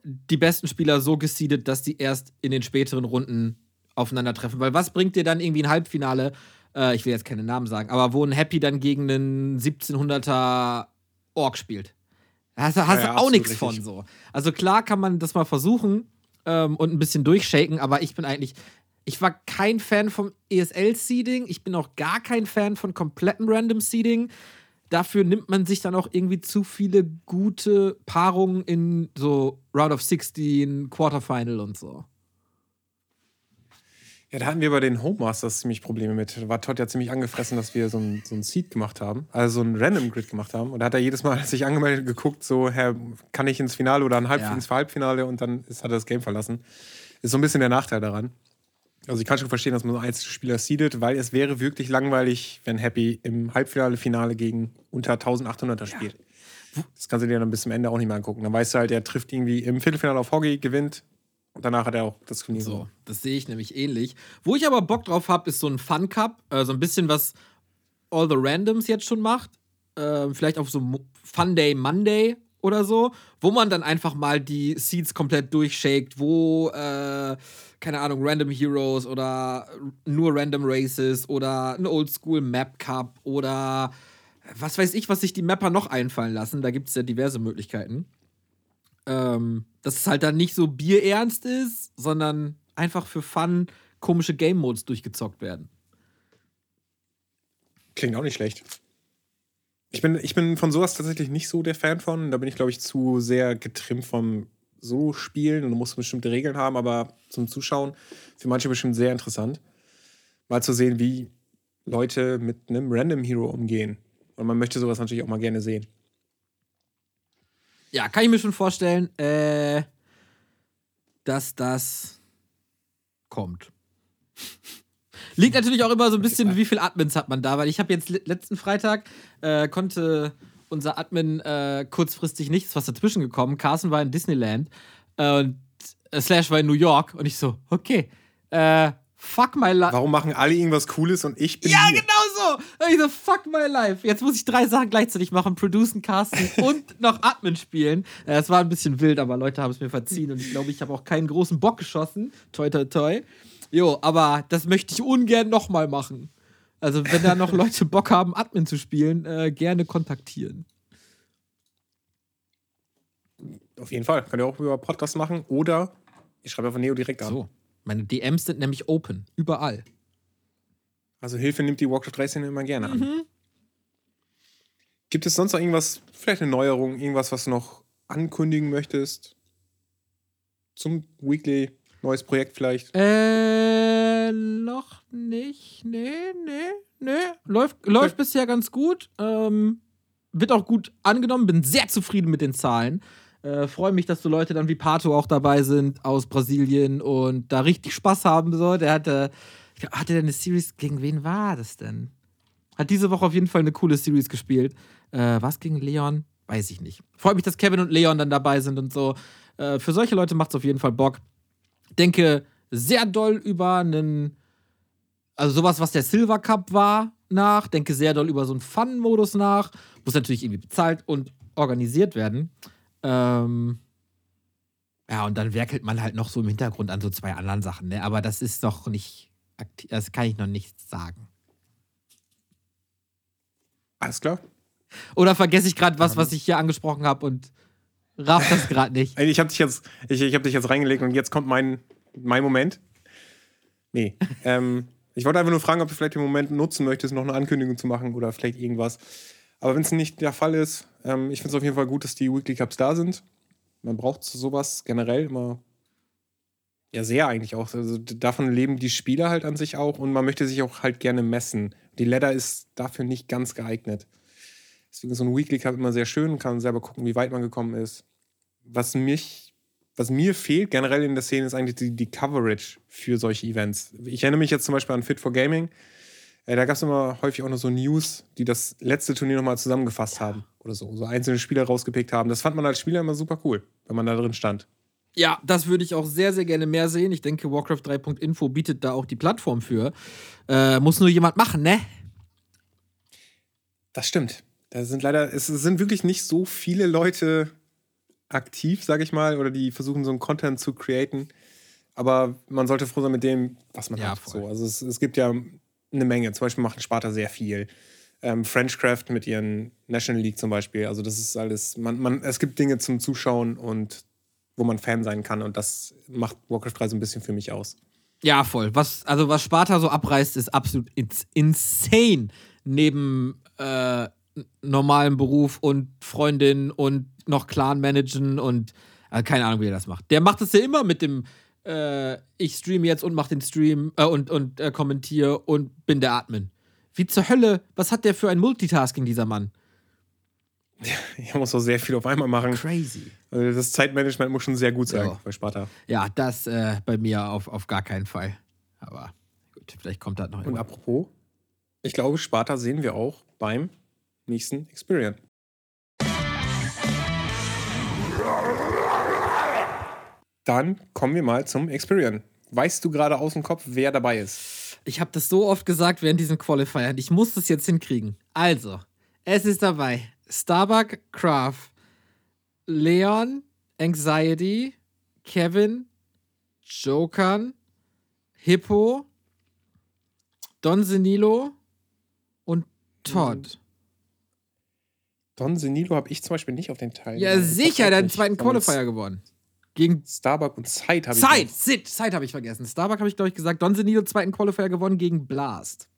die besten Spieler so gesiedet, dass die erst in den späteren Runden aufeinandertreffen. Weil was bringt dir dann irgendwie ein Halbfinale? Äh, ich will jetzt keine Namen sagen, aber wo ein Happy dann gegen einen 1700er Ork spielt. Da hast, du- Ja, ja, auch nichts von so. Also klar kann man das mal versuchen ähm, und ein bisschen durchshaken, aber ich bin eigentlich. Ich war kein Fan vom ESL-Seeding. Ich bin auch gar kein Fan von komplettem Random-Seeding. Dafür nimmt man sich dann auch irgendwie zu viele gute Paarungen in so Round of 16, Quarterfinal und so. Ja, da hatten wir bei den Home Masters ziemlich Probleme mit. Da war Todd ja ziemlich angefressen, dass wir so ein, so ein Seed gemacht haben, also so ein Random Grid gemacht haben. Und da hat er jedes Mal sich angemeldet geguckt, so, Herr, kann ich ins Finale oder ein Halb Ja. ins Halbfinale und dann ist, hat er das Game verlassen. Ist so ein bisschen der Nachteil daran. Also ich kann schon verstehen, dass man so Einzelspieler seedet, weil es wäre wirklich langweilig, wenn Happy im Halbfinale, Finale gegen unter 1800er spielt. Das kannst du dir dann bis zum Ende auch nicht mehr angucken. Dann weißt du halt, er trifft irgendwie im Viertelfinale auf Hoggy, gewinnt und danach hat er auch das Turnier So, das sehe ich nämlich ähnlich. Wo ich aber Bock drauf habe, ist so ein Fun Cup. Äh, so ein bisschen, was All the Randoms jetzt schon macht. Äh, vielleicht auf so Fun Day Monday oder so, wo man dann einfach mal die Seeds komplett durchshakt, wo, äh, keine Ahnung, Random Heroes oder nur Random Races oder ein Oldschool Map Cup oder was weiß ich, was sich die Mapper noch einfallen lassen. Da gibt es ja diverse Möglichkeiten ähm, dass es halt dann nicht so bierernst ist, sondern einfach für Fun komische Game Modes durchgezockt werden. Klingt auch nicht schlecht. Ich bin, ich bin von sowas tatsächlich nicht so der Fan von. Da bin ich, glaube ich, zu sehr getrimmt vom So-Spielen und du musst bestimmte Regeln haben, aber zum Zuschauen für manche bestimmt sehr interessant. Mal zu sehen, wie Leute mit einem Random Hero umgehen. Und man möchte sowas natürlich auch mal gerne sehen. Ja, kann ich mir schon vorstellen, äh, dass das kommt. <laughs> Liegt natürlich auch immer so ein bisschen, wie viel Admins hat man da, weil ich habe jetzt le- letzten Freitag äh, konnte unser Admin äh, kurzfristig nichts was dazwischen gekommen. Carsten war in Disneyland äh, und äh, Slash war in New York und ich so, okay, äh, fuck my life. Warum machen alle irgendwas Cooles und ich bin Ja, hier? genau so. Und ich so, fuck my life. Jetzt muss ich drei Sachen gleichzeitig machen: producen, casten <laughs> und noch Admin spielen. Äh, Es war ein bisschen wild, aber Leute haben es mir verziehen und ich glaube, ich habe auch keinen großen Bock geschossen. Toi, toi, toi. Jo, aber das möchte ich ungern nochmal machen. Also, wenn da noch Leute Bock haben, Admin zu spielen, äh, gerne kontaktieren. Auf jeden Fall. Könnt ihr auch über Podcast machen oder ich schreibe einfach Neo direkt an. So. Meine DMs sind nämlich open. Überall. Also Hilfe nimmt die Warcraft 3 Szene immer gerne an. Mhm. Gibt es sonst noch irgendwas, vielleicht eine Neuerung, irgendwas, was du noch ankündigen möchtest? Zum Weekly, neues Projekt vielleicht? Äh, noch nicht. Nee, nee, nee. Läuft, läuft bisher ganz gut. Ähm, wird auch gut angenommen. Bin sehr zufrieden mit den Zahlen. Äh, Freue mich, dass so Leute dann wie Pato auch dabei sind aus Brasilien und da richtig Spaß haben. So. Der hatte, hatte der eine Series, gegen wen war das denn? Hat diese Woche auf jeden Fall eine coole Series gespielt. Äh, was gegen Leon? Weiß ich nicht. Freut mich, dass Kevin und Leon dann dabei sind und so. Äh, für solche Leute macht es auf jeden Fall Bock. Denke sehr doll über einen, also sowas, was der Silver Cup war, nach. Denke sehr doll über so einen Fun-Modus nach. Muss natürlich irgendwie bezahlt und organisiert werden. Ähm, ja, und dann werkelt man halt noch so im Hintergrund an so zwei anderen Sachen, ne? Aber das ist noch nicht aktiv, das kann ich noch nicht sagen. Alles klar. Oder vergesse ich gerade was, was ich hier angesprochen habe und raff das gerade nicht. Ich habe dich jetzt, ich, ich habe dich jetzt reingelegt und jetzt kommt mein, mein Moment. Nee. ähm, ich wollte einfach nur fragen, ob du vielleicht den Moment nutzen möchtest, noch eine Ankündigung zu machen oder vielleicht irgendwas. Aber wenn es nicht der Fall ist, ähm, ich finde es auf jeden Fall gut, dass die Weekly Cups da sind. Man braucht sowas generell immer. Ja, sehr eigentlich auch. Also davon leben die Spieler halt an sich auch und man möchte sich auch halt gerne messen. Die Ladder ist dafür nicht ganz geeignet. Deswegen ist so ein Weekly Cup immer sehr schön, kann selber gucken, wie weit man gekommen ist. Was mich, was mir fehlt generell in der Szene, ist eigentlich die, die Coverage für solche Events. Ich erinnere mich jetzt zum Beispiel an Fit for Gaming. Äh, da gab es immer häufig auch noch so News, die das letzte Turnier nochmal zusammengefasst haben oder so. So einzelne Spieler rausgepickt haben. Das fand man als Spieler immer super cool, wenn man da drin stand. Ja, das würde ich auch sehr, sehr gerne mehr sehen. Ich denke, Warcraft 3.info bietet da auch die Plattform für. Äh, muss nur jemand machen, ne? Das stimmt. Da sind leider, es sind wirklich nicht so viele Leute aktiv, sag ich mal, oder die versuchen so einen Content zu createn. Aber man sollte froh sein mit dem, was man Ja, hat. voll. So, also es, es gibt ja eine Menge. Zum Beispiel macht Sparta sehr viel. Ähm, Frenchcraft mit ihren National League zum Beispiel. Also das ist alles, man, man, es gibt Dinge zum Zuschauen und wo man Fan sein kann. Und das macht Warcraft 3 so ein bisschen für mich aus. Ja, voll. Was, also, was Sparta so abreißt, ist absolut ins insane. Neben äh, normalem Beruf und Freundin und noch Clan managen und äh, keine Ahnung, wie er das macht. Der macht das ja immer mit dem äh, ich stream jetzt und mach den Stream äh, und, und äh, kommentiere und bin der Admin. Wie zur Hölle, was hat der für ein Multitasking, dieser Mann? Ich <laughs> muss auch sehr viel auf einmal machen. Crazy. Also das Zeitmanagement muss schon sehr gut sein Ja. bei Sparta. Ja, das äh, bei mir auf, auf gar keinen Fall. Aber gut, vielleicht kommt das noch Und immer. apropos, ich glaube, Sparta sehen wir auch beim nächsten Experience. Dann kommen wir mal zum Experience. Weißt du gerade aus dem Kopf, wer dabei ist? Ich habe das so oft gesagt während diesen Qualifiern. Ich muss das jetzt hinkriegen. Also, es ist dabei Starbuck, Craft, Leon, Anxiety, Kevin, Jokern, Hippo, Don Senilo und Todd. Don Senilo habe ich zum Beispiel nicht auf den Teil. Ja, sicher, der hat den zweiten Qualifier gewonnen. Gegen Starbuck und Zeit habe ich. Zeit, Sid, Zeit habe ich vergessen. Starbuck habe ich, glaube ich, gesagt. Don Senilo zweiten Qualifier gewonnen gegen Blast.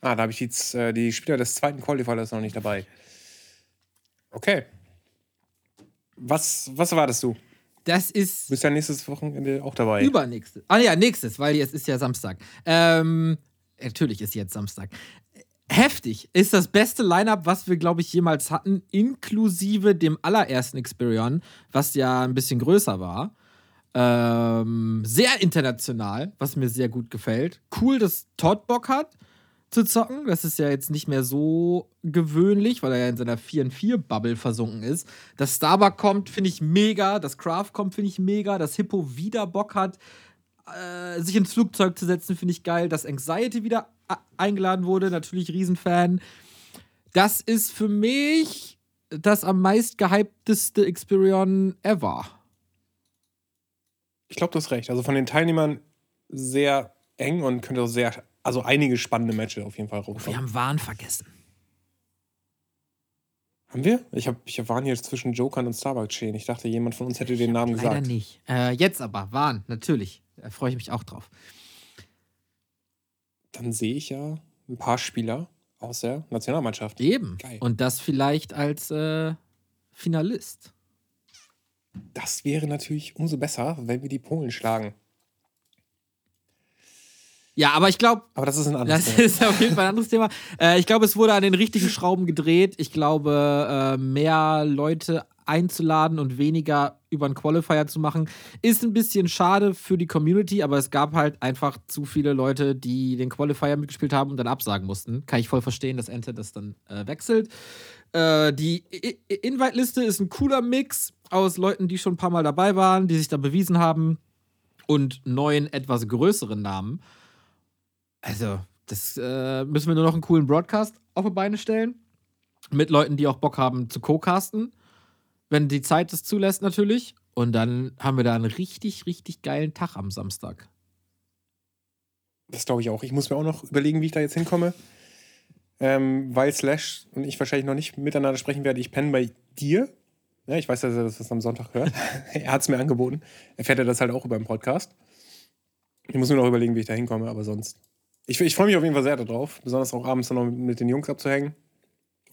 Ah, da habe ich jetzt äh, die Spieler des zweiten Qualifiers noch nicht dabei. Okay. Was, was erwartest du? Das Du ist bist ja nächstes Wochenende auch dabei. Übernächstes. Ah ja, nächstes, weil jetzt ist ja Samstag. Ähm, natürlich ist jetzt Samstag. Heftig. Ist das beste Line-Up, was wir, glaube ich, jemals hatten, inklusive dem allerersten Experion, was ja ein bisschen größer war. Ähm, sehr international, was mir sehr gut gefällt. Cool, dass Todd Bock hat. zu zocken. Das ist ja jetzt nicht mehr so gewöhnlich, weil er ja in seiner 4-4-Bubble versunken ist. Dass Starbuck kommt, finde ich mega. Dass Craft kommt, finde ich mega. Dass Hippo wieder Bock hat, äh, sich ins Flugzeug zu setzen, finde ich geil. Dass Anxiety wieder eingeladen wurde, natürlich Riesenfan. Das ist für mich das am meist gehypteste Experion ever. Ich glaube, du hast recht. Also von den Teilnehmern sehr eng und könnte auch sehr, also einige spannende Matches auf jeden Fall rumkommen. Wir haben Wahn vergessen. Haben wir? Ich habe ich hab Wahn hier zwischen Jokern und Starbucks stehen. Ich dachte, jemand von uns hätte den Namen Leider gesagt. Leider nicht. Äh, jetzt aber, Wahn, natürlich. Da freue ich mich auch drauf. Dann sehe ich ja ein paar Spieler aus der Nationalmannschaft. Eben. Geil. Und das vielleicht als äh, Finalist. Das wäre natürlich umso besser, wenn wir die Polen schlagen. Ja, aber ich glaube. Aber das ist ein anderes das Thema. Das ist auf jeden Fall ein anderes Thema. Äh, ich glaube, es wurde an den richtigen Schrauben gedreht. Ich glaube, äh, mehr Leute einzuladen und weniger über einen Qualifier zu machen, ist ein bisschen schade für die Community, aber es gab halt einfach zu viele Leute, die den Qualifier mitgespielt haben und dann absagen mussten. Kann ich voll verstehen, dass Ente das dann äh, wechselt. Äh, die Invite-Liste ist ein cooler Mix aus Leuten, die schon ein paar Mal dabei waren, die sich da bewiesen haben und neuen, etwas größeren Namen. Also, das äh, müssen wir nur noch einen coolen Broadcast auf die Beine stellen. Mit Leuten, die auch Bock haben zu co-casten. Wenn die Zeit es zulässt, natürlich. Und dann haben wir da einen richtig, richtig geilen Tag am Samstag. Das glaube ich auch. Ich muss mir auch noch überlegen, wie ich da jetzt hinkomme. Ähm, weil Slash und ich wahrscheinlich noch nicht miteinander sprechen werden. Ich penne bei dir. Ja, ich weiß, dass er das am Sonntag hört. <laughs> er hat es mir angeboten. Erfährt er das halt auch über den Podcast. Ich muss mir noch überlegen, wie ich da hinkomme, aber sonst ich, ich freue mich auf jeden Fall sehr darauf, besonders auch abends noch mit den Jungs abzuhängen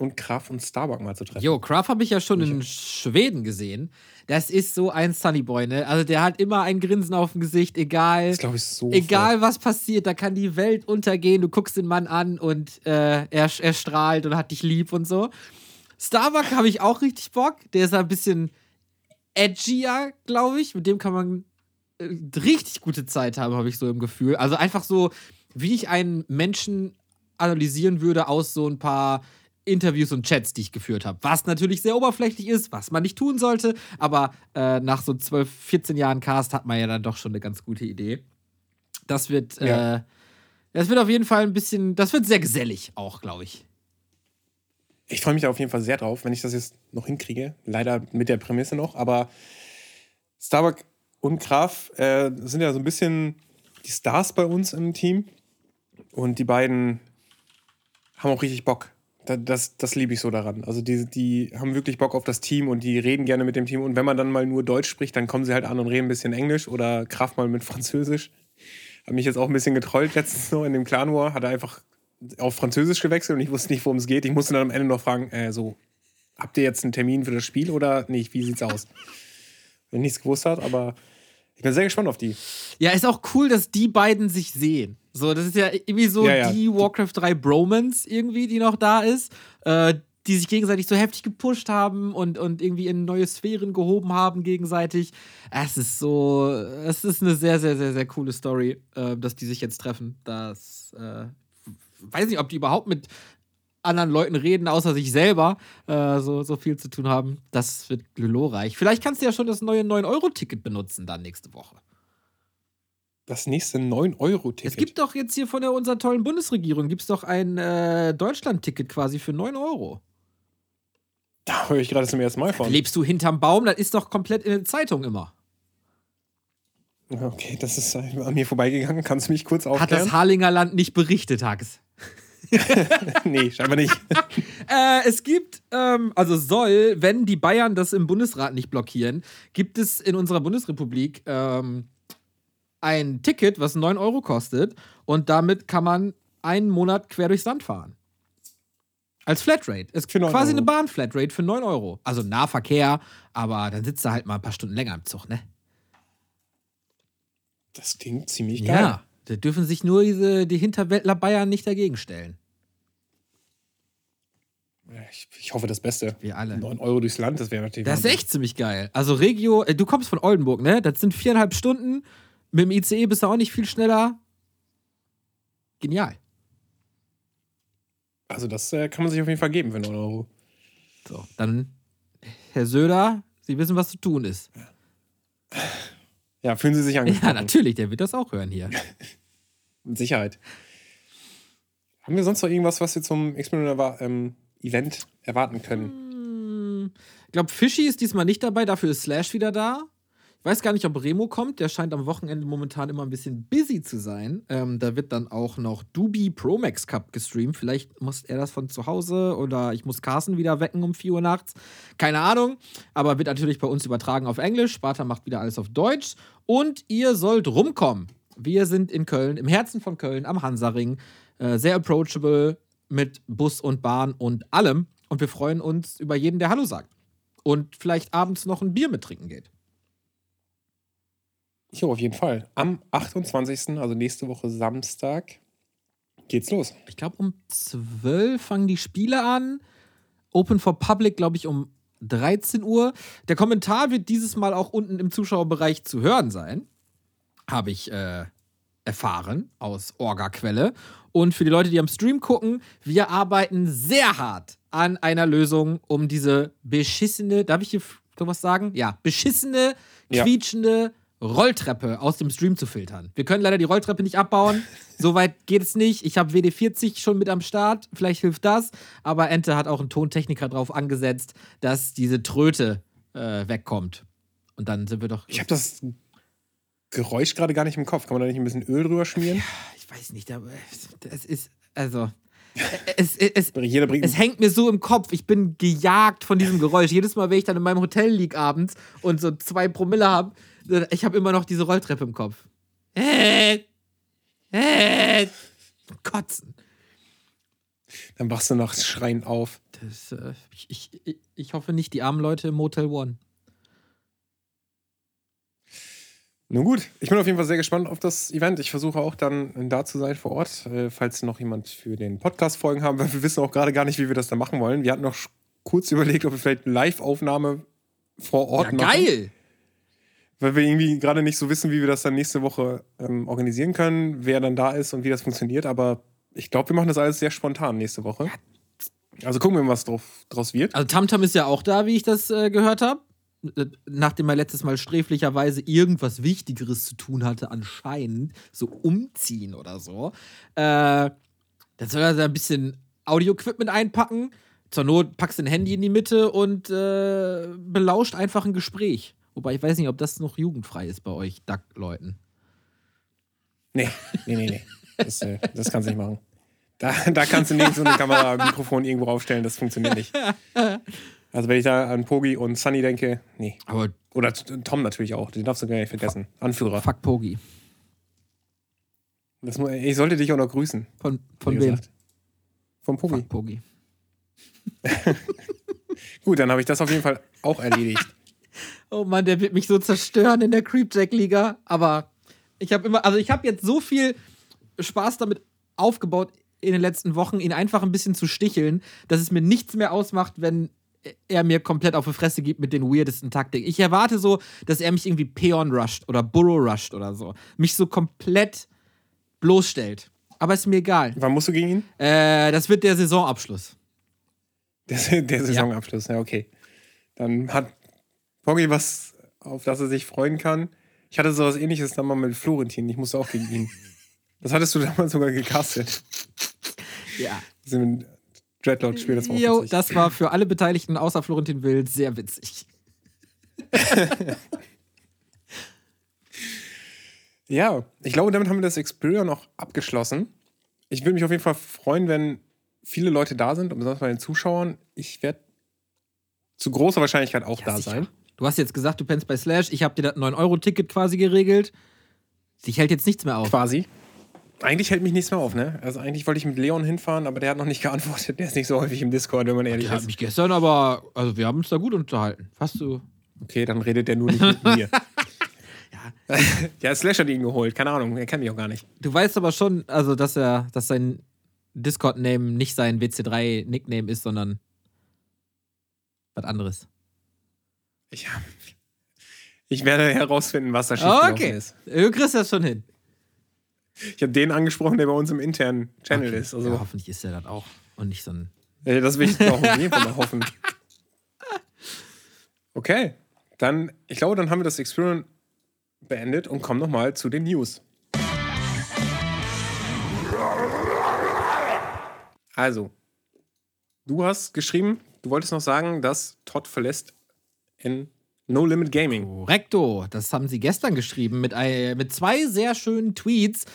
und Kraft und Starbuck mal zu treffen. Jo, Kraft habe ich ja schon in Schweden gesehen. Das ist so ein Sunnyboy, ne? Also der hat immer ein Grinsen auf dem Gesicht, egal. Das glaube ich so. Egal was passiert, da kann die Welt untergehen. Du guckst den Mann an und äh, er, er strahlt und hat dich lieb und so. Starbuck habe ich auch richtig Bock. Der ist ein bisschen edgier, glaube ich. Mit dem kann man äh, richtig gute Zeit haben, habe ich so im Gefühl. Also einfach so wie ich einen Menschen analysieren würde aus so ein paar Interviews und Chats, die ich geführt habe. Was natürlich sehr oberflächlich ist, was man nicht tun sollte, aber äh, nach so 12, 14 Jahren Cast hat man ja dann doch schon eine ganz gute Idee. Das wird, ja. äh, das wird auf jeden Fall ein bisschen, das wird sehr gesellig auch, glaube ich. Ich freue mich da auf jeden Fall sehr drauf, wenn ich das jetzt noch hinkriege. Leider mit der Prämisse noch, aber Starbuck und Graf äh, sind ja so ein bisschen die Stars bei uns im Team. Und die beiden haben auch richtig Bock. Das, das, liebe ich so daran. Also die, die haben wirklich Bock auf das Team und die reden gerne mit dem Team. Und wenn man dann mal nur Deutsch spricht, dann kommen sie halt an und reden ein bisschen Englisch oder Kraft mal mit Französisch. Hat mich jetzt auch ein bisschen getrollt letztens so in dem Clan War. Hat er einfach auf Französisch gewechselt und ich wusste nicht, worum es geht. Ich musste dann am Ende noch fragen, äh, so, habt ihr jetzt einen Termin für das Spiel oder nicht? Wie sieht's aus? Wenn nichts gewusst hat, aber ich bin sehr gespannt auf die. Ja, ist auch cool, dass die beiden sich sehen. So, das ist ja irgendwie so ja, ja. die Warcraft 3 Bromance irgendwie, die noch da ist. Äh, die sich gegenseitig so heftig gepusht haben und, und irgendwie in neue Sphären gehoben haben gegenseitig. Es ist so, es ist eine sehr, sehr, sehr, sehr coole Story, äh, dass die sich jetzt treffen. Das äh, weiß nicht, ob die überhaupt mit anderen Leuten reden, außer sich selber, äh, so, so viel zu tun haben. Das wird glorreich. Vielleicht kannst du ja schon das neue 9-Euro-Ticket benutzen dann nächste Woche. Das nächste 9-Euro-Ticket? Es gibt doch jetzt hier von der, unserer tollen Bundesregierung, gibt es doch ein äh, Deutschland-Ticket quasi für 9 Euro. Da höre ich gerade zum ersten Mal von. Lebst du hinterm Baum? Das ist doch komplett in der Zeitung immer. Okay, das ist an mir vorbeigegangen. Kannst du mich kurz aufklären? Hat das Harlinger Land nicht berichtet, Hages? <laughs> nee, scheinbar nicht. <laughs> äh, es gibt, ähm, also soll, wenn die Bayern das im Bundesrat nicht blockieren, gibt es in unserer Bundesrepublik ähm, ein Ticket, was 9 Euro kostet und damit kann man einen Monat quer durchs Land fahren. Als Flatrate. Es ist quasi Euro. eine Bahn-Flatrate für 9 Euro. Also Nahverkehr, aber dann sitzt du halt mal ein paar Stunden länger im Zug, ne? Das klingt ziemlich geil. Ja, da dürfen sich nur diese, die Hinterwäldler Bayern nicht dagegen stellen. Ich, ich, hoffe das Beste. Wir alle. 9 Euro durchs Land, das wäre natürlich. Das ist echt ziemlich geil. Also Regio, äh, du kommst von Oldenburg, ne? Das sind viereinhalb Stunden. Mit dem ICE bist du auch nicht viel schneller. Genial. Also das äh, kann man sich auf jeden Fall geben für 9 Euro. So, dann, Herr Söder, Sie wissen, was zu tun ist. Ja, fühlen Sie sich angesprochen. Ja, natürlich, der wird das auch hören hier. <laughs> Mit Sicherheit. Haben wir sonst noch irgendwas, was wir zum Experiment ähm, Event erwarten können? Hm, Ich glaube, Fishy ist diesmal nicht dabei, dafür ist Slash wieder da. Weiß gar nicht, ob Remo kommt. Der scheint am Wochenende momentan immer ein bisschen busy zu sein. Ähm, da wird dann auch noch Doobie Pro Max Cup gestreamt. Vielleicht muss er das von zu Hause oder ich muss Carsten wieder wecken um 4 Uhr nachts. Keine Ahnung. Aber wird natürlich bei uns übertragen auf Englisch. Sparta macht wieder alles auf Deutsch. Und ihr sollt rumkommen. Wir sind in Köln, im Herzen von Köln, am Hansaring. Äh, sehr approachable mit Bus und Bahn und allem. Und wir freuen uns über jeden, der Hallo sagt. Und vielleicht abends noch ein Bier mittrinken geht. Jo, auf jeden Fall. Am 28., also nächste Woche Samstag, geht's los. Ich glaube, um 12 fangen die Spiele an. Open for Public, glaube ich, um 13 Uhr. Der Kommentar wird dieses Mal auch unten im Zuschauerbereich zu hören sein. Habe ich äh, erfahren aus Orga-Quelle. Und für die Leute, die am Stream gucken, wir arbeiten sehr hart an einer Lösung, um diese beschissene, darf ich hier sowas sagen? Ja, beschissene, Ja. Rolltreppe aus dem Stream zu filtern. Wir können leider die Rolltreppe nicht abbauen. Soweit geht es nicht. Ich habe WD40 schon mit am Start. Vielleicht hilft das. Aber Ente hat auch einen Tontechniker drauf angesetzt, dass diese Tröte äh, wegkommt. Und dann sind wir doch. Ich habe das Geräusch gerade gar nicht im Kopf. Kann man da nicht ein bisschen Öl drüber schmieren? Ich weiß nicht, aber es ist. Also. Es, es, <laughs> es, es hängt mir so im Kopf. Ich bin gejagt von diesem Geräusch. Jedes Mal, wenn ich dann in meinem Hotel liege abends und so zwei Promille habe, ich habe immer noch diese Rolltreppe im Kopf. Äh, äh, Kotzen. Dann wachst du nachts schreiend auf. Das, äh, ich, ich, ich- hoffe nicht die armen Leute im Motel One. Nun gut, ich bin auf jeden Fall sehr gespannt auf das Event. Ich versuche auch dann da zu sein vor Ort, äh, falls noch jemand für den Podcast Folgen haben, weil wir wissen auch gerade gar nicht, wie wir das da machen wollen. Wir hatten noch kurz überlegt, ob wir vielleicht eine Live-Aufnahme vor Ort Ja, machen. geil! Weil wir irgendwie gerade nicht so wissen, wie wir das dann nächste Woche ähm, organisieren können, wer dann da ist und wie das funktioniert. Aber ich glaube, wir machen das alles sehr spontan nächste Woche. Also gucken wir, was drauf, draus wird. Also Tamtam ist ja auch da, wie ich das äh, gehört habe. Nachdem er letztes Mal sträflicherweise irgendwas Wichtigeres zu tun hatte, anscheinend, so umziehen oder so. Äh, dann soll er da ein bisschen Audio-Equipment einpacken. Zur Not packst du ein Handy in die Mitte und äh, belauscht einfach ein Gespräch. Wobei ich weiß nicht, ob das noch jugendfrei ist bei euch, Duck-Leuten. Nee, nee, nee, nee. Das, äh, das kannst du nicht machen. Da, da kannst du nicht so eine Kamera, ein Mikrofon irgendwo aufstellen, das funktioniert nicht. Also wenn ich da an Pogi und Sunny denke, nee. Aber Oder Tom natürlich auch, den darfst du gar nicht vergessen. Anführer. fuck Pogi. Das, ich sollte dich auch noch grüßen. Von, von wem? Vom Pogi. Fuck Pogi. <laughs> Gut, dann habe ich das auf jeden Fall auch erledigt. Oh Mann, der wird mich so zerstören in der Creepjack-Liga. Aber ich habe immer, also ich habe jetzt so viel Spaß damit aufgebaut in den letzten Wochen, ihn einfach ein bisschen zu sticheln, dass es mir nichts mehr ausmacht, wenn er mir komplett auf die Fresse gibt mit den weirdesten Taktiken. Ich erwarte so, dass er mich irgendwie Peon rusht oder Burrow rusht oder so. Mich so komplett bloßstellt. Aber ist mir egal. Wann musst du gegen ihn? Äh, das wird der Saisonabschluss. Der, der Saisonabschluss, ja. okay. Dann hat Poggi was, auf das er sich freuen kann. Ich hatte sowas ähnliches dann mal mit Florentin. Ich musste auch gegen ihn. Das hattest du damals sogar gecastet. Ja. Das sind Dreadlock spielt das war auch Jo, witzig. das war für alle Beteiligten außer Florentin Wild sehr witzig. <laughs> Ja, ich glaube, damit haben wir das Experience noch abgeschlossen. Ich würde mich auf jeden Fall freuen, wenn viele Leute da sind, und besonders bei den Zuschauern. Ich werde zu großer Wahrscheinlichkeit auch da sicher. sein. Du hast jetzt gesagt, du pennst bei Slash. Ich habe dir das 9-Euro-Ticket quasi geregelt. Dich hält jetzt nichts mehr auf. Quasi. Eigentlich hält mich nichts mehr auf, ne? Also eigentlich wollte ich mit Leon hinfahren, aber der hat noch nicht geantwortet. Der ist nicht so häufig im Discord, wenn man ehrlich Ich habe ist. mich gestern aber, also wir haben uns da gut unterhalten. Fast so. Okay, dann redet der nur nicht mit mir. <laughs> ja. <laughs> Der Slash hat ihn geholt. Keine Ahnung, er kennt mich auch gar nicht. Du weißt aber schon, also dass er, dass sein Discord-Name nicht sein WC3-Nickname ist, sondern was anderes. Ich, ich werde herausfinden, was da Oh, schiefgelaufen okay. ist. Du kriegst das schon hin. Ich habe den angesprochen, der bei uns im internen Channel Okay. ist. Also, ja, hoffentlich ist er das auch. Und nicht so ein. äh, das will ich auch auf jeden Fall mal hoffen. <laughs> Okay, dann, ich glaube, dann haben wir das Experiment beendet und kommen nochmal zu den News. Also, du hast geschrieben, du wolltest noch sagen, dass Todd verlässt in No Limit Gaming. Korrekto, das haben sie gestern geschrieben mit, mit zwei sehr schönen Tweets.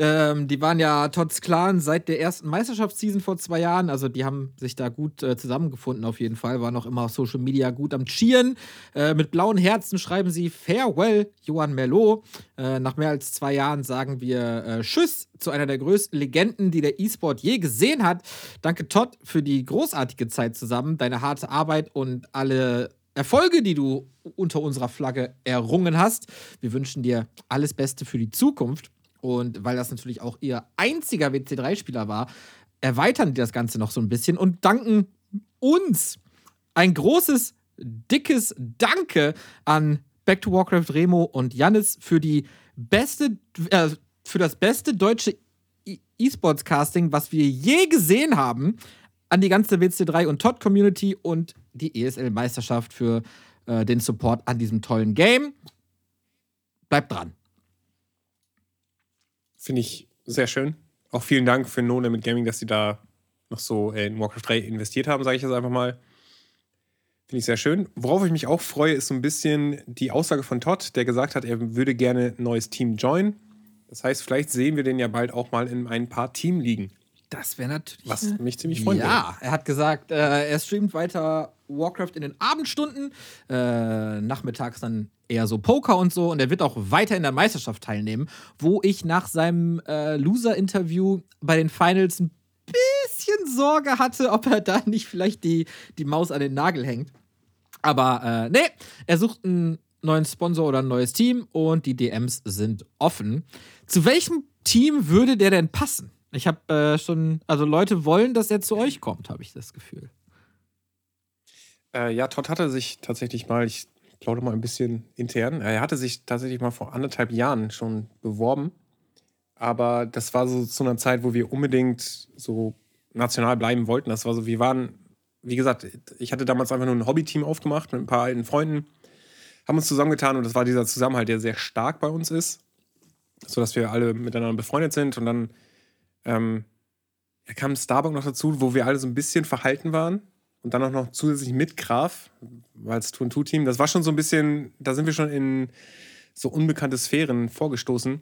Ähm, die waren ja Todds Clan seit der ersten Meisterschaftsseason vor zwei Jahren. Also die haben sich da gut äh, zusammengefunden auf jeden Fall. Waren auch immer auf Social Media gut am Cheeren. Äh, mit blauen Herzen schreiben sie Farewell, Johann Merlot. Äh, nach mehr als zwei Jahren sagen wir äh, Tschüss zu einer der größten Legenden, die der E-Sport je gesehen hat. Danke Todd für die großartige Zeit zusammen, deine harte Arbeit und alle Erfolge, die du unter unserer Flagge errungen hast. Wir wünschen dir alles Beste für die Zukunft. Und weil das natürlich auch ihr einziger WC3-Spieler war, erweitern die das Ganze noch so ein bisschen und danken uns ein großes, dickes Danke an Back to Warcraft Remo und Jannis für die beste, äh, für das beste deutsche E- E-Sports-Casting, was wir je gesehen haben, an die ganze WC3 und Todd-Community und die ESL-Meisterschaft für äh, den Support an diesem tollen Game. Bleibt dran. Finde ich sehr schön. Auch vielen Dank für No Limit Gaming, dass sie da noch so äh, in Warcraft 3 investiert haben, sage ich jetzt einfach mal. Finde ich sehr schön. Worauf ich mich auch freue, ist so ein bisschen die Aussage von Todd, der gesagt hat, er würde gerne ein neues Team joinen. Das heißt, vielleicht sehen wir den ja bald auch mal in ein paar Teamligen, Das wäre natürlich. was mich ziemlich würde. Ja, er hat gesagt, äh, er streamt weiter Warcraft in den Abendstunden, äh, nachmittags dann eher so Poker und so und er wird auch weiter in der Meisterschaft teilnehmen, wo ich nach seinem äh, Loser-Interview bei den Finals ein bisschen Sorge hatte, ob er da nicht vielleicht die, die Maus an den Nagel hängt. Aber äh, nee, er sucht einen neuen Sponsor oder ein neues Team und die DMs sind offen. Zu welchem Team würde der denn passen? Ich habe äh, schon, also Leute wollen, dass er zu euch kommt, habe ich das Gefühl. Äh, ja, Todd hatte sich tatsächlich mal, ich plaudere mal ein bisschen intern, er hatte sich tatsächlich mal vor anderthalb Jahren schon beworben. Aber das war so zu einer Zeit, wo wir unbedingt so national bleiben wollten. Das war so, wir waren, wie gesagt, ich hatte damals einfach nur ein Hobbyteam aufgemacht mit ein paar alten Freunden, haben uns zusammengetan und das war dieser Zusammenhalt, der sehr stark bei uns ist, sodass wir alle miteinander befreundet sind und dann ähm, kam Starbuck noch dazu, wo wir alle so ein bisschen verhalten waren und dann auch noch zusätzlich mit Graf, als Two-Team. Das war schon so ein bisschen, da sind wir schon in so unbekannte Sphären vorgestoßen.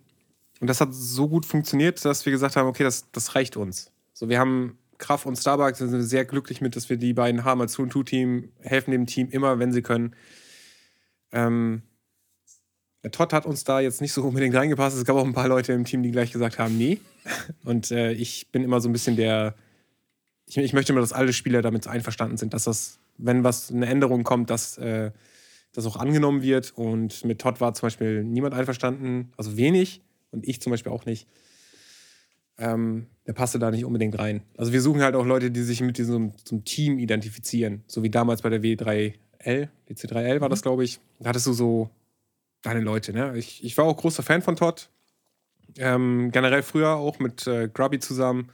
Und das hat so gut funktioniert, dass wir gesagt haben, okay, das, das reicht uns. So, wir haben Graf und Starbucks, sind sehr glücklich mit, dass wir die beiden haben als Two-Team, helfen dem Team immer, wenn sie können. Ähm, Todd hat uns da jetzt nicht so unbedingt reingepasst. Es gab auch ein paar Leute im Team, die gleich gesagt haben, nee. Und äh, ich bin immer so ein bisschen der, ich, ich möchte immer, dass alle Spieler damit einverstanden sind, dass das, wenn was eine Änderung kommt, dass äh, das auch angenommen wird. Und mit Todd war zum Beispiel niemand einverstanden, also wenig und ich zum Beispiel auch nicht. Ähm, der passte da nicht unbedingt rein. Also wir suchen halt auch Leute, die sich mit diesem Team identifizieren, so wie damals bei der W3L, WC3L war das, glaube ich. Da hattest du so deine Leute. Ne? Ich, ich war auch großer Fan von Todd. Ähm, generell früher auch mit äh, Grubby zusammen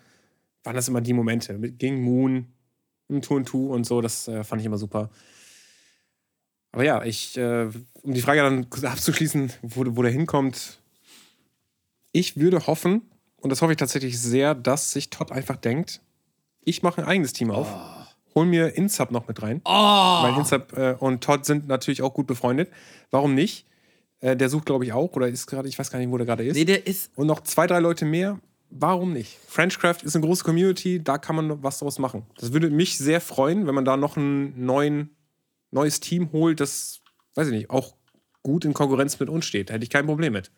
waren das immer die Momente. Mit, gegen Moon, im und Two und so, das äh, fand ich immer super. Aber ja, ich, äh, um die Frage dann kurz abzuschließen, wo, wo der hinkommt, ich würde hoffen, und das hoffe ich tatsächlich sehr, dass sich Todd einfach denkt, ich mache ein eigenes Team auf, hol mir Insub noch mit rein. Oh! Weil Insub äh, und Todd sind natürlich auch gut befreundet. Warum nicht? Äh, der sucht, glaube ich, auch, oder ist gerade, ich weiß gar nicht, wo der gerade ist. Nee, der ist. Und noch zwei, drei Leute mehr. Warum nicht? Frenchcraft ist eine große Community, da kann man was draus machen. Das würde mich sehr freuen, wenn man da noch ein neuen, neues Team holt, das, weiß ich nicht, auch gut in Konkurrenz mit uns steht. Da hätte ich kein Problem mit.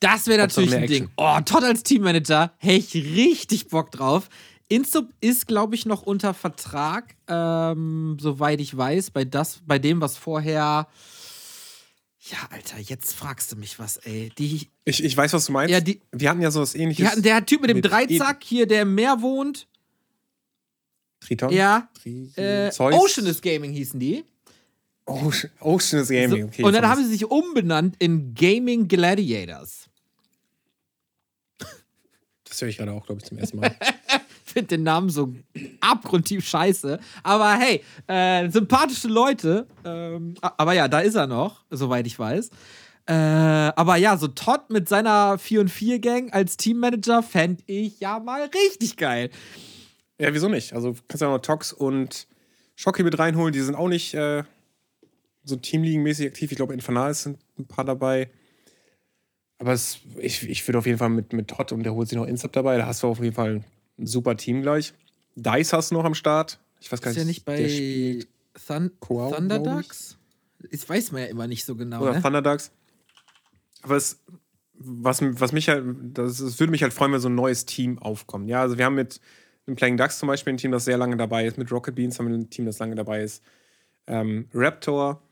Das wäre natürlich ein Ding. Oh, Todd als Teammanager, hätte ich richtig Bock drauf. Insub ist, glaube ich, noch unter Vertrag, ähm, soweit ich weiß, bei, das, bei dem, was vorher. Ja, Alter, jetzt fragst du mich was, ey. Die, Ich, ich weiß, was du meinst. Ja, die- Wir hatten ja sowas ähnliches. hatten, der Typ mit dem mit Dreizack hier, der im Meer wohnt. Triton? Ja. Tri Äh, Zeus? Oceanus Gaming hießen die. Ocean, Ocean is Gaming, So, okay. und dann haben sie sich umbenannt in Gaming Gladiators. Das höre ich gerade auch, glaube ich, zum ersten Mal. <laughs> Finde den Namen so abgrundtief scheiße. Aber hey, äh, sympathische Leute. Ähm, aber ja, da ist er noch, soweit ich weiß. Äh, aber ja, so Todd mit seiner 4 und 4 Gang als Teammanager fände ich ja mal richtig geil. Ja, wieso nicht? Also kannst du ja noch Tox und Schocki mit reinholen. Die sind auch nicht äh, so Teamligenmäßig aktiv. Ich glaube, Infernals sind ein paar dabei. Aber es, ich, ich würde auf jeden Fall mit, mit Todd und der holt sich noch Instab dabei. Da hast du auf jeden Fall super Team gleich. Dice hast du noch am Start. Ich weiß gar Ist ja nicht, nicht bei Thun Coao, Thunder. Ducks? Das weiß man ja immer nicht so genau. Oder Ne? Thunderducks. Aber es, was, was mich halt, das, es würde mich halt freuen, wenn so ein neues Team aufkommt. Ja, also wir haben mit dem Playing Ducks zum Beispiel ein Team, das sehr lange dabei ist. Mit Rocket Beans haben wir ein Team, das lange dabei ist. Ähm, Raptor,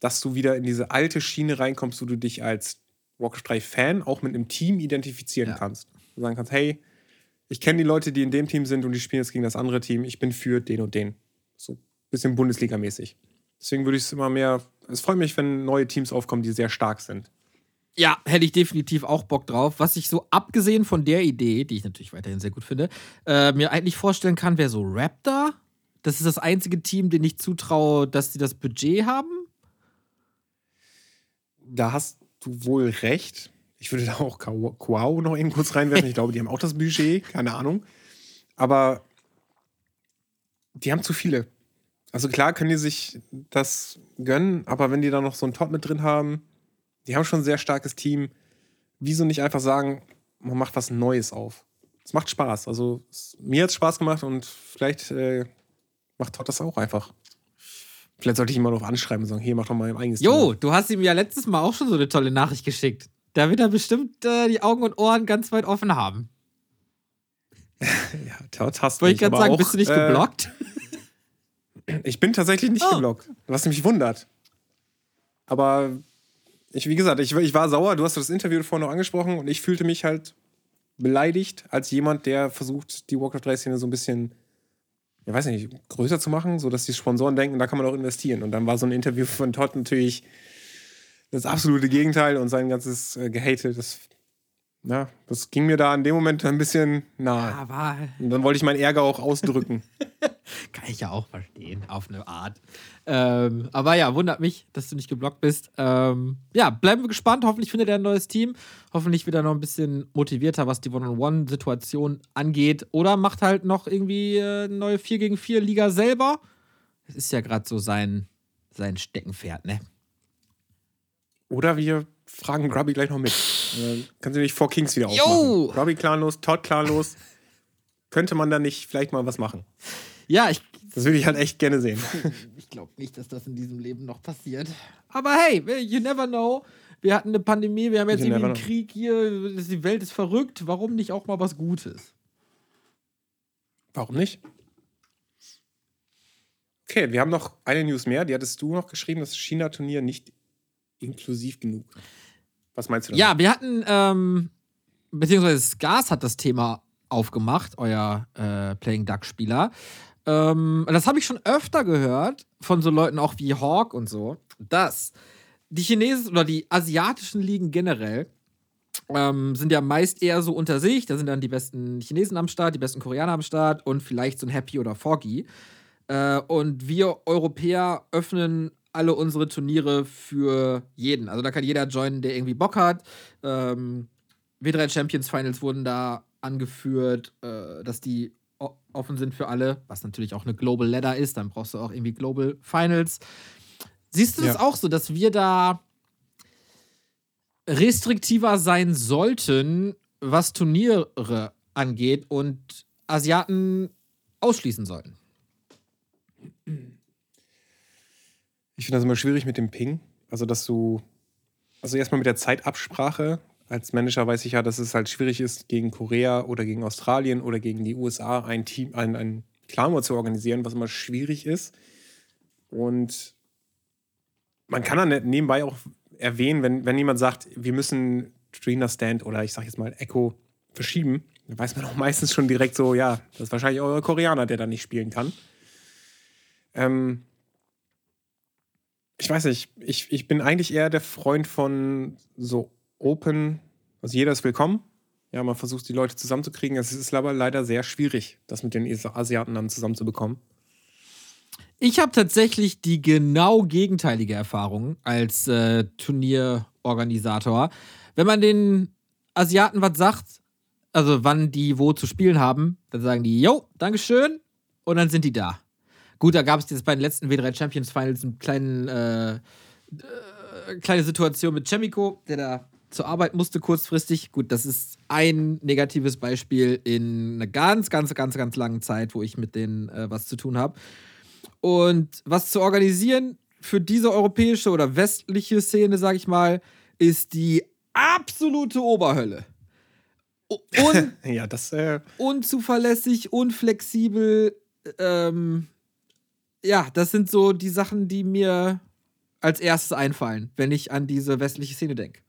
dass du wieder in diese alte Schiene reinkommst, wo du dich als Warcraft 3 Fan auch mit einem Team identifizieren Ja. kannst. Du sagen kannst, hey, ich kenne die Leute, die in dem Team sind und die spielen jetzt gegen das andere Team. Ich bin für den und den. So ein bisschen Bundesliga-mäßig. Deswegen würde ich es immer mehr. Es freut mich, wenn neue Teams aufkommen, die sehr stark sind. Ja, hätte ich definitiv auch Bock drauf. Was ich so abgesehen von der Idee, die ich natürlich weiterhin sehr gut finde, äh, mir eigentlich vorstellen kann, wäre so Raptor. Das ist das einzige Team, dem ich zutraue, dass sie das Budget haben. Da hast du wohl recht. Ich würde <laughs> da auch Quao noch eben kurz reinwerfen. Ich glaube, die haben auch das Budget, keine Ahnung. Aber die haben zu viele. Also klar können die sich das gönnen, aber wenn die da noch so einen Top mit drin haben, die haben schon ein sehr starkes Team. Wieso nicht einfach sagen, man macht was Neues auf? Es macht Spaß. Also es, mir hat es Spaß gemacht und vielleicht äh, macht Todd das auch einfach. Vielleicht sollte ich ihn mal noch anschreiben und sagen, hier, mach doch mal ein eigenes Jo, du hast ihm ja letztes Mal auch schon so eine tolle Nachricht geschickt. Da wird er bestimmt äh, die Augen und Ohren ganz weit offen haben. <laughs> Ja, Todd hast Wollte ich gerade sagen, auch, bist du nicht äh, geblockt? <laughs> Ich bin tatsächlich nicht Oh. geblockt, was mich wundert. Aber ich, wie gesagt, ich, ich war sauer. Du hast das Interview vorhin noch angesprochen und ich fühlte mich halt beleidigt als jemand, der versucht, die Warcraft 3-Szene so ein bisschen, ja, weiß nicht, größer zu machen, sodass die Sponsoren denken, da kann man auch investieren. Und dann war so ein Interview von Todd natürlich das absolute Gegenteil und sein ganzes äh, Gehate, das, ja, das ging mir da in dem Moment ein bisschen nahe. Aber Und dann wollte ich meinen Ärger auch ausdrücken. <laughs> kann ich ja auch verstehen, auf eine Art. Ähm, aber ja, wundert mich, dass du nicht geblockt bist. Ähm, ja, bleiben wir gespannt. Hoffentlich findet er ein neues Team. Hoffentlich wird er noch ein bisschen motivierter, was die One-on-One-Situation angeht. Oder macht halt noch irgendwie äh, eine neue 4 gegen 4 Liga selber. Das ist ja gerade so sein, sein Steckenpferd, ne? Oder wir fragen Grubby gleich noch mit. Äh, kannst du nicht vor Kings wieder aufmachen? Grubby clanlos, Todd clanlos. Könnte man da nicht vielleicht mal was machen? Ja, ich, Das würde ich halt echt gerne sehen. <laughs> ich glaube nicht, dass das in diesem Leben noch passiert. Aber hey, you never know. Wir hatten eine Pandemie, wir haben jetzt You irgendwie einen know. Krieg hier, die Welt ist verrückt. Warum nicht auch mal was Gutes? Warum nicht? Okay, wir haben noch eine News mehr. Die hattest du noch geschrieben, das China-Turnier nicht inklusiv genug. Was meinst du damit? Ja, wir hatten, ähm, beziehungsweise Skars hat das Thema aufgemacht, euer äh, Playing Duck-Spieler. Ähm, das habe ich schon öfter gehört von so Leuten auch wie Hawk und so, dass die chinesischen oder die asiatischen Ligen generell ähm, sind ja meist eher so unter sich. Da sind dann die besten Chinesen am Start, die besten Koreaner am Start und vielleicht so ein Happy oder Foggy. Äh, und wir Europäer öffnen alle unsere Turniere für jeden. Also da kann jeder joinen, der irgendwie Bock hat. Ähm, W3 Champions Finals wurden da angeführt, äh, dass die offen sind für alle, was natürlich auch eine Global Ladder ist. Dann brauchst du auch irgendwie Global Finals. Siehst du das Ja. auch so, dass wir da restriktiver sein sollten, was Turniere angeht und Asiaten ausschließen sollten? <clears throat> Ich finde das immer schwierig mit dem Ping. Also, dass du. Also, erstmal mit der Zeitabsprache. Als Manager weiß ich ja, dass es halt schwierig ist, gegen Korea oder gegen Australien oder gegen die USA ein Team, ein, ein War zu organisieren, was immer schwierig ist. Und man kann dann nebenbei auch erwähnen, wenn, wenn jemand sagt, wir müssen Trainer Stand oder ich sag jetzt mal Echo verschieben, dann weiß man auch <laughs> meistens schon direkt so, ja, das ist wahrscheinlich euer Koreaner, der da nicht spielen kann. Ähm, ich weiß nicht, ich, ich bin eigentlich eher der Freund von so Open, also jeder ist willkommen. ja, man versucht, die Leute zusammenzukriegen. Es ist aber leider sehr schwierig, das mit den Asiaten dann zusammenzubekommen. Ich habe tatsächlich die genau gegenteilige Erfahrung als äh, Turnierorganisator. Wenn man den Asiaten was sagt, also wann die wo zu spielen haben, dann sagen die, jo, Dankeschön, und dann sind die da. Gut, da gab es jetzt bei den letzten W3 Champions Finals einen kleinen, äh, äh, kleine Situation mit Chemico, der da zur Arbeit musste kurzfristig. Gut, das ist ein negatives Beispiel in einer ganz, ganz, ganz, ganz langen Zeit, wo ich mit denen äh, was zu tun habe. Und was zu organisieren für diese europäische oder westliche Szene, sag ich mal, ist die absolute Oberhölle. <laughs> Un ja, das. Äh unzuverlässig, unflexibel. Ähm, ja, das sind so die Sachen, die mir als erstes einfallen, wenn ich an diese westliche Szene denke.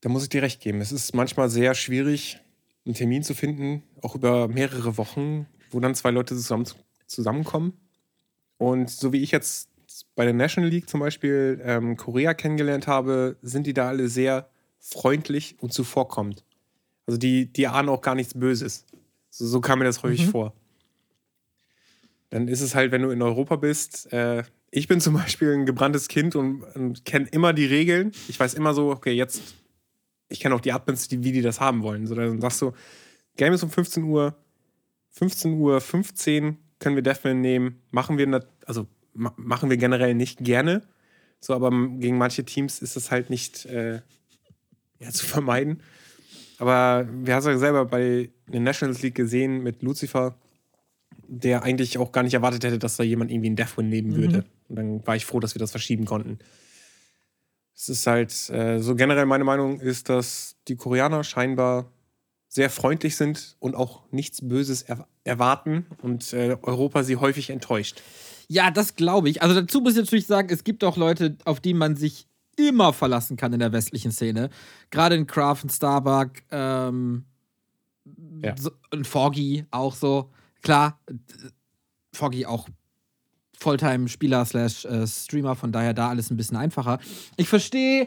Da muss ich dir recht geben. Es ist manchmal sehr schwierig, einen Termin zu finden, auch über mehrere Wochen, wo dann zwei Leute zusammen, zusammenkommen. Und so wie ich jetzt bei der National League zum Beispiel ähm, Korea kennengelernt habe, sind die da alle sehr freundlich und zuvorkommend. Also die, die ahnen auch gar nichts Böses. So, so kam mir das häufig mhm. vor. Dann ist es halt, wenn du in Europa bist, äh, ich bin zum Beispiel ein gebranntes Kind und, und kenne immer die Regeln. Ich weiß immer so, okay, jetzt ich kenne auch die Admins, die, wie die das haben wollen. So, dann sagst du, Game ist um 15 Uhr, 15 Uhr 15 können wir Deathman nehmen. Machen wir, also ma machen wir generell nicht gerne. So, aber gegen manche Teams ist das halt nicht äh, ja, zu <laughs> vermeiden. Aber wir haben es ja selber bei der Nationals League gesehen mit Lucifer, der eigentlich auch gar nicht erwartet hätte, dass da jemand irgendwie einen Deathwin nehmen würde. Mhm. Und dann war ich froh, dass wir das verschieben konnten. Es ist halt, äh, so generell meine Meinung ist, dass die Koreaner scheinbar sehr freundlich sind und auch nichts Böses er erwarten und äh, Europa sie häufig enttäuscht. Ja, das glaube ich. Also dazu muss ich natürlich sagen, es gibt auch Leute, auf die man sich immer verlassen kann in der westlichen Szene. Gerade in Craft und Starbuck, ähm, ja. so, und Foggy auch so. Klar, Foggy auch Volltime-Spieler slash äh, Streamer, von daher da alles ein bisschen einfacher. Ich verstehe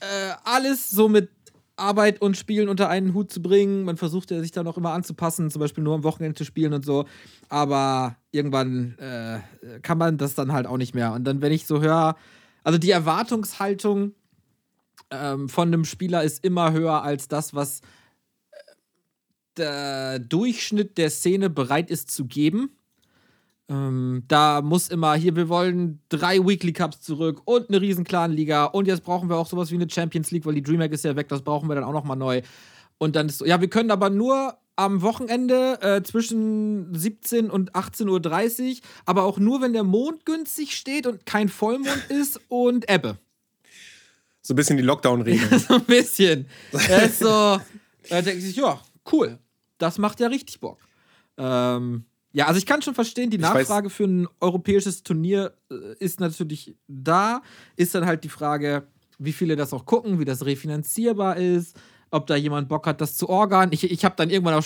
äh, alles so mit Arbeit und Spielen unter einen Hut zu bringen. Man versucht ja sich dann auch immer anzupassen, zum Beispiel nur am Wochenende zu spielen und so. Aber irgendwann äh, kann man das dann halt auch nicht mehr. Und dann, wenn ich so höre, also die Erwartungshaltung ähm, von einem Spieler ist immer höher als das, was der Durchschnitt der Szene bereit ist zu geben. Ähm, da muss immer hier, wir wollen drei Weekly Cups zurück und eine riesen Clan-Liga und jetzt brauchen wir auch sowas wie eine Champions League, weil die DreamHack ist ja weg, das brauchen wir dann auch nochmal neu. Und dann ist so, ja, wir können aber nur am Wochenende äh, zwischen 17 und 18.30 Uhr, aber auch nur, wenn der Mond günstig steht und kein Vollmond <laughs> ist und Ebbe. So ein bisschen die Lockdown-Regeln. <laughs> so ein bisschen. Er ist so, er denkt sich, ja, cool, das macht ja richtig Bock. Ähm, ja, also ich kann schon verstehen, die Nachfrage für ein europäisches Turnier äh, ist natürlich da. Ist dann halt die Frage, wie viele das auch gucken, wie das refinanzierbar ist, ob da jemand Bock hat, das zu organ. Ich, ich habe dann irgendwann auch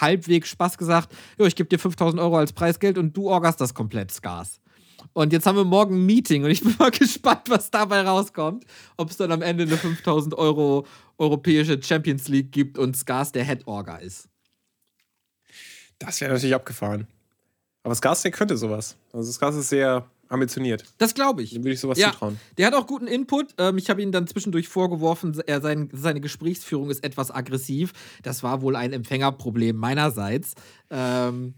halbwegs Spaß gesagt, jo, ich gebe dir 5000 Euro als Preisgeld und du orgast das komplett, Skars. Und jetzt haben wir morgen ein Meeting und ich <laughs> bin mal gespannt, was dabei rauskommt. Ob es dann am Ende eine 5000 Euro europäische Champions League gibt und Skars der Head-Orga ist. Das wäre natürlich abgefahren. Aber Skarstek könnte sowas. Also Skars ist sehr ambitioniert. Das glaube ich. Dem würde ich sowas ja, zutrauen. Der hat auch guten Input. Ähm, ich habe ihm dann zwischendurch vorgeworfen, er sein, seine Gesprächsführung ist etwas aggressiv. Das war wohl ein Empfängerproblem meinerseits. Ähm,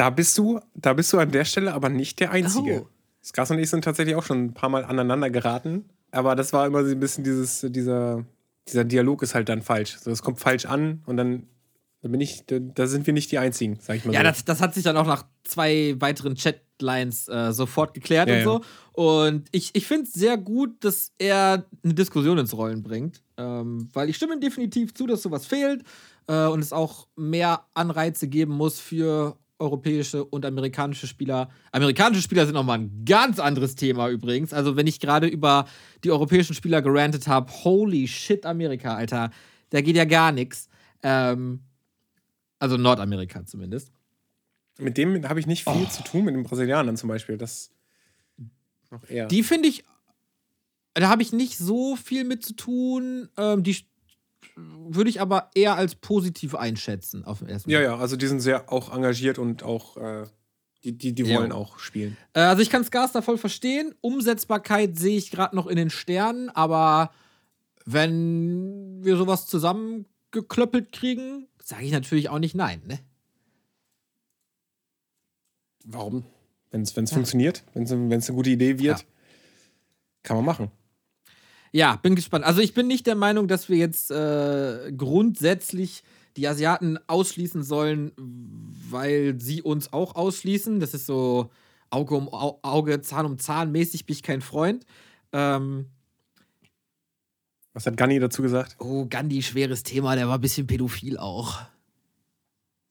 da bist du, da bist du an der Stelle aber nicht der Einzige. Oh. Skars und ich sind tatsächlich auch schon ein paar Mal aneinander geraten. Aber das war immer so ein bisschen dieses, dieser, dieser Dialog ist halt dann falsch. Also es kommt falsch an und dann da, bin ich, da, da, sind wir nicht die Einzigen, sag ich mal. Ja, so. das, das hat sich dann auch nach zwei weiteren Chatlines äh, sofort geklärt ja, und so. Ja. Und ich, ich finde es sehr gut, dass er eine Diskussion ins Rollen bringt. Ähm, weil ich stimme ihm definitiv zu, dass sowas fehlt äh, und es auch mehr Anreize geben muss für europäische und amerikanische Spieler. Amerikanische Spieler sind nochmal ein ganz anderes Thema übrigens. Also, wenn ich gerade über die europäischen Spieler gerantet habe, holy shit, Amerika, Alter, da geht ja gar nichts. Ähm, also Nordamerika zumindest. Mit dem habe ich nicht viel oh. zu tun, mit den Brasilianern zum Beispiel. Das noch eher. Die finde ich, da habe ich nicht so viel mit zu tun. Ähm, die würde ich aber eher als positiv einschätzen auf dem ersten Ja, ja, also die sind sehr auch engagiert und auch, äh, die, die, die wollen Ja. auch spielen. Äh, Also ich kann Skarstar voll verstehen. Umsetzbarkeit sehe ich gerade noch in den Sternen, aber wenn wir sowas zusammengeklöppelt kriegen, sage ich natürlich auch nicht nein. Ne? Warum? Wenn es funktioniert, wenn es eine gute Idee wird, Ja. kann man machen. Ja, bin gespannt. Also ich bin nicht der Meinung, dass wir jetzt äh, grundsätzlich die Asiaten ausschließen sollen, weil sie uns auch ausschließen. Das ist so Auge um Au- Auge, Zahn um Zahn mäßig, bin ich kein Freund. Ähm, Was hat Ganni dazu gesagt? oh, Gandhi, schweres Thema, der war ein bisschen pädophil auch.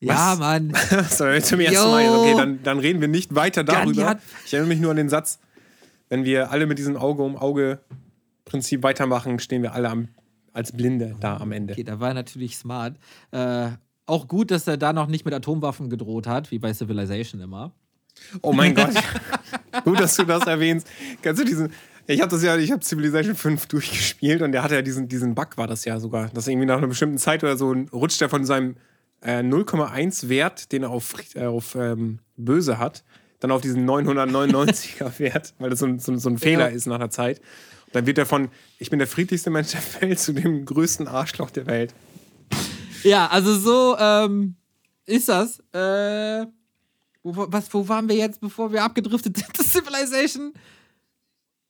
Ja, Was? Mann. so, zum ersten Jo. Mal. Okay, dann, dann reden wir nicht weiter Gandhi darüber. Ich erinnere mich nur an den Satz, wenn wir alle mit diesem Auge um Auge Prinzip weitermachen, stehen wir alle am, als Blinde da am Ende. Okay, da war er natürlich smart. Äh, auch gut, dass er da noch nicht mit Atomwaffen gedroht hat, wie bei Civilization immer. Oh mein Gott. <laughs> Gut, dass du das erwähnst. Kannst du diesen. Ich habe das ja, ich habe Civilization 5 durchgespielt und der hatte ja diesen, diesen Bug, war das ja sogar. Dass irgendwie nach einer bestimmten Zeit oder so rutscht er von seinem äh, 0,1 Wert, den er auf, äh, auf ähm, böse hat, dann auf diesen 999er <laughs> Wert, weil das so, ein- so, so ein Fehler Ja. ist nach der Zeit. Dann wird er von, ich bin der friedlichste Mensch der Welt, zu dem größten Arschloch der Welt. Ja, also so ähm, ist das. Äh, wo, was, wo waren wir jetzt, bevor wir abgedriftet sind? <laughs> Das Civilization?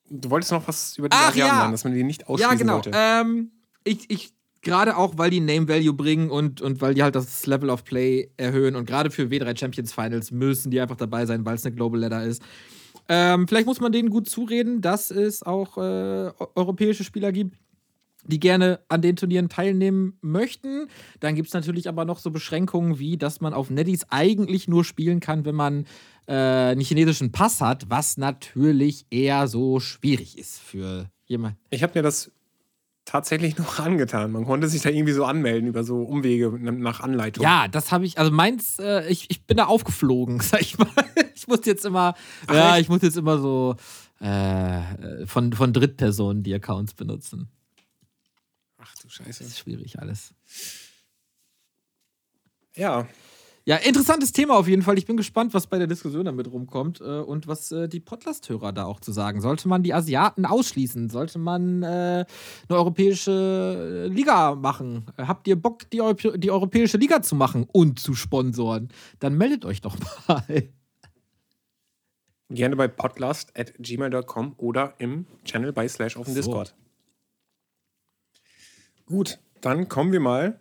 Du wolltest noch was über die Ach, Asiaten ja. sagen, dass man die nicht ausschließen Ja, genau. Ähm, ich, ich gerade auch, weil die Name Value bringen und, und weil die halt das Level of Play erhöhen und gerade für W3 Champions Finals müssen die einfach dabei sein, weil es eine Global Ladder ist. Ähm, vielleicht muss man denen gut zureden, dass es auch äh, eu- europäische Spieler gibt, die gerne an den Turnieren teilnehmen möchten. Dann gibt es natürlich aber noch so Beschränkungen wie, dass man auf Netties eigentlich nur spielen kann, wenn man äh, einen chinesischen Pass hat, was natürlich eher so schwierig ist für jemanden. Ich habe mir das tatsächlich noch <laughs> angetan. Man konnte sich da irgendwie so anmelden über so Umwege nach Anleitung. Ja, das habe ich, also meins, äh, ich, ich bin da aufgeflogen, <laughs> sag ich mal. Ich muss jetzt immer, Ach, ja, ich muss jetzt immer so äh, von, von Drittpersonen die Accounts benutzen. Ach du Scheiße. Das ist schwierig alles. Ja, Ja, interessantes Thema auf jeden Fall. Ich bin gespannt, was bei der Diskussion damit rumkommt äh, und was äh, die Podcast-Hörer da auch zu sagen. Sollte man die Asiaten ausschließen? Sollte man äh, eine europäische äh, Liga machen? Habt ihr Bock, die, Europä die europäische Liga zu machen und zu sponsoren? Dann meldet euch doch <laughs> mal. gerne bei podcast at gmail.com oder im Channel bei Slash auf dem So. Discord. Gut, dann kommen wir mal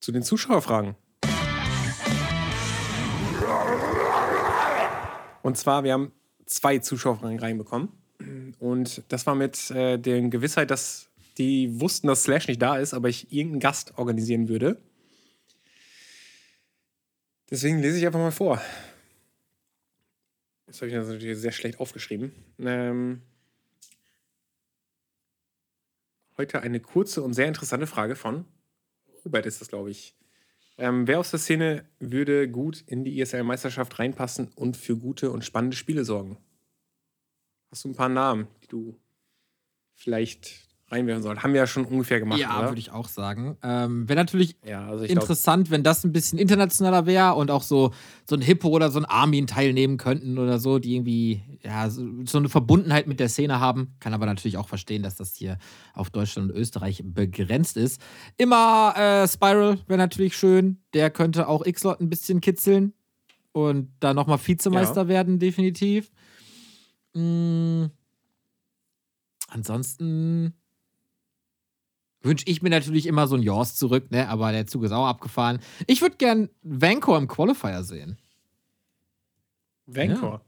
zu den Zuschauerfragen. Und zwar, wir haben zwei Zuschauerfragen reinbekommen. Und das war mit äh, der Gewissheit, dass die wussten, dass Slash nicht da ist, aber ich irgendeinen Gast organisieren würde. Deswegen lese ich einfach mal vor. Das habe ich natürlich sehr schlecht aufgeschrieben. Ähm, heute eine kurze und sehr interessante Frage von Robert ist das, glaube ich. Ähm, wer aus der Szene würde gut in die ESL-Meisterschaft reinpassen und für gute und spannende Spiele sorgen? Hast du ein paar Namen, die du vielleicht reinwerfen sollst? Haben wir ja schon ungefähr gemacht, ja, würde ich auch sagen. Ähm, Wäre natürlich ja, also interessant, wenn das ein bisschen internationaler wäre und auch so, so ein Hippo oder so ein Armin teilnehmen könnten oder so, die irgendwie ja, so, so eine Verbundenheit mit der Szene haben. Kann aber natürlich auch verstehen, dass das hier auf Deutschland und Österreich begrenzt ist. Immer äh, Spiral wäre natürlich schön. Der könnte auch X-Lot ein bisschen kitzeln und da nochmal Vizemeister werden, definitiv. Mm. Ansonsten wünsche ich mir natürlich immer so ein Jaws zurück, ne? Aber der Zug ist auch abgefahren. Ich würde gern Vancouver im Qualifier sehen. Vancouver.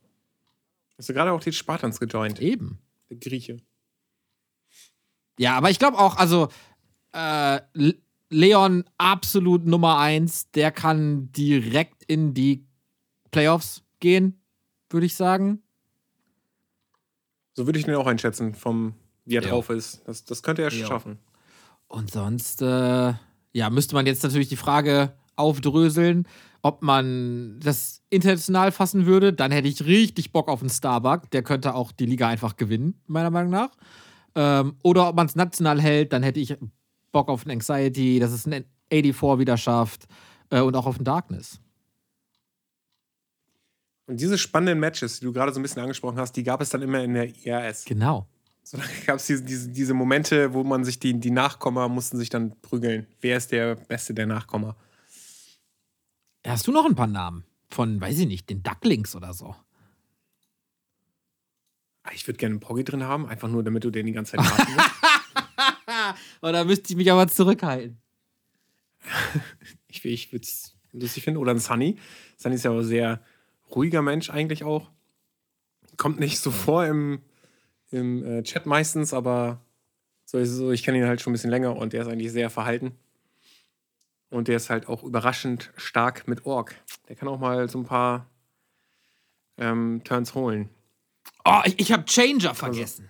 Hast du gerade auch die Spartans gejoint? Eben. Der Grieche. Ja, aber ich glaube auch, also äh, Le- Leon absolut Nummer eins, der kann direkt in die Playoffs gehen, würde ich sagen. So würde ich den auch einschätzen, vom wie er Ja. drauf ist. Das, das könnte er Ja. schaffen. Und sonst, äh, ja, müsste man jetzt natürlich die Frage aufdröseln, ob man das international fassen würde. Dann hätte ich richtig Bock auf einen Starbuck. Der könnte auch die Liga einfach gewinnen, meiner Meinung nach. Ähm, oder ob man es national hält, dann hätte ich Bock auf ein Anxiety, dass es ein 84 wieder schafft äh, und auch auf ein Darkness. Und diese spannenden Matches, die du gerade so ein bisschen angesprochen hast, die gab es dann immer in der IRS. Genau. <laughs> So, da gab es diese, diese, diese Momente, wo man sich die, die Nachkommer mussten sich dann prügeln. Wer ist der Beste der Nachkommer? Hast du noch ein paar Namen? Von, weiß ich nicht, den Ducklings oder so. Ah, Ich würde gerne einen Poggy drin haben, einfach nur, damit du den die ganze Zeit warten musst. <laughs> <laughs> Oh, da müsste ich mich aber zurückhalten. Ich, ich würde es lustig finden. Oder ein Sunny. Sunny ist ja auch ein sehr ruhiger Mensch eigentlich auch. Kommt nicht so vor im, im äh, Chat meistens, aber so ist es so, ich kenne ihn halt schon ein bisschen länger und der ist eigentlich sehr verhalten. Und der ist halt auch überraschend stark mit Ork. Der kann auch mal so ein paar ähm, Turns holen. Oh, ich, ich habe Changer vergessen.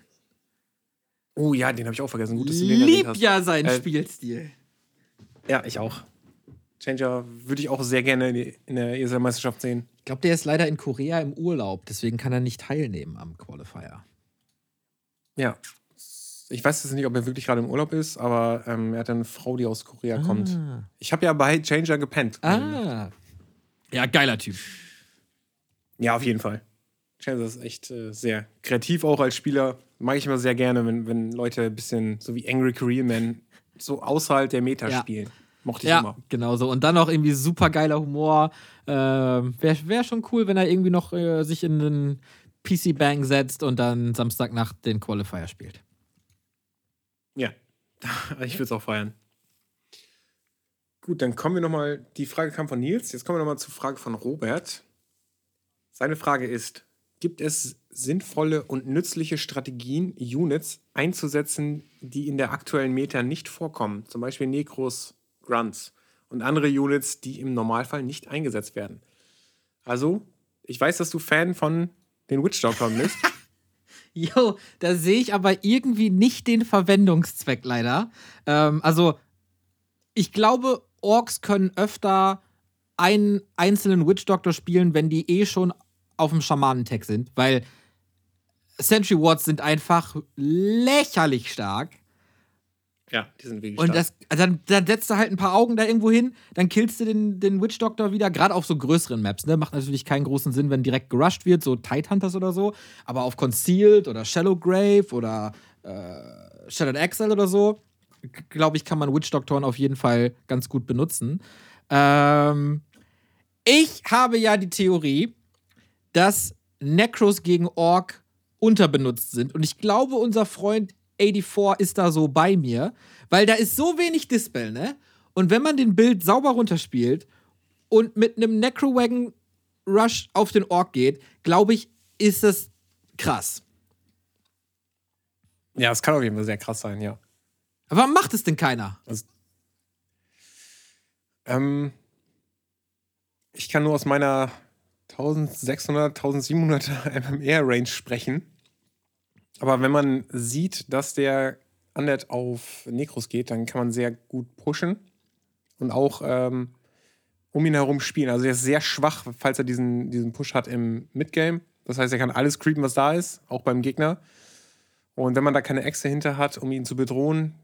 Oh ja, den habe ich auch vergessen. Gut, dass du den Lieb hast. ja seinen Äh, Spielstil. Ja, ich auch. Changer würde ich auch sehr gerne in der ESL-Meisterschaft sehen. Ich glaube, der ist leider in Korea im Urlaub, deswegen kann er nicht teilnehmen am Qualifier. Ja. Ich weiß jetzt nicht, ob er wirklich gerade im Urlaub ist, aber ähm, er hat eine Frau, die aus Korea kommt. Ich habe ja bei Changer gepennt. Ah. Ja, geiler Typ. Ja, auf jeden Fall. Changer ist echt äh, sehr kreativ auch als Spieler. Mag ich immer sehr gerne, wenn, wenn Leute ein bisschen so wie Angry Korean Man so außerhalb der Meta Ja. spielen. Mochte ich Ja, immer. genau so. Und dann noch irgendwie super geiler Humor. Ähm, Wäre wär schon cool, wenn er irgendwie noch äh, sich in den PC-Bang setzt und dann Samstagnacht den Qualifier spielt. Ja, <laughs> ich würde es auch feiern. Gut, dann kommen wir nochmal. Die Frage kam von Nils. Jetzt kommen wir nochmal zur Frage von Robert. Seine Frage ist: Gibt es sinnvolle und nützliche Strategien, Units einzusetzen, die in der aktuellen Meta nicht vorkommen? Zum Beispiel Necros, Grunts und andere Units, die im Normalfall nicht eingesetzt werden. Also, ich weiß, dass du Fan von den Witch Doctoren bist. Jo, <laughs> da sehe ich aber irgendwie nicht den Verwendungszweck leider. Ähm, also, ich glaube, Orks können öfter einen einzelnen Witch Doctor spielen, wenn die eh schon auf dem Schamanentag sind, weil Sentry Wards sind einfach lächerlich stark. Ja, die sind wirklich Und stark. das, also dann, dann setzt du halt ein paar Augen da irgendwo hin, dann killst du den, den Witch Doctor wieder, gerade auf so größeren Maps, ne? Macht natürlich keinen großen Sinn, wenn direkt gerusht wird, so Tidehunters oder so. Aber auf Concealed oder Shallow Grave oder äh, Shattered Exile oder so, glaube ich, kann man Witch Doctoren auf jeden Fall ganz gut benutzen. Ähm, ich habe ja die Theorie, dass Necros gegen Orc unterbenutzt sind. Und ich glaube, unser Freund 84 ist da so bei mir, weil da ist so wenig Dispel, ne? Und wenn man den Bild sauber runterspielt und mit einem Necrowagon Rush auf den Orc geht, glaube ich, ist das krass. ja, es kann auf jeden Fall sehr krass sein, ja. Aber warum macht es denn keiner? Ähm, ich kann nur aus meiner 1600, 1700 MMR-Range sprechen. Aber wenn man sieht, dass der Undead auf Necros geht, dann kann man sehr gut pushen und auch ähm, um ihn herum spielen. Also er ist sehr schwach, falls er diesen, diesen Push hat im Midgame. Das heißt, er kann alles creepen, was da ist, auch beim Gegner. Und wenn man da keine Echse hinter hat, um ihn zu bedrohen,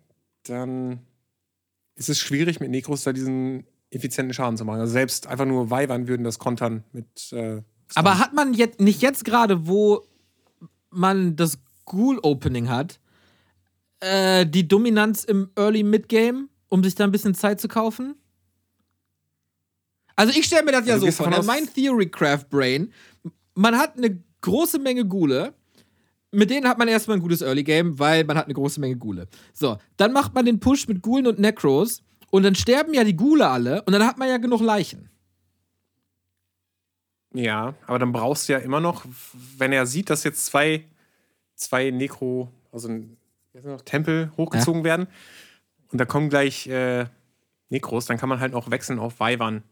dann ist es schwierig, mit Necros da diesen effizienten Schaden zu machen. Also selbst einfach nur Weibern würden das kontern mit. Äh, Aber hat man jetzt nicht jetzt gerade, wo man das Ghoul-Opening hat, äh, die Dominanz im Early Midgame, um sich da ein bisschen Zeit zu kaufen? Also ich stelle mir das ja Also so vor. Ne? Mein Theorycraft Brain, man hat eine große Menge Gule. Mit denen hat man erstmal ein gutes Early Game, weil man hat eine große Menge Gule. So, dann macht man den Push mit Gulen und Necros und dann sterben ja die Gule alle und dann hat man ja genug Leichen. ja, aber dann brauchst du ja immer noch, wenn er sieht, dass jetzt zwei, zwei Necro, also ein noch, Tempel hochgezogen werden und da kommen gleich äh, Necros, dann kann man halt auch wechseln auf Weibern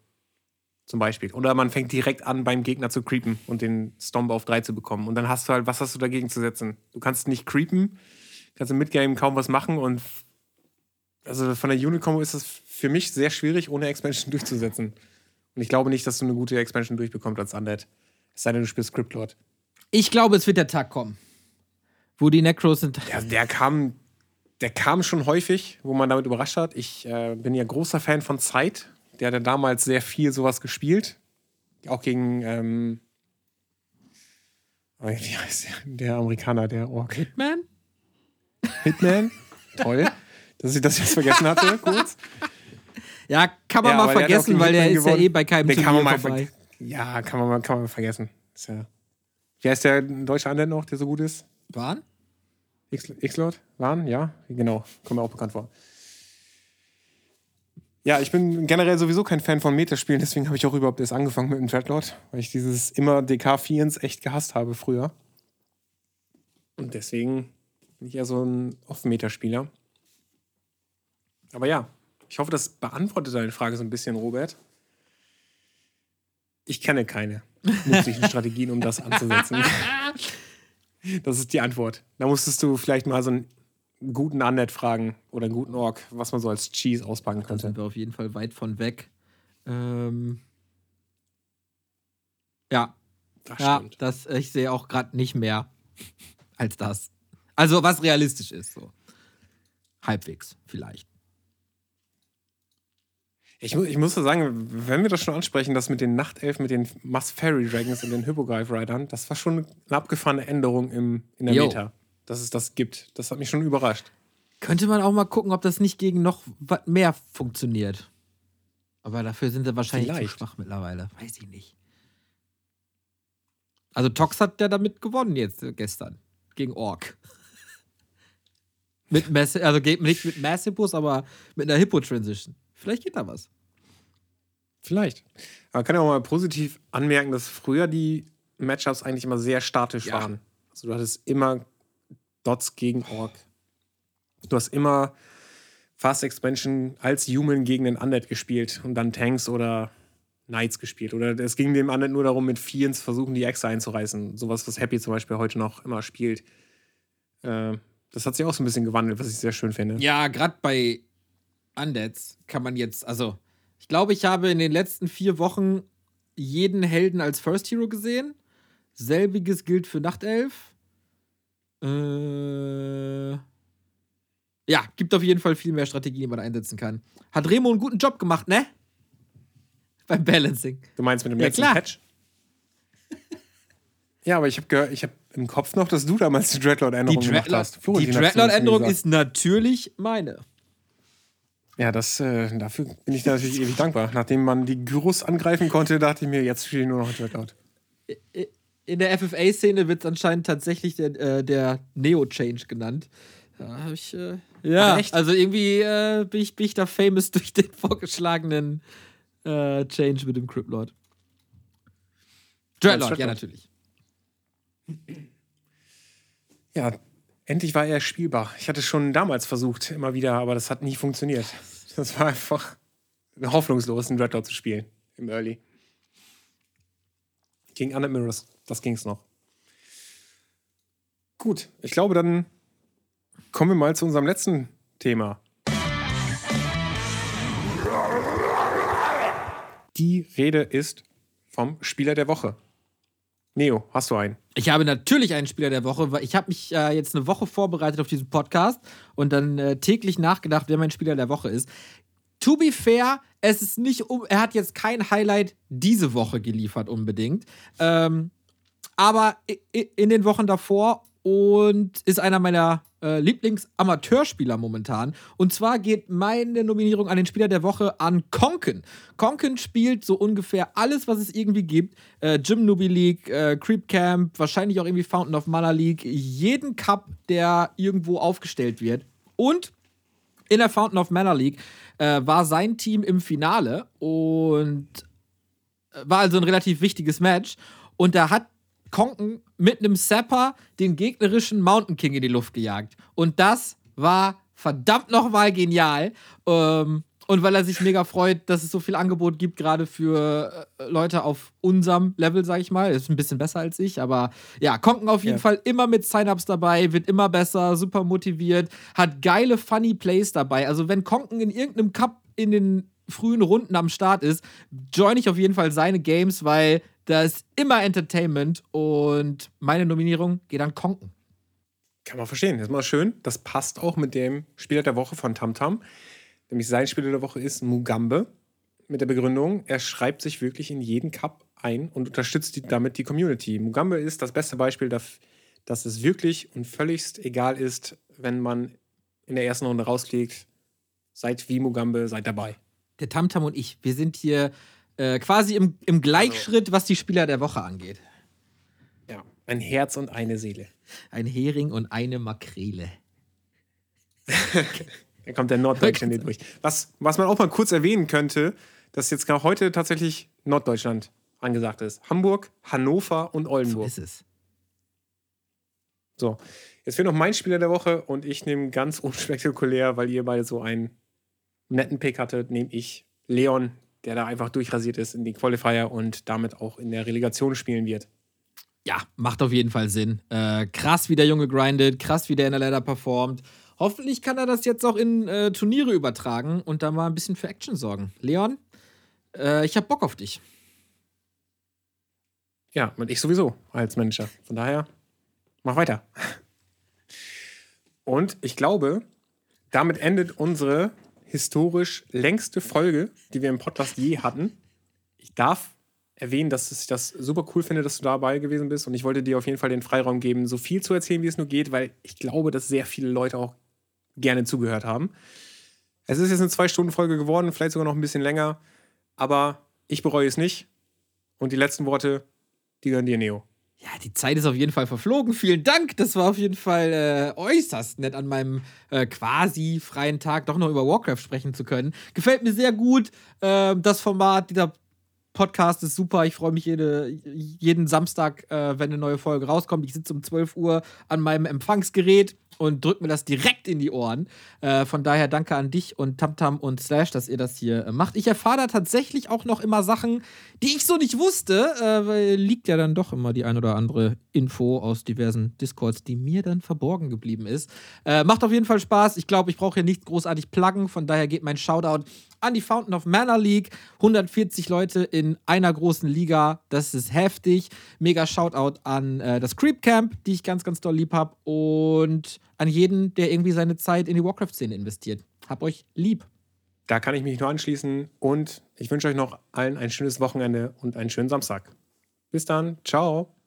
zum Beispiel. Oder man fängt direkt an, beim Gegner zu creepen und den Stomp auf 3 zu bekommen. Und dann hast du halt, was hast du dagegen zu setzen? Du kannst nicht creepen, kannst im Midgame kaum was machen und also von der Unit-Combo ist es für mich sehr schwierig, ohne Expansion <laughs> durchzusetzen. Und ich glaube nicht, dass du eine gute Expansion durchbekommst als Undead. Es sei denn, du spielst Scriptlord. Ich glaube, es wird der Tag kommen, wo die Necros sind. Ja, der kam der kam schon häufig, wo man damit überrascht hat. Ich äh, bin ja großer Fan von Zeit. Der hat ja damals sehr viel sowas gespielt. Auch gegen, ähm, wie heißt der, der Amerikaner, der Ork? Hitman? Hitman? <laughs> Toll. Dass ich das jetzt vergessen hatte, kurz. Ja, kann man Ja, mal der vergessen, weil der ist ja eh bei keinem Den kann man mal vorbei. Ja, kann man mal, kann man mal vergessen. Ist ja Wie heißt der deutsche Anwender noch, der so gut ist? X- X-Lord? Waren? Ja, genau. Kommt mir auch bekannt vor. Ja, ich bin generell sowieso kein Fan von Metaspielen, deswegen habe ich auch überhaupt erst angefangen mit dem Dreadlord, weil ich dieses immer DK4 echt gehasst habe früher. Und deswegen bin ich eher so ein Off-Meta-Spieler. Aber ja, ich hoffe, das beantwortet deine Frage so ein bisschen, Robert. Ich kenne keine <laughs> nützlichen Strategien, um das anzusetzen. <laughs> Das ist die Antwort. Da musstest du vielleicht mal so einen guten Unnet fragen oder einen guten Ork, was man so als Cheese auspacken Da könnte. sind wir auf jeden Fall weit von weg. Ähm, ja, Das ja, stimmt. das, ich sehe auch gerade nicht mehr als das. Also, was realistisch ist, so. Halbwegs, vielleicht. Ich, mu- ich muss so sagen, wenn wir das schon ansprechen, das mit den Nachtelfen, mit den Must Fairy Dragons und den Hippogreif Riders, das war schon eine abgefahrene Änderung im, in der Jo. Meta, dass es das gibt. Das hat mich schon überrascht. Könnte man auch mal gucken, ob das nicht gegen noch was mehr funktioniert. Aber dafür sind sie wahrscheinlich zu Vielleicht. schwach mittlerweile. Weiß ich nicht. Also Tox hat ja damit gewonnen jetzt äh, gestern. Gegen Ork. <laughs> mit Mass also nicht mit Mass Hippos, aber mit einer Hippo-Transition. Vielleicht geht da was. Vielleicht. Aber kann ja auch mal positiv anmerken, dass früher die Matchups eigentlich immer sehr statisch Ja. waren. Also du hattest immer Dots gegen Ork. Du hast immer Fast Expansion als Human gegen den Undead gespielt und dann Tanks oder Knights gespielt. Oder es ging dem Undead nur darum, mit zu versuchen, die Echse einzureißen. Sowas, was Happy zum Beispiel heute noch immer spielt. Äh, das hat sich auch so ein bisschen gewandelt, was ich sehr schön finde. Ja, gerade bei Undeads kann man jetzt, also, ich glaube, ich habe in den letzten vier Wochen jeden Helden als First Hero gesehen. Selbiges gilt für Nachtelf. Äh. Ja, gibt auf jeden Fall viel mehr Strategien, die man einsetzen kann. Hat Remo einen guten Job gemacht, ne? Beim Balancing. Du meinst mit dem Ja, letzten klar. Patch? Ja, aber ich habe gehört, ich habe im Kopf noch, dass du damals die Dreadlord-Änderung Die, gemacht hast. die Florentin zumindest Dreadlord-Änderung ist natürlich meine. Ja, das, äh, dafür bin ich dir natürlich ewig dankbar. Nachdem man die Gyrus angreifen konnte, dachte ich mir, jetzt spiele ich nur noch Dreadlord. In der FFA-Szene wird es anscheinend tatsächlich der, äh, der Neo-Change genannt. Da hab ich, äh, ja, also irgendwie äh, bin, ich, bin ich da famous <laughs> durch den vorgeschlagenen äh, Change mit dem Cryptlord. Dreadlord, Dreadlord. ja, natürlich. Ja, endlich war er spielbar. Ich hatte schon damals versucht, immer wieder, aber das hat nie funktioniert. Das war einfach hoffnungslos, einen Dreadlord zu spielen im Early. Gegen Undead Mirrors, das ging's noch. Gut, ich glaube, dann kommen wir mal zu unserem letzten Thema. Die Rede ist vom Spieler der Woche. Neo, hast du einen? Ich habe natürlich einen Spieler der Woche, weil ich habe mich äh, jetzt eine Woche vorbereitet auf diesen Podcast und dann äh, täglich nachgedacht, wer mein Spieler der Woche ist. To be fair, es ist nicht um, er hat jetzt kein Highlight diese Woche geliefert unbedingt, ähm, aber in den Wochen davor und ist einer meiner äh, Lieblings-Amateurspieler momentan. Und zwar geht meine Nominierung an den Spieler der Woche an Konken. Konken spielt so ungefähr alles, was es irgendwie gibt. Äh, Gym Newbie League, äh, Creep Camp, wahrscheinlich auch irgendwie Fountain of Mana League. Jeden Cup, der irgendwo aufgestellt wird. Und in der Fountain of Mana League äh, war sein Team im Finale und äh, war also ein relativ wichtiges Match. Und da hat Konken mit einem Sapper den gegnerischen Mountain King in die Luft gejagt. Und das war verdammt nochmal genial. Ähm, und weil er sich mega freut, dass es so viel Angebot gibt, gerade für äh, Leute auf unserem Level, sag ich mal. Ist ein bisschen besser als ich, aber ja, Konken auf jeden Ja. Fall immer mit Sign-Ups dabei, wird immer besser, super motiviert, hat geile, funny Plays dabei. Also, wenn Konken in irgendeinem Cup in den frühen Runden am Start ist, join ich auf jeden Fall seine Games, weil da ist immer Entertainment und meine Nominierung geht an Konken. Kann man verstehen. Das ist mal schön. Das passt auch mit dem Spieler der Woche von Tamtam. Nämlich sein Spieler der Woche ist Mugambe. Mit der Begründung, er schreibt sich wirklich in jeden Cup ein und unterstützt die, damit die Community. Mugambe ist das beste Beispiel, dass es wirklich und völligst egal ist, wenn man in der ersten Runde rausklickt. Seid wie Mugambe, seid dabei. Der Tamtam und ich, wir sind hier äh, quasi im, im Gleichschritt, was die Spieler der Woche angeht. Ja, ein Herz und eine Seele. Ein Hering und eine Makrele. <laughs> da kommt der Norddeutsche nicht durch. Was, was man auch mal kurz erwähnen könnte, dass jetzt gerade heute tatsächlich Norddeutschland angesagt ist. Hamburg, Hannover und Oldenburg. So ist es. So, jetzt fehlt noch mein Spieler der Woche und ich nehme ganz unspektakulär, weil ihr beide so einen netten Pick hattet, nehme ich Leon, der da einfach durchrasiert ist in die Qualifier und damit auch in der Relegation spielen wird. Ja, macht auf jeden Fall Sinn. Äh, krass, wie der Junge grindet, krass, wie der in der Ladder performt. Hoffentlich kann er das jetzt auch in äh, Turniere übertragen und da mal ein bisschen für Action sorgen. Leon, äh, ich hab Bock auf dich. Ja, und ich sowieso als Manager. Von daher, mach weiter. Und ich glaube, damit endet unsere historisch längste Folge, die wir im Podcast je hatten. Ich darf erwähnen, dass ich das super cool finde, dass du dabei gewesen bist. Und ich wollte dir auf jeden Fall den Freiraum geben, so viel zu erzählen, wie es nur geht, weil ich glaube, dass sehr viele Leute auch gerne zugehört haben. Es ist jetzt eine Zwei-Stunden-Folge geworden, vielleicht sogar noch ein bisschen länger. Aber ich bereue es nicht. Und die letzten Worte, die gehören dir, Neo. Ja, die Zeit ist auf jeden Fall verflogen. Vielen Dank. Das war auf jeden Fall äh, äußerst nett, an meinem äh, quasi freien Tag doch noch über Warcraft sprechen zu können. Gefällt mir sehr gut. Äh, das Format, dieser Podcast ist super. Ich freue mich jede, jeden Samstag, äh, wenn eine neue Folge rauskommt. Ich sitze um 12 Uhr an meinem Empfangsgerät und drückt mir das direkt in die Ohren. Äh, von daher danke an dich und Tamtam und Slash, dass ihr das hier äh, macht. Ich erfahre da tatsächlich auch noch immer Sachen, die ich so nicht wusste, äh, liegt ja dann doch immer die ein oder andere Info aus diversen Discords, die mir dann verborgen geblieben ist. Äh, macht auf jeden Fall Spaß. Ich glaube, ich brauche hier nicht großartig pluggen. Von daher geht mein Shoutout an die Fountain of Mana League. 140 Leute in einer großen Liga. Das ist heftig. Mega Shoutout an äh, das Creep Camp, die ich ganz, ganz doll lieb habe. Und an jeden, der irgendwie seine Zeit in die Warcraft-Szene investiert. Hab euch lieb. Da kann ich mich nur anschließen und ich wünsche euch noch allen ein schönes Wochenende und einen schönen Samstag. Bis dann. Ciao.